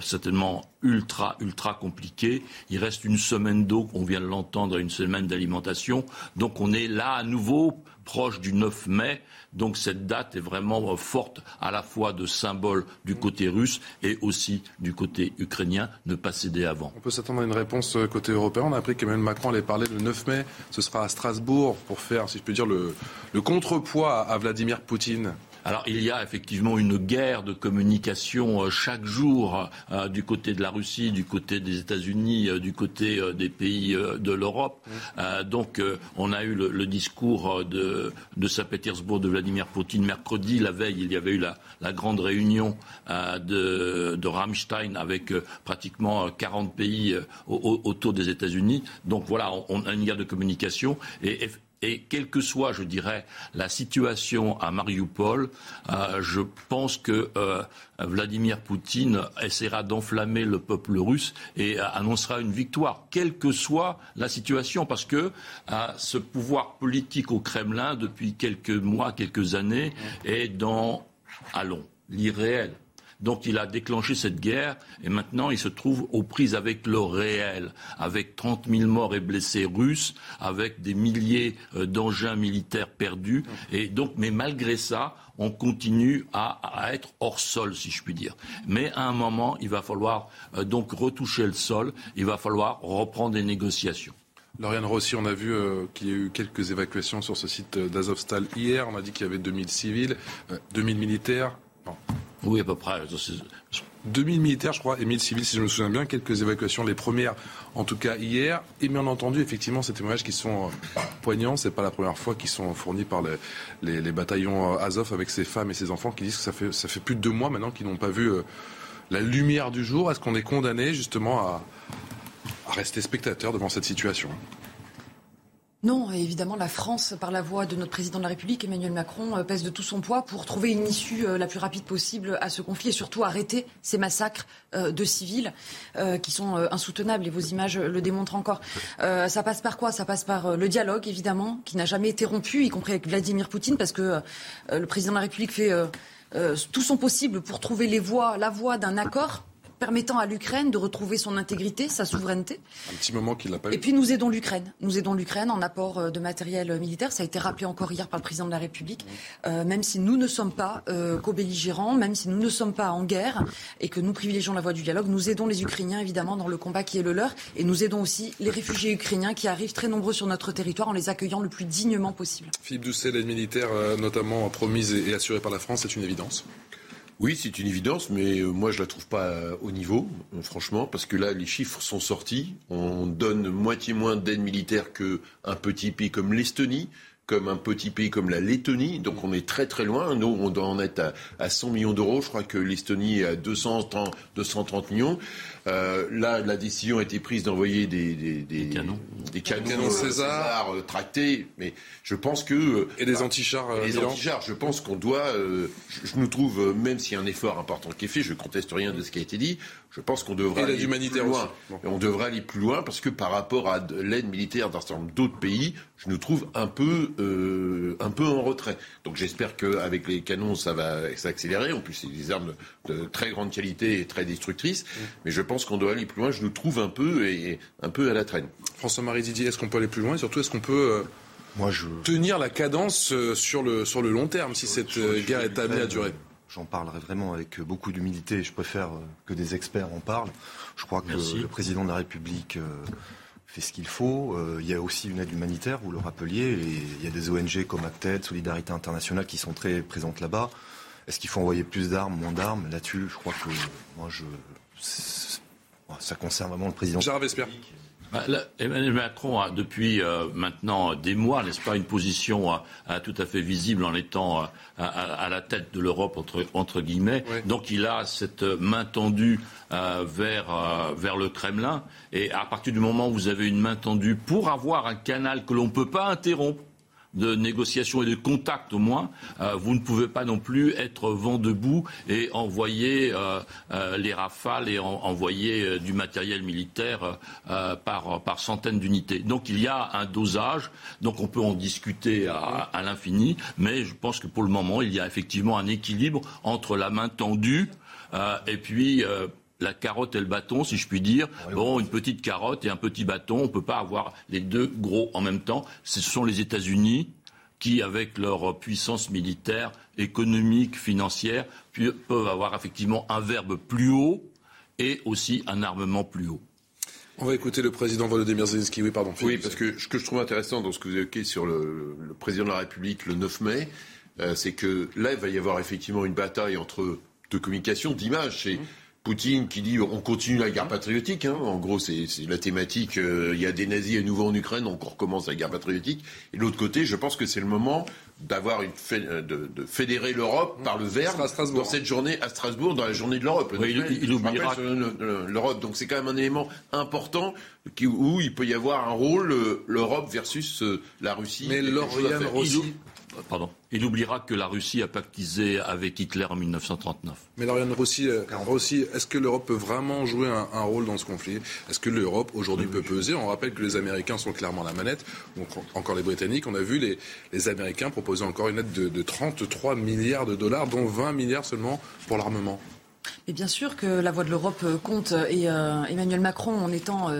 certainement ultra, ultra compliquée. Il reste une semaine d'eau, on vient de l'entendre, une semaine d'alimentation. Donc on est là à nouveau proche du 9 mai. Donc cette date est vraiment forte à la fois de symbole du côté russe et aussi du côté ukrainien, ne pas céder avant. On peut s'attendre à une réponse euh, côté européen. On a appris qu'Emmanuel Macron allait parler le 9 mai. Ce sera à Strasbourg pour faire, si je peux dire, le, le contrepoids à Vladimir Poutine. Alors il y a effectivement une guerre de communication euh, chaque jour euh, du côté de la Russie, du côté des États-Unis, euh, du côté des pays de l'Europe. donc on a eu le, discours de, Saint-Pétersbourg de Vladimir Poutine mercredi. La veille, il y avait eu la, grande réunion de, de Rammstein avec pratiquement 40 pays autour des États-Unis. Donc voilà, on, a une guerre de communication et et quelle que soit, je dirais, la situation à Mariupol, euh, je pense que euh, Vladimir Poutine essaiera d'enflammer le peuple russe et euh, annoncera une victoire, quelle que soit la situation, parce que ce pouvoir politique au Kremlin, depuis quelques mois, quelques années, est dans, allons, l'irréel. Donc il a déclenché cette guerre et maintenant il se trouve aux prises avec le réel, avec 30 000 morts et blessés russes, avec des milliers euh, d'engins militaires perdus. Et donc, mais malgré ça, on continue à, être hors sol, si je puis dire. Mais à un moment, il va falloir euh, donc retoucher le sol, il va falloir reprendre des négociations. Lauriane Rossi, on a vu euh, qu'il y a eu quelques évacuations sur ce site d'Azovstal hier. On a dit qu'il y avait 2000 civils, 2000 militaires. Oui, à peu près. 2000 militaires, je crois, et 1000 civils, si je me souviens bien. Quelques évacuations, les premières, en tout cas hier. Et bien entendu, effectivement, ces témoignages qui sont euh, poignants. C'est pas la première fois qu'ils sont fournis par les, bataillons euh, Azov avec ces femmes et ces enfants qui disent que ça fait, ça fait plus de deux mois maintenant qu'ils n'ont pas vu euh, la lumière du jour. Est-ce qu'on est condamné justement à, à rester spectateur devant cette situation? Non, évidemment, la France, par la voix de notre président de la République, Emmanuel Macron, euh, pèse de tout son poids pour trouver une issue euh, la plus rapide possible à ce conflit et surtout arrêter ces massacres euh, de civils qui sont insoutenables et vos images le démontrent encore. Ça passe par quoi? Ça passe par le dialogue, évidemment, qui n'a jamais été rompu, y compris avec Vladimir Poutine, parce que le président de la République fait tout son possible pour trouver les voies, la voie d'un accord permettant à l'Ukraine de retrouver son intégrité, sa souveraineté. Un petit moment qu'il n'a pas eu. Et puis nous aidons l'Ukraine. Nous aidons l'Ukraine en apport euh, de matériel euh, militaire. Ça a été rappelé encore hier par le président de la République. Euh, même si nous ne sommes pas euh, co-belligérants, même si nous ne sommes pas en guerre et que nous privilégions la voie du dialogue, nous aidons les Ukrainiens évidemment dans le combat qui est le leur. Et nous aidons aussi les réfugiés ukrainiens qui arrivent très nombreux sur notre territoire en les accueillant le plus dignement possible. Philippe Doucet, l'aide militaire notamment promise et assurée par la France, c'est une évidence. Oui, c'est une évidence, mais euh, moi je la trouve pas euh, au niveau, euh, franchement, parce que là les chiffres sont sortis. On donne moitié moins d'aide militaire qu'un petit pays comme l'Estonie comme un petit pays comme la Lettonie. Donc on est très très loin. Nous, on doit en être à, à 100 millions d'euros. Je crois que l'Estonie est à 230, 230 millions. Euh, là, la décision a été prise d'envoyer des, des, des, canons, des canons, César, César tractés. Mais je pense que et des bah, antichars. Euh, des antichars. Je pense qu'on doit. Euh, je, nous trouve, même s'il y a un effort important qui est fait, je conteste rien de ce qui a été dit. Je pense qu'on devrait aller plus loin. On devrait aller plus loin parce que par rapport à l'aide militaire d'un certain nombre d'autres pays, je nous trouve un peu, euh, un peu en retrait. Donc j'espère qu'avec les canons, ça va s'accélérer. En plus, c'est des armes de, très grande qualité et très destructrices. Mm. Mais je pense qu'on doit aller plus loin. Je nous trouve un peu et un peu à la traîne. François-Marie Didier, est-ce qu'on peut aller plus loin? Et surtout est-ce qu'on peut euh, Moi, je... tenir la cadence euh, sur le, sur le long terme si cette guerre est amenée à durer? J'en parlerai vraiment avec beaucoup d'humilité. Je préfère que des experts en parlent. Je crois que le président de la République fait ce qu'il faut. Euh, il y a aussi une aide humanitaire, vous le rappeliez. il y a des ONG comme Acted, Solidarité Internationale qui sont très présentes là-bas. Est-ce qu'il faut envoyer plus d'armes, moins d'armes? Là-dessus, je crois que moi, je, ça concerne vraiment le président. Gérard Vespierre. Bah, Emmanuel Macron a depuis euh, maintenant des mois, n'est-ce pas, une position euh, tout à fait visible en étant euh, à, la tête de l'Europe entre, entre, guillemets. Donc il a cette main tendue vers, vers le Kremlin. Et à partir du moment où vous avez une main tendue pour avoir un canal que l'on ne peut pas interrompre, de négociation et de contact au moins, euh, vous ne pouvez pas non plus être vent debout et envoyer euh, euh, les rafales et envoyer du matériel militaire par, centaines d'unités. Donc il y a un dosage, donc on peut en discuter à l'infini, mais je pense que pour le moment, il y a effectivement un équilibre entre la main tendue et puis la carotte et le bâton, si je puis dire. Bon, une petite carotte et un petit bâton, on ne peut pas avoir les deux gros en même temps. Ce sont les États-Unis qui, avec leur puissance militaire, économique, financière, peuvent avoir effectivement un verbe plus haut et aussi un armement plus haut. On va écouter le président Volodymyr Zelensky. Oui, pardon. Oui, parce que ce que je trouve intéressant dans ce que vous évoquez sur le, président de la République le 9 mai, euh, c'est que là, il va y avoir effectivement une bataille entre de communication, d'image. C'est Poutine qui dit on continue la guerre patriotique. Hein. En gros, c'est la thématique. Euh, il y a des nazis à nouveau en Ukraine, donc on recommence la guerre patriotique. Et de l'autre côté, je pense que c'est le moment d'avoir une euh, de, de, fédérer l'Europe par le vert dans cette journée à Strasbourg, dans la journée de l'Europe. il, oubliera l'Europe. Donc c'est quand même un élément important qui, où il peut y avoir un rôle euh, l'Europe versus la Russie. Mais Lauriane Rossi, Pardon. Il oubliera que la Russie a pactisé avec Hitler en 1939. Mais Lauriane Rossi, euh, est-ce que l'Europe peut vraiment jouer un, rôle dans ce conflit? Est-ce que l'Europe aujourd'hui peut peser? On rappelle que les Américains sont clairement la manette, donc encore les Britanniques. On a vu les, Américains proposer encore une aide de, 33 milliards de dollars, dont 20 milliards seulement pour l'armement. Et bien sûr que la voix de l'Europe euh, compte. Et euh, Emmanuel Macron, en étant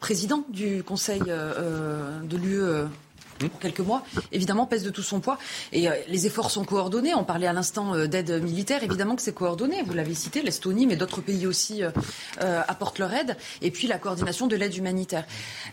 président du Conseil de l'UE pour quelques mois, évidemment, pèse de tout son poids. Et euh, les efforts sont coordonnés. On parlait à l'instant euh, d'aide militaire. Évidemment que c'est coordonné. Vous l'avez cité, l'Estonie, mais d'autres pays aussi euh, apportent leur aide. Et puis la coordination de l'aide humanitaire.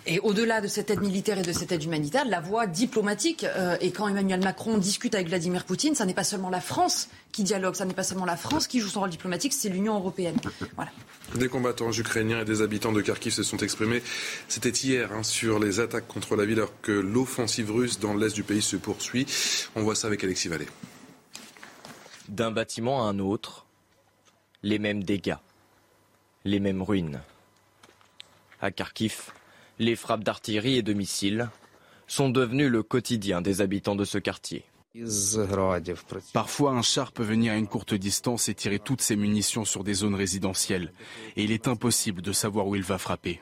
Et au-delà de cette aide militaire et de cette aide humanitaire, la voie diplomatique. et quand Emmanuel Macron discute avec Vladimir Poutine, ça n'est pas seulement la France qui dialogue, ça n'est pas seulement la France qui joue son rôle diplomatique, c'est l'Union européenne. Voilà. Des combattants ukrainiens et des habitants de Kharkiv se sont exprimés. C'était hier hein, sur les attaques contre la ville alors que l'offensive russe dans l'est du pays se poursuit. On voit ça avec Alexis Vallée. D'un bâtiment à un autre, les mêmes dégâts, les mêmes ruines. À Kharkiv, les frappes d'artillerie et de missiles sont devenus le quotidien des habitants de ce quartier. Parfois, un char peut venir à une courte distance et tirer toutes ses munitions sur des zones résidentielles. Et il est impossible de savoir où il va frapper.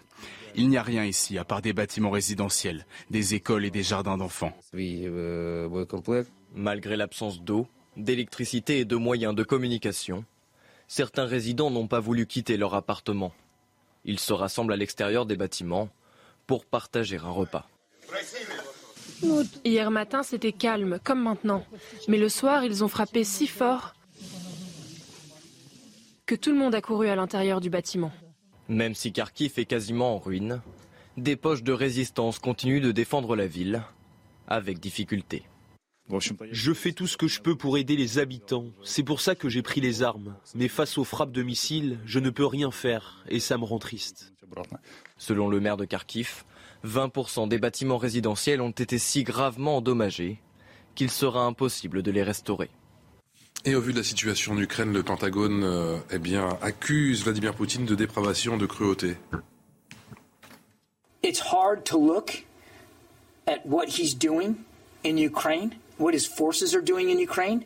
Il n'y a rien ici, à part des bâtiments résidentiels, des écoles et des jardins d'enfants. Malgré l'absence d'eau, d'électricité et de moyens de communication, certains résidents n'ont pas voulu quitter leur appartement. Ils se rassemblent à l'extérieur des bâtiments pour partager un repas. Hier matin, c'était calme, comme maintenant. Mais le soir, ils ont frappé si fort que tout le monde a couru à l'intérieur du bâtiment. Même si Kharkiv est quasiment en ruine, des poches de résistance continuent de défendre la ville, avec difficulté. Je fais tout ce que je peux pour aider les habitants. C'est pour ça que j'ai pris les armes. Mais face aux frappes de missiles, je ne peux rien faire et ça me rend triste. Selon le maire de Kharkiv, 20% des bâtiments résidentiels ont été si gravement endommagés qu'il sera impossible de les restaurer. Et au vu de la situation en Ukraine, le Pentagone euh, eh bien, accuse Vladimir Poutine de dépravation, de cruauté. It's hard to look at what he's doing in Ukraine, what his forces are doing in Ukraine,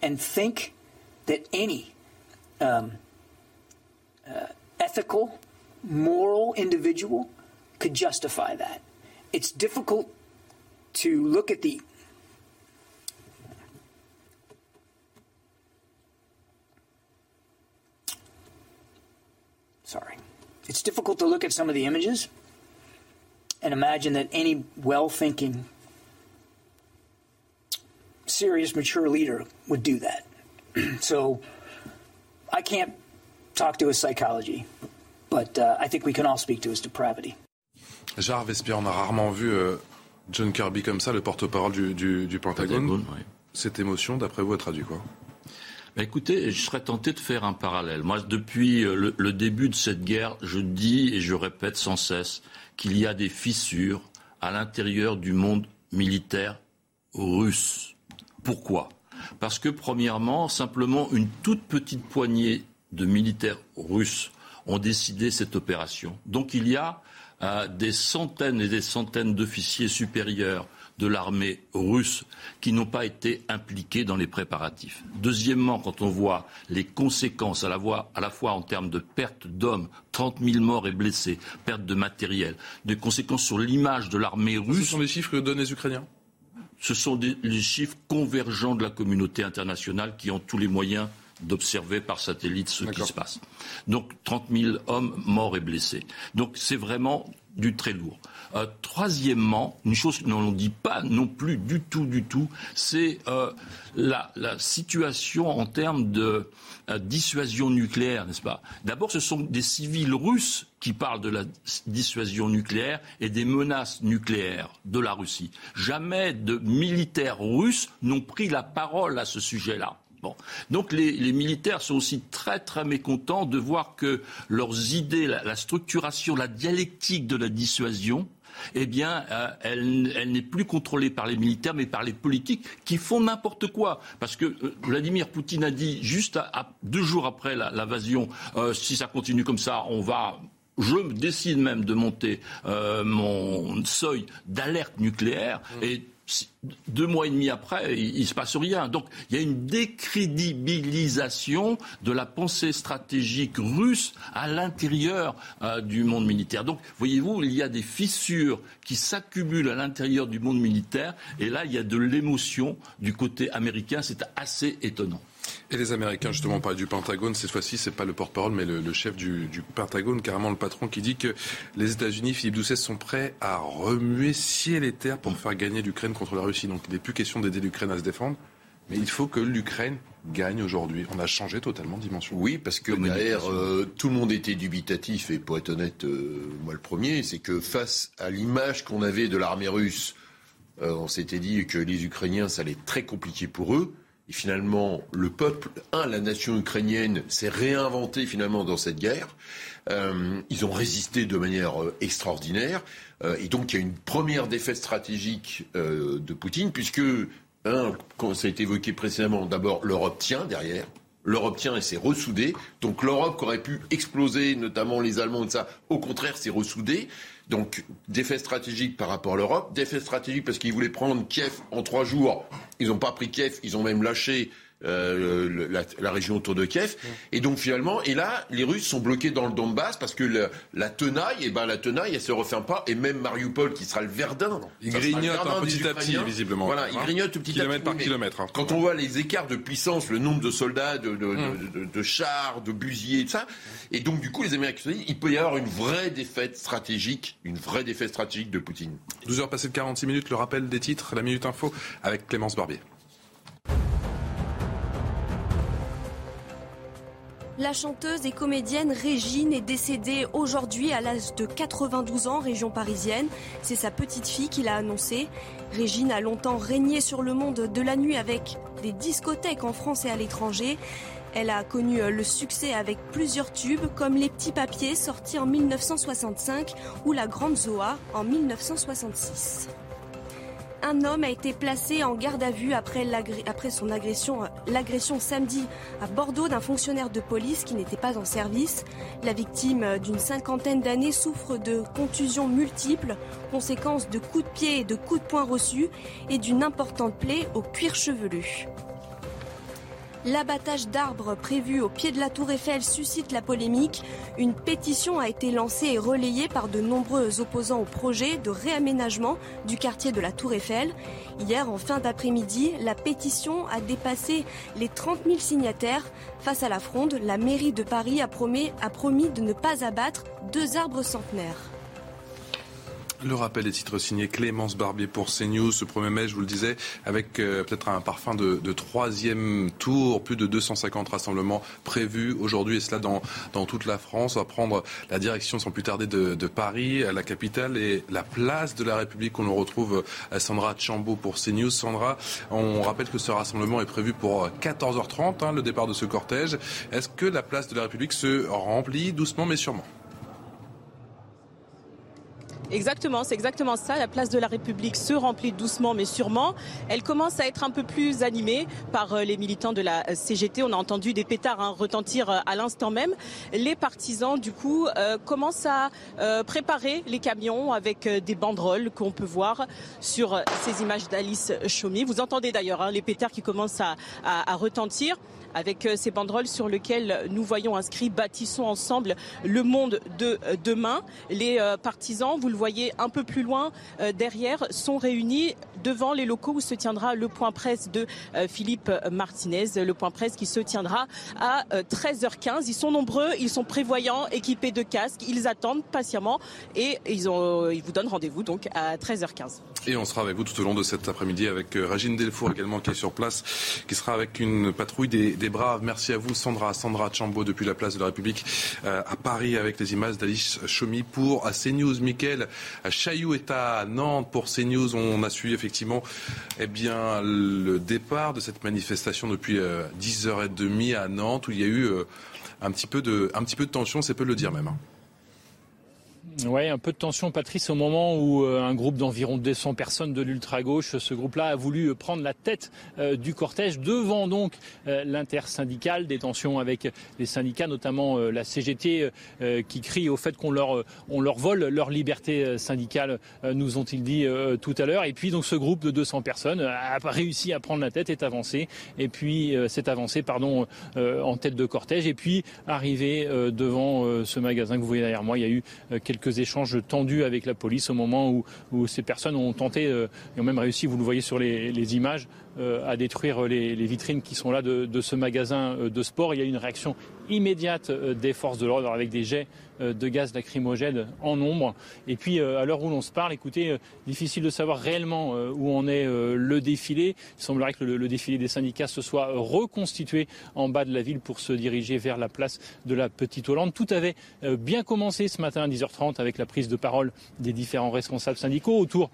and think that any um, uh, ethical, moral individual could justify that. It's difficult to look at the sorry. It's difficult to look at some of the images and imagine that any well-thinking serious mature leader would do that. (clears throat) so I can't talk to his psychology, but uh, I think we can all speak to his depravity. Vespierre, on a rarement vu euh, John Kirby comme ça, le porte-parole du, du, du, Pentagone. Pentagone oui. Cette émotion, d'après vous, a traduit quoi? Bah écoutez, je serais tenté de faire un parallèle. Moi, depuis le, le, début de cette guerre, je dis et je répète sans cesse qu'il y a des fissures à l'intérieur du monde militaire russe. Pourquoi? Parce que, premièrement, simplement une toute petite poignée de militaires russes ont décidé cette opération. Donc il y a euh, des centaines et des centaines d'officiers supérieurs de l'armée russe qui n'ont pas été impliqués dans les préparatifs. Deuxièmement, quand on voit les conséquences à la, fois, à la fois en termes de perte d'hommes, 30 000 morts et blessés, perte de matériel, des conséquences sur l'image de l'armée russe. Ce sont les chiffres que donnent les Ukrainiens Ce sont des, les chiffres convergents de la communauté internationale qui ont tous les moyens d'observer par satellite ce qui se passe. Donc 30 000 hommes morts et blessés. Donc c'est vraiment du très lourd. Euh, troisièmement, une chose que l'on ne dit pas non plus du tout, du tout, c'est euh, la, la, situation en termes de euh, dissuasion nucléaire, n'est-ce pas? D'abord, ce sont des civils russes qui parlent de la dissuasion nucléaire et des menaces nucléaires de la Russie. Jamais de militaires russes n'ont pris la parole à ce sujet-là. Bon. Donc les, les, militaires sont aussi très très mécontents de voir que leurs idées, la, la structuration, la dialectique de la dissuasion, eh bien, euh, elle, elle n'est plus contrôlée par les militaires, mais par les politiques qui font n'importe quoi. Parce que euh, Vladimir Poutine a dit juste à, à, deux jours après l'invasion, euh, si ça continue comme ça, on va je décide même de monter euh, mon seuil d'alerte nucléaire mmh. et deux mois et demi après, il ne se passe rien. Donc il y a une décrédibilisation de la pensée stratégique russe à l'intérieur euh, du monde militaire. Donc voyez-vous, il y a des fissures qui s'accumulent à l'intérieur du monde militaire et là, il y a de l'émotion du côté américain. C'est assez étonnant. Et les Américains, justement, parlent du Pentagone. Cette fois-ci, c'est pas le porte-parole, mais le, le chef du, du, Pentagone, carrément le patron, qui dit que les États-Unis, Philippe Doucet, sont prêts à remuer ciel et terre pour faire gagner l'Ukraine contre la Russie. Donc, il n'est plus question d'aider l'Ukraine à se défendre, mais il faut que l'Ukraine gagne aujourd'hui. On a changé totalement de dimension. Oui, parce que derrière, euh, tout le monde était dubitatif, et pour être honnête, euh, moi le premier, c'est que face à l'image qu'on avait de l'armée russe, euh, on s'était dit que les Ukrainiens, ça allait être très compliqué pour eux. Et finalement, le peuple, la nation ukrainienne s'est réinventée finalement dans cette guerre. Euh, ils ont résisté de manière euh, extraordinaire. Euh, et donc, il y a une première défaite stratégique de Poutine, puisque, un, comme ça a été évoqué précédemment, d'abord, l'Europe tient derrière. L'Europe tient et s'est ressoudée. Donc l'Europe qui aurait pu exploser, notamment les Allemands et ça, au contraire, s'est ressoudée. Donc, défait stratégique par rapport à l'Europe, défait stratégique parce qu'ils voulaient prendre Kiev en trois jours. Ils n'ont pas pris Kiev, ils ont même lâché euh, la, la, région autour de Kiev. Et donc finalement, et là, les Russes sont bloqués dans le Donbass parce que la, la tenaille, et eh ben la tenaille, elle se referme pas. Et même Mariupol, qui sera le Verdun, il grignote un petit à petit, visiblement. Voilà, il grignote petit kilomètre à petit. par kilomètre. Hein. Quand on voit les écarts de puissance, le nombre de soldats, de, de, de, de chars, de busillés, tout ça, et donc du coup, les Américains disent, il peut y avoir une vraie défaite stratégique, une vraie défaite stratégique de Poutine. 12 heures passées de 46 minutes, le rappel des titres, la minute info avec Clémence Barbier. La chanteuse et comédienne Régine est décédée aujourd'hui à l'âge de 92 ans, région parisienne. C'est sa petite fille qui l'a annoncé. Régine a longtemps régné sur le monde de la nuit avec des discothèques en France et à l'étranger. Elle a connu le succès avec plusieurs tubes comme Les Petits Papiers sortis en 1965 ou La Grande Zoa en 1966 un homme a été placé en garde à vue après, son agression, euh, l'agression samedi à Bordeaux d'un fonctionnaire de police qui n'était pas en service. La victime euh, d'une cinquantaine d'années souffre de contusions multiples, conséquences de coups de pied et de coups de poing reçus et d'une importante plaie au cuir chevelu. L'abattage d'arbres prévu au pied de la tour Eiffel suscite la polémique. Une pétition a été lancée et relayée par de nombreux opposants au projet de réaménagement du quartier de la tour Eiffel. Hier, en fin d'après-midi, la pétition a dépassé les 30 000 signataires. Face à la fronde, la mairie de Paris a promis, a promis de ne pas abattre deux arbres centenaires. Le rappel des titres signés Clémence Barbier pour CNews. Ce 1er mai, je vous le disais, avec euh, peut-être un parfum de, troisième tour. Plus de 250 rassemblements prévus aujourd'hui et cela dans, toute la France. On va prendre la direction sans plus tarder de, de Paris, la capitale et la place de la République. On le retrouve à Sandra Chambaud pour CNews. Sandra, on rappelle que ce rassemblement est prévu pour 14h30, hein, le départ de ce cortège. Est-ce que la place de la République se remplit doucement mais sûrement? Exactement, c'est exactement ça. La place de la République se remplit doucement mais sûrement. Elle commence à être un peu plus animée par euh, les militants de la CGT. On a entendu des pétards hein, retentir euh, à l'instant même. Les partisans, du coup, euh, commencent à euh, préparer les camions avec euh, des banderoles qu'on peut voir sur ces images d'Alice Chaumy. Vous entendez d'ailleurs hein, les pétards qui commencent à retentir avec ces banderoles sur lesquelles nous voyons inscrit Bâtissons ensemble le monde de demain. Les partisans, vous le voyez un peu plus loin derrière, sont réunis devant les locaux où se tiendra le point presse de Philippe Martinez, le point presse qui se tiendra à 13h15. Ils sont nombreux, ils sont prévoyants, équipés de casques, ils attendent patiemment et ils, ont, vous donnent rendez-vous donc à 13h15. Et on sera avec vous tout au long de cet après-midi avec Régine Delfour également qui est sur place, qui sera avec une patrouille des, Braves. Merci à vous Sandra, Sandra Chambaud depuis la place de la République euh, à Paris avec les images d'Alice Chomy pour CNews. Mickaël Chailloux est à Nantes pour CNews. On a suivi effectivement eh bien, le départ de cette manifestation depuis euh, 10h30 à Nantes où il y a eu euh, un, petit peu de, un petit peu de tension, c'est peu le dire même. Oui, un peu de tension, Patrice, au moment où euh, un groupe d'environ 200 personnes de l'ultra-gauche, ce groupe-là a voulu euh, prendre la tête euh, du cortège devant donc l'intersyndicale, des tensions avec les syndicats, notamment la CGT, qui crie au fait qu'on leur, on leur vole leur liberté syndicale, nous ont-ils dit tout à l'heure. Et puis donc ce groupe de 200 personnes a réussi à prendre la tête, est avancé, et puis s'est avancé, pardon, en tête de cortège, et puis arrivé devant ce magasin que vous voyez derrière moi, il y a eu quelques quelques échanges tendus avec la police au moment où, ces personnes ont tenté euh, et ont même réussi, vous le voyez sur les, images, euh, à détruire les, vitrines qui sont là de, de ce magasin euh, de sport. Il y a eu une réaction immédiate des forces de l'ordre avec des jets de gaz lacrymogène en nombre. Et puis euh, à l'heure où l'on se parle, écoutez, difficile de savoir réellement où en est le défilé. Il semblerait que le, le défilé des syndicats se soit reconstitué en bas de la ville pour se diriger vers la place de la Petite Hollande. Tout avait bien commencé ce matin à 10h30 avec la prise de parole des différents responsables syndicaux autour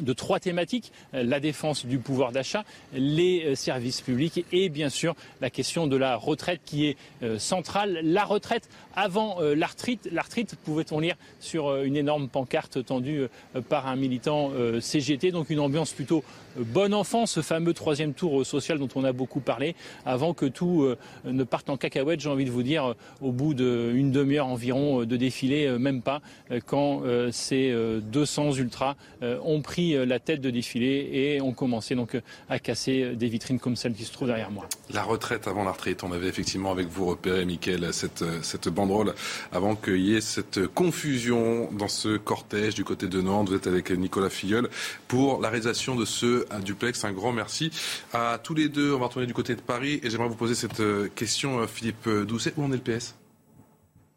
de trois thématiques la défense du pouvoir d'achat, les services publics et bien sûr la question de la retraite qui est euh, centrale. La retraite avant euh, l'arthrite. L'arthrite, pouvait-on lire sur euh, une énorme pancarte tendue par un militant CGT. Donc une ambiance plutôt bon enfant ce fameux troisième tour social dont on a beaucoup parlé, avant que tout ne parte en cacahuète, j'ai envie de vous dire, au bout d'une demi-heure environ de défilé, même pas, quand ces 200 ultras ont pris la tête de défilé et ont commencé donc à casser des vitrines comme celle qui se trouve derrière moi. La retraite avant la retraite, on avait effectivement avec vous repéré, Mickaël, cette, cette banderole avant qu'il y ait cette confusion dans ce cortège du côté de Nantes. Vous êtes avec Nicolas Filleul pour la réalisation de ce duplex. Un grand merci à tous les deux. On va retourner du côté de Paris et j'aimerais vous poser cette question, Philippe Doucet. Où en est le PS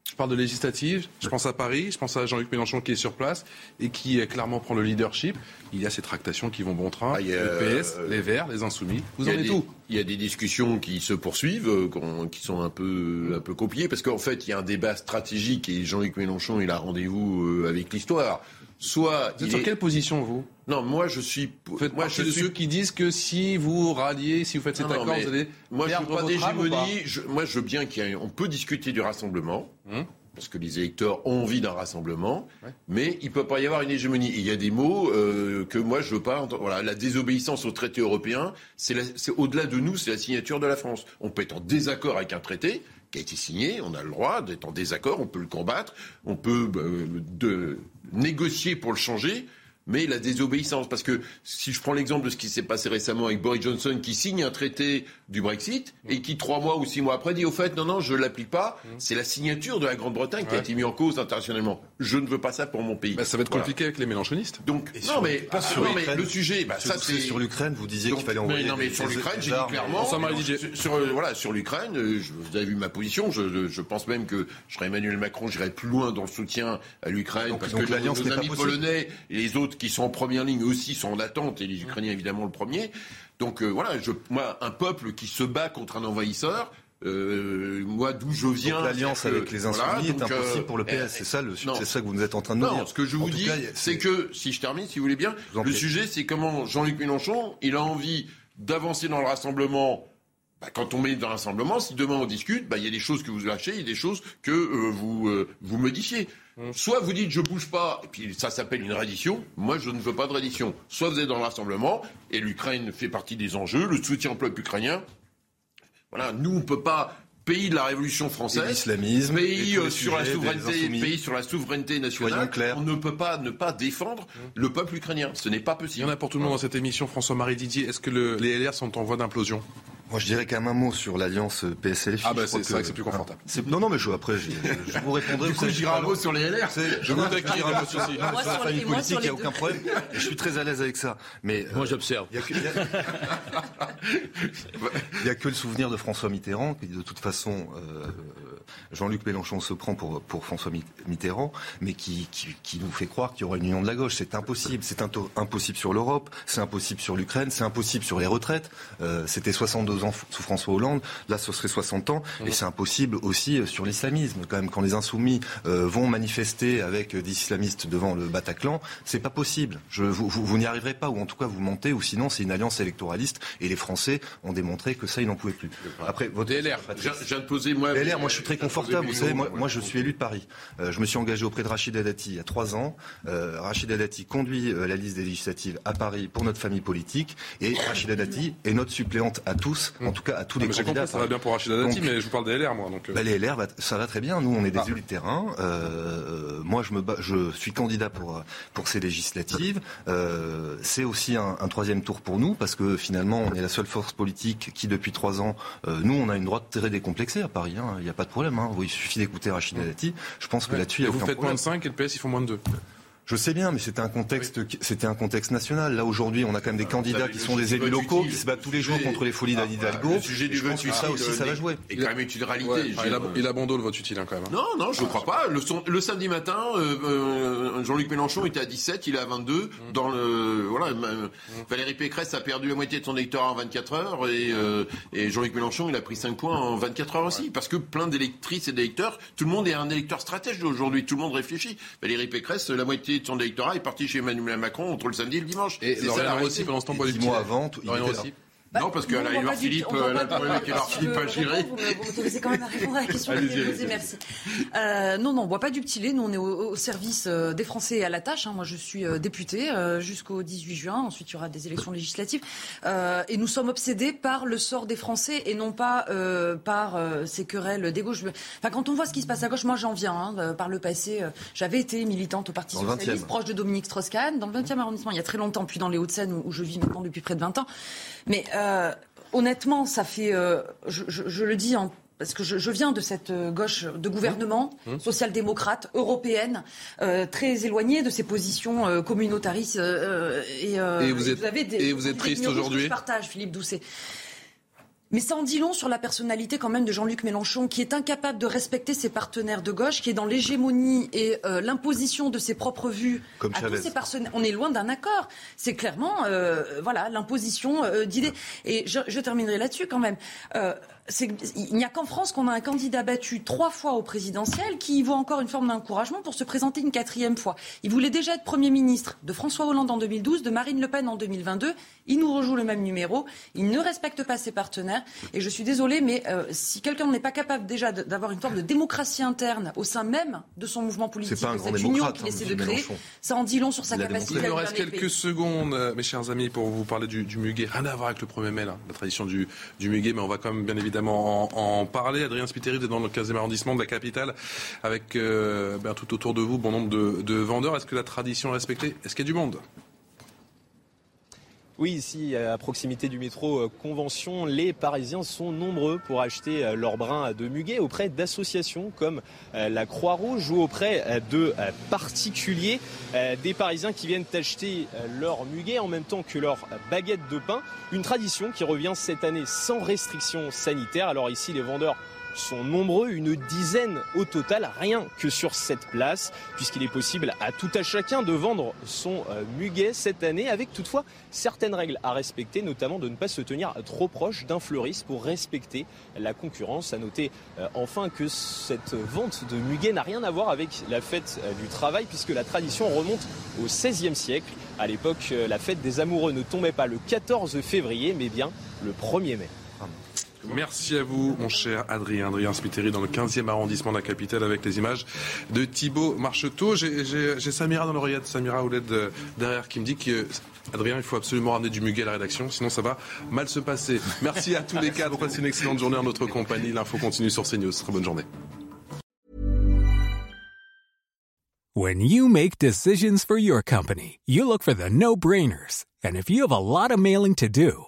je parle de législative, je pense à Paris, je pense à Jean-Luc Mélenchon qui est sur place et qui clairement prend le leadership. Il y a ces tractations qui vont bon train, Ah, a, le PS, euh, les Verts, les Insoumis. Vous en êtes où? Il y a des discussions qui se poursuivent, euh, qui sont un peu, un peu compliquées, parce qu'en fait, il y a un débat stratégique et Jean-Luc Mélenchon, il a rendez-vous euh, avec l'histoire. Soit Vous êtes sur est- quelle position, vous? Non, moi, je suis. Faites moi, je de suis ceux qui disent que si vous ralliez, si vous faites cet Non, accord, vous allez moi, je veux pas? d'hégémonie. Je- Moi, je veux bien qu'on peut discuter du rassemblement. Hum. Parce que les électeurs ont envie d'un rassemblement, mais il peut pas y avoir une hégémonie. Il y a des mots euh, que moi je veux pas entendre. Voilà, la désobéissance au traité européen, c'est au-delà de nous, c'est la signature de la France. On peut être en désaccord avec un traité qui a été signé, on a le droit d'être en désaccord, on peut le combattre, on peut euh, de, négocier pour le changer. Mais la désobéissance, parce que si je prends l'exemple de ce qui s'est passé récemment avec Boris Johnson qui signe un traité du Brexit et qui trois mois ou six mois après dit au fait non non je l'applique pas, c'est la signature de la Grande-Bretagne qui a été mise en cause internationalement. Je ne veux pas ça pour mon pays. Bah, ça va être Voilà. compliqué avec les mélenchonistes. Donc Et non mais pas ah, sur non, mais l'Ukraine. le sujet, bah, Sur- ça c'est sur l'Ukraine, vous disiez qu'il fallait mais envoyer non mais sur l'Ukraine, j'ai dit clairement. Sur, sur, euh, voilà sur l'Ukraine, euh, vous avez vu ma position. Je, je- je pense même que je serais Emmanuel Macron, j'irais plus loin dans le soutien à l'Ukraine parce donc que l'alliance nos n'est pas amis possible. polonais et les autres qui sont en première ligne aussi sont en attente et les Ukrainiens évidemment le premier. Donc euh, voilà, je, moi un peuple qui se bat contre un envahisseur. euh, moi, d'où je viens, l'alliance avec les insoumis voilà, est donc, impossible euh, pour le PS. euh, C'est ça, le, c'est ça que vous nous êtes en train de nous Non, dire. ce que je vous dis, c'est que, si je termine, si vous voulez bien, vous le sujet, c'est comment Jean-Luc Mélenchon, il a envie d'avancer dans le rassemblement. Bah, quand on met dans le rassemblement, si demain on discute, bah, il y a des choses que vous lâchez, il y a des choses que euh, vous, euh, vous modifiez. Soit vous dites je bouge pas, et puis ça s'appelle une reddition. Moi, je ne veux pas de reddition. Soit vous êtes dans le rassemblement, et l'Ukraine fait partie des enjeux, le soutien au peuple ukrainien. Voilà, nous, on peut pas pays de la Révolution française, l'islamisme, pays euh, sur la sujets souveraineté, pays sur la souveraineté nationale. Soyons clairs. On ne peut pas ne pas défendre le peuple ukrainien. Ce n'est pas Il y possible. en a pour tout le monde dans cette émission. François-Marie Didier, est-ce que le- les LR sont en voie d'implosion? Moi, je dirais quand même un mot sur l'alliance PSLFI. Ah bah, c'est- vrai que c'est plus confortable. C'est- Non, non, mais je, après, je, je vous répondrai. Du vous coup, pas un mot sur les LR. Je taquine, dirai un mot sur Moi, la sur famille les- moi, politique, il n'y a les aucun problème. Et je suis très à l'aise avec ça. Mais euh, Moi, j'observe. il n'y (laughs) a, que- le souvenir de François Mitterrand, qui de toute façon, euh, Jean-Luc Mélenchon se prend pour, pour François Mit- Mitterrand, mais qui, qui, qui nous fait croire qu'il y aura une union de la gauche. C'est impossible. C'est impossible sur l'Europe, c'est impossible sur l'Ukraine, c'est impossible sur les retraites. Euh, C'était 62 ans sous François Hollande, là ce serait 60 ans, et c'est impossible aussi euh, sur l'islamisme. Quand même, quand les insoumis euh, vont manifester avec euh, des islamistes devant le Bataclan, c'est pas possible. Je, vous vous, vous n'y arriverez pas, ou en tout cas vous mentez, ou sinon c'est une alliance électoraliste, et les Français ont démontré que ça, ils n'en pouvaient plus. Après, votre DLR. Je je viens de poser, moi. LR, moi je suis très confortable. Vous savez, moi, je suis élu de Paris. Euh, je me suis engagé auprès de Rachid Dati il y a trois ans. Euh, Rachid Dati conduit la liste des législatives à Paris pour notre famille politique. Et Rachid Dati est notre suppléante à tous, en tout cas à tous Non, les mais candidats. compris, ça va bien pour Rachida Dati, mais je vous parle des LR, moi. Donc, euh, bah, les LR, va- ça va très bien. Nous, on est des Ah. élus de terrain. Euh, moi, je me bats- je suis candidat pour pour ces législatives. Euh, c'est aussi un, un troisième tour pour nous parce que finalement, on est la seule force politique qui, depuis trois ans, euh, nous, on a une droite très décomplexée à Paris. hein. Il n'y a pas de problème. Hein. Il suffit d'écouter Rachida Dati. Je pense que là-dessus, il y a vous aucun faites moins de 5 et le PS, ils font moins de 2. Je sais bien, mais c'était un contexte, qui- c'était un contexte national. Là aujourd'hui, on a quand même des candidats qui sont des élus locaux, utile, qui se battent tous les le jours contre les folies d'Anne Hidalgo. Le sujet Et du je vote pense que ça utile, aussi, ça euh, va jouer. Et quand même une réalité. Ouais, il, a, veux dire, il a bon dos, le vote utile, hein, quand même. Non, non, je ne crois pas. Le, son- le samedi matin, euh, euh, Jean-Luc Mélenchon était à 17, il est à 22. Dans le voilà, Valérie Pécresse a perdu la moitié de son électorat en 24 heures et, euh, et Jean-Luc Mélenchon, il a pris 5 points en 24 heures aussi, parce que plein d'électrices et d'électeurs, tout le monde est un électeur stratège aujourd'hui. Tout le monde réfléchit. Valérie Pécresse, la moitié de son électorat est parti chez Emmanuel Macron entre le samedi et le dimanche. Et C'est ça, Laurent la Rossi, pendant ce temps, Et boit du mois avant, tout- il était là. Rossi. non, parce qu'à la Philippe, là, Philippe a géré. Vous m'autorisez quand même à répondre à la question que vous posée, merci. Euh, non, non, on ne boit pas du petit lait. Nous, on est au, service euh, des Français et à la tâche. Hein. Moi, je suis euh, députée jusqu'au 18 juin. Ensuite, il y aura des élections législatives. et nous sommes obsédés par le sort des Français et non pas par ces querelles des gauches. Enfin, quand on voit ce qui se passe à gauche, moi, j'en viens. Hein, par le passé, j'avais été militante au Parti Socialiste, proche de Dominique Strauss-Kahn, dans le 20e arrondissement, il y a très longtemps, puis dans les Hauts-de-Seine, où, où je vis maintenant depuis près de 20 ans. Mais euh, honnêtement, ça fait, euh, je, le dis parce que je, viens de cette euh, gauche de gouvernement mmh. Mmh. social-démocrate européenne, très éloignée de ces positions communautaristes. Et, vous êtes, avez et vous êtes triste aujourd'hui. Je partage, Philippe Doucet. Mais ça en dit long sur la personnalité quand même de Jean-Luc Mélenchon, qui est incapable de respecter ses partenaires de gauche, qui est dans l'hégémonie et euh, l'imposition de ses propres vues Comme à tous ses partenaires. On est loin d'un accord. C'est clairement, euh, voilà, l'imposition euh, d'idées. Et je, je terminerai là-dessus quand même il n'y a qu'en France qu'on a un candidat battu trois fois au présidentiel qui y voit encore une forme d'encouragement pour se présenter une quatrième fois. Il voulait déjà être Premier ministre de François Hollande en 2012, de Marine Le Pen en 2022. Il nous rejoue le même numéro. Il ne respecte pas ses partenaires. Et je suis désolée, mais euh, si quelqu'un n'est pas capable déjà d'avoir une forme de démocratie interne au sein même de son mouvement politique, pas cette union qu'il essaie de créer, ça en dit long sur sa capacité à Il me reste quelques secondes, euh, mes chers amis, pour vous parler du, du muguet. Rien à voir avec le 1er mai, la tradition du, du muguet, mais on va quand même bien évidemment en, parler. Adrien Spiteri, est dans le 15e arrondissement de la capitale, avec euh, ben, tout autour de vous bon nombre de, vendeurs. Est-ce que la tradition est respectée? Est-ce qu'il y a du monde? Oui, ici, à proximité du métro euh, Convention, les Parisiens sont nombreux pour acheter euh, leur brin de muguet auprès d'associations comme la Croix-Rouge ou auprès de particuliers, des Parisiens qui viennent acheter leur muguet en même temps que leur baguette de pain. Une tradition qui revient cette année sans restrictions sanitaires. Alors ici, les vendeurs sont nombreux, une dizaine au total, rien que sur cette place, puisqu'il est possible à tout à chacun de vendre son euh, muguet cette année, avec toutefois certaines règles à respecter, notamment de ne pas se tenir trop proche d'un fleuriste pour respecter la concurrence. À noter euh, enfin que cette vente de muguet n'a rien à voir avec la fête euh, du travail, puisque la tradition remonte au XVIe siècle. À l'époque, la fête des amoureux ne tombait pas le 14 février, mais bien le 1er mai. Merci à vous, mon cher Adrien. Adrien Spiteri dans le 15e arrondissement de la capitale avec les images de Thibaut Marcheteau. J'ai Samira dans l'oreillette, Samira Ouled euh, derrière, qui me dit que Adrien, il faut absolument ramener du muguet à la rédaction, sinon ça va mal se passer. Merci à tous les cadres. Passez une excellente journée en notre compagnie. L'info continue sur CNews. Très bonne journée. When you make decisions for your company, you look for the no-brainers. And if you have a lot of mailing to do,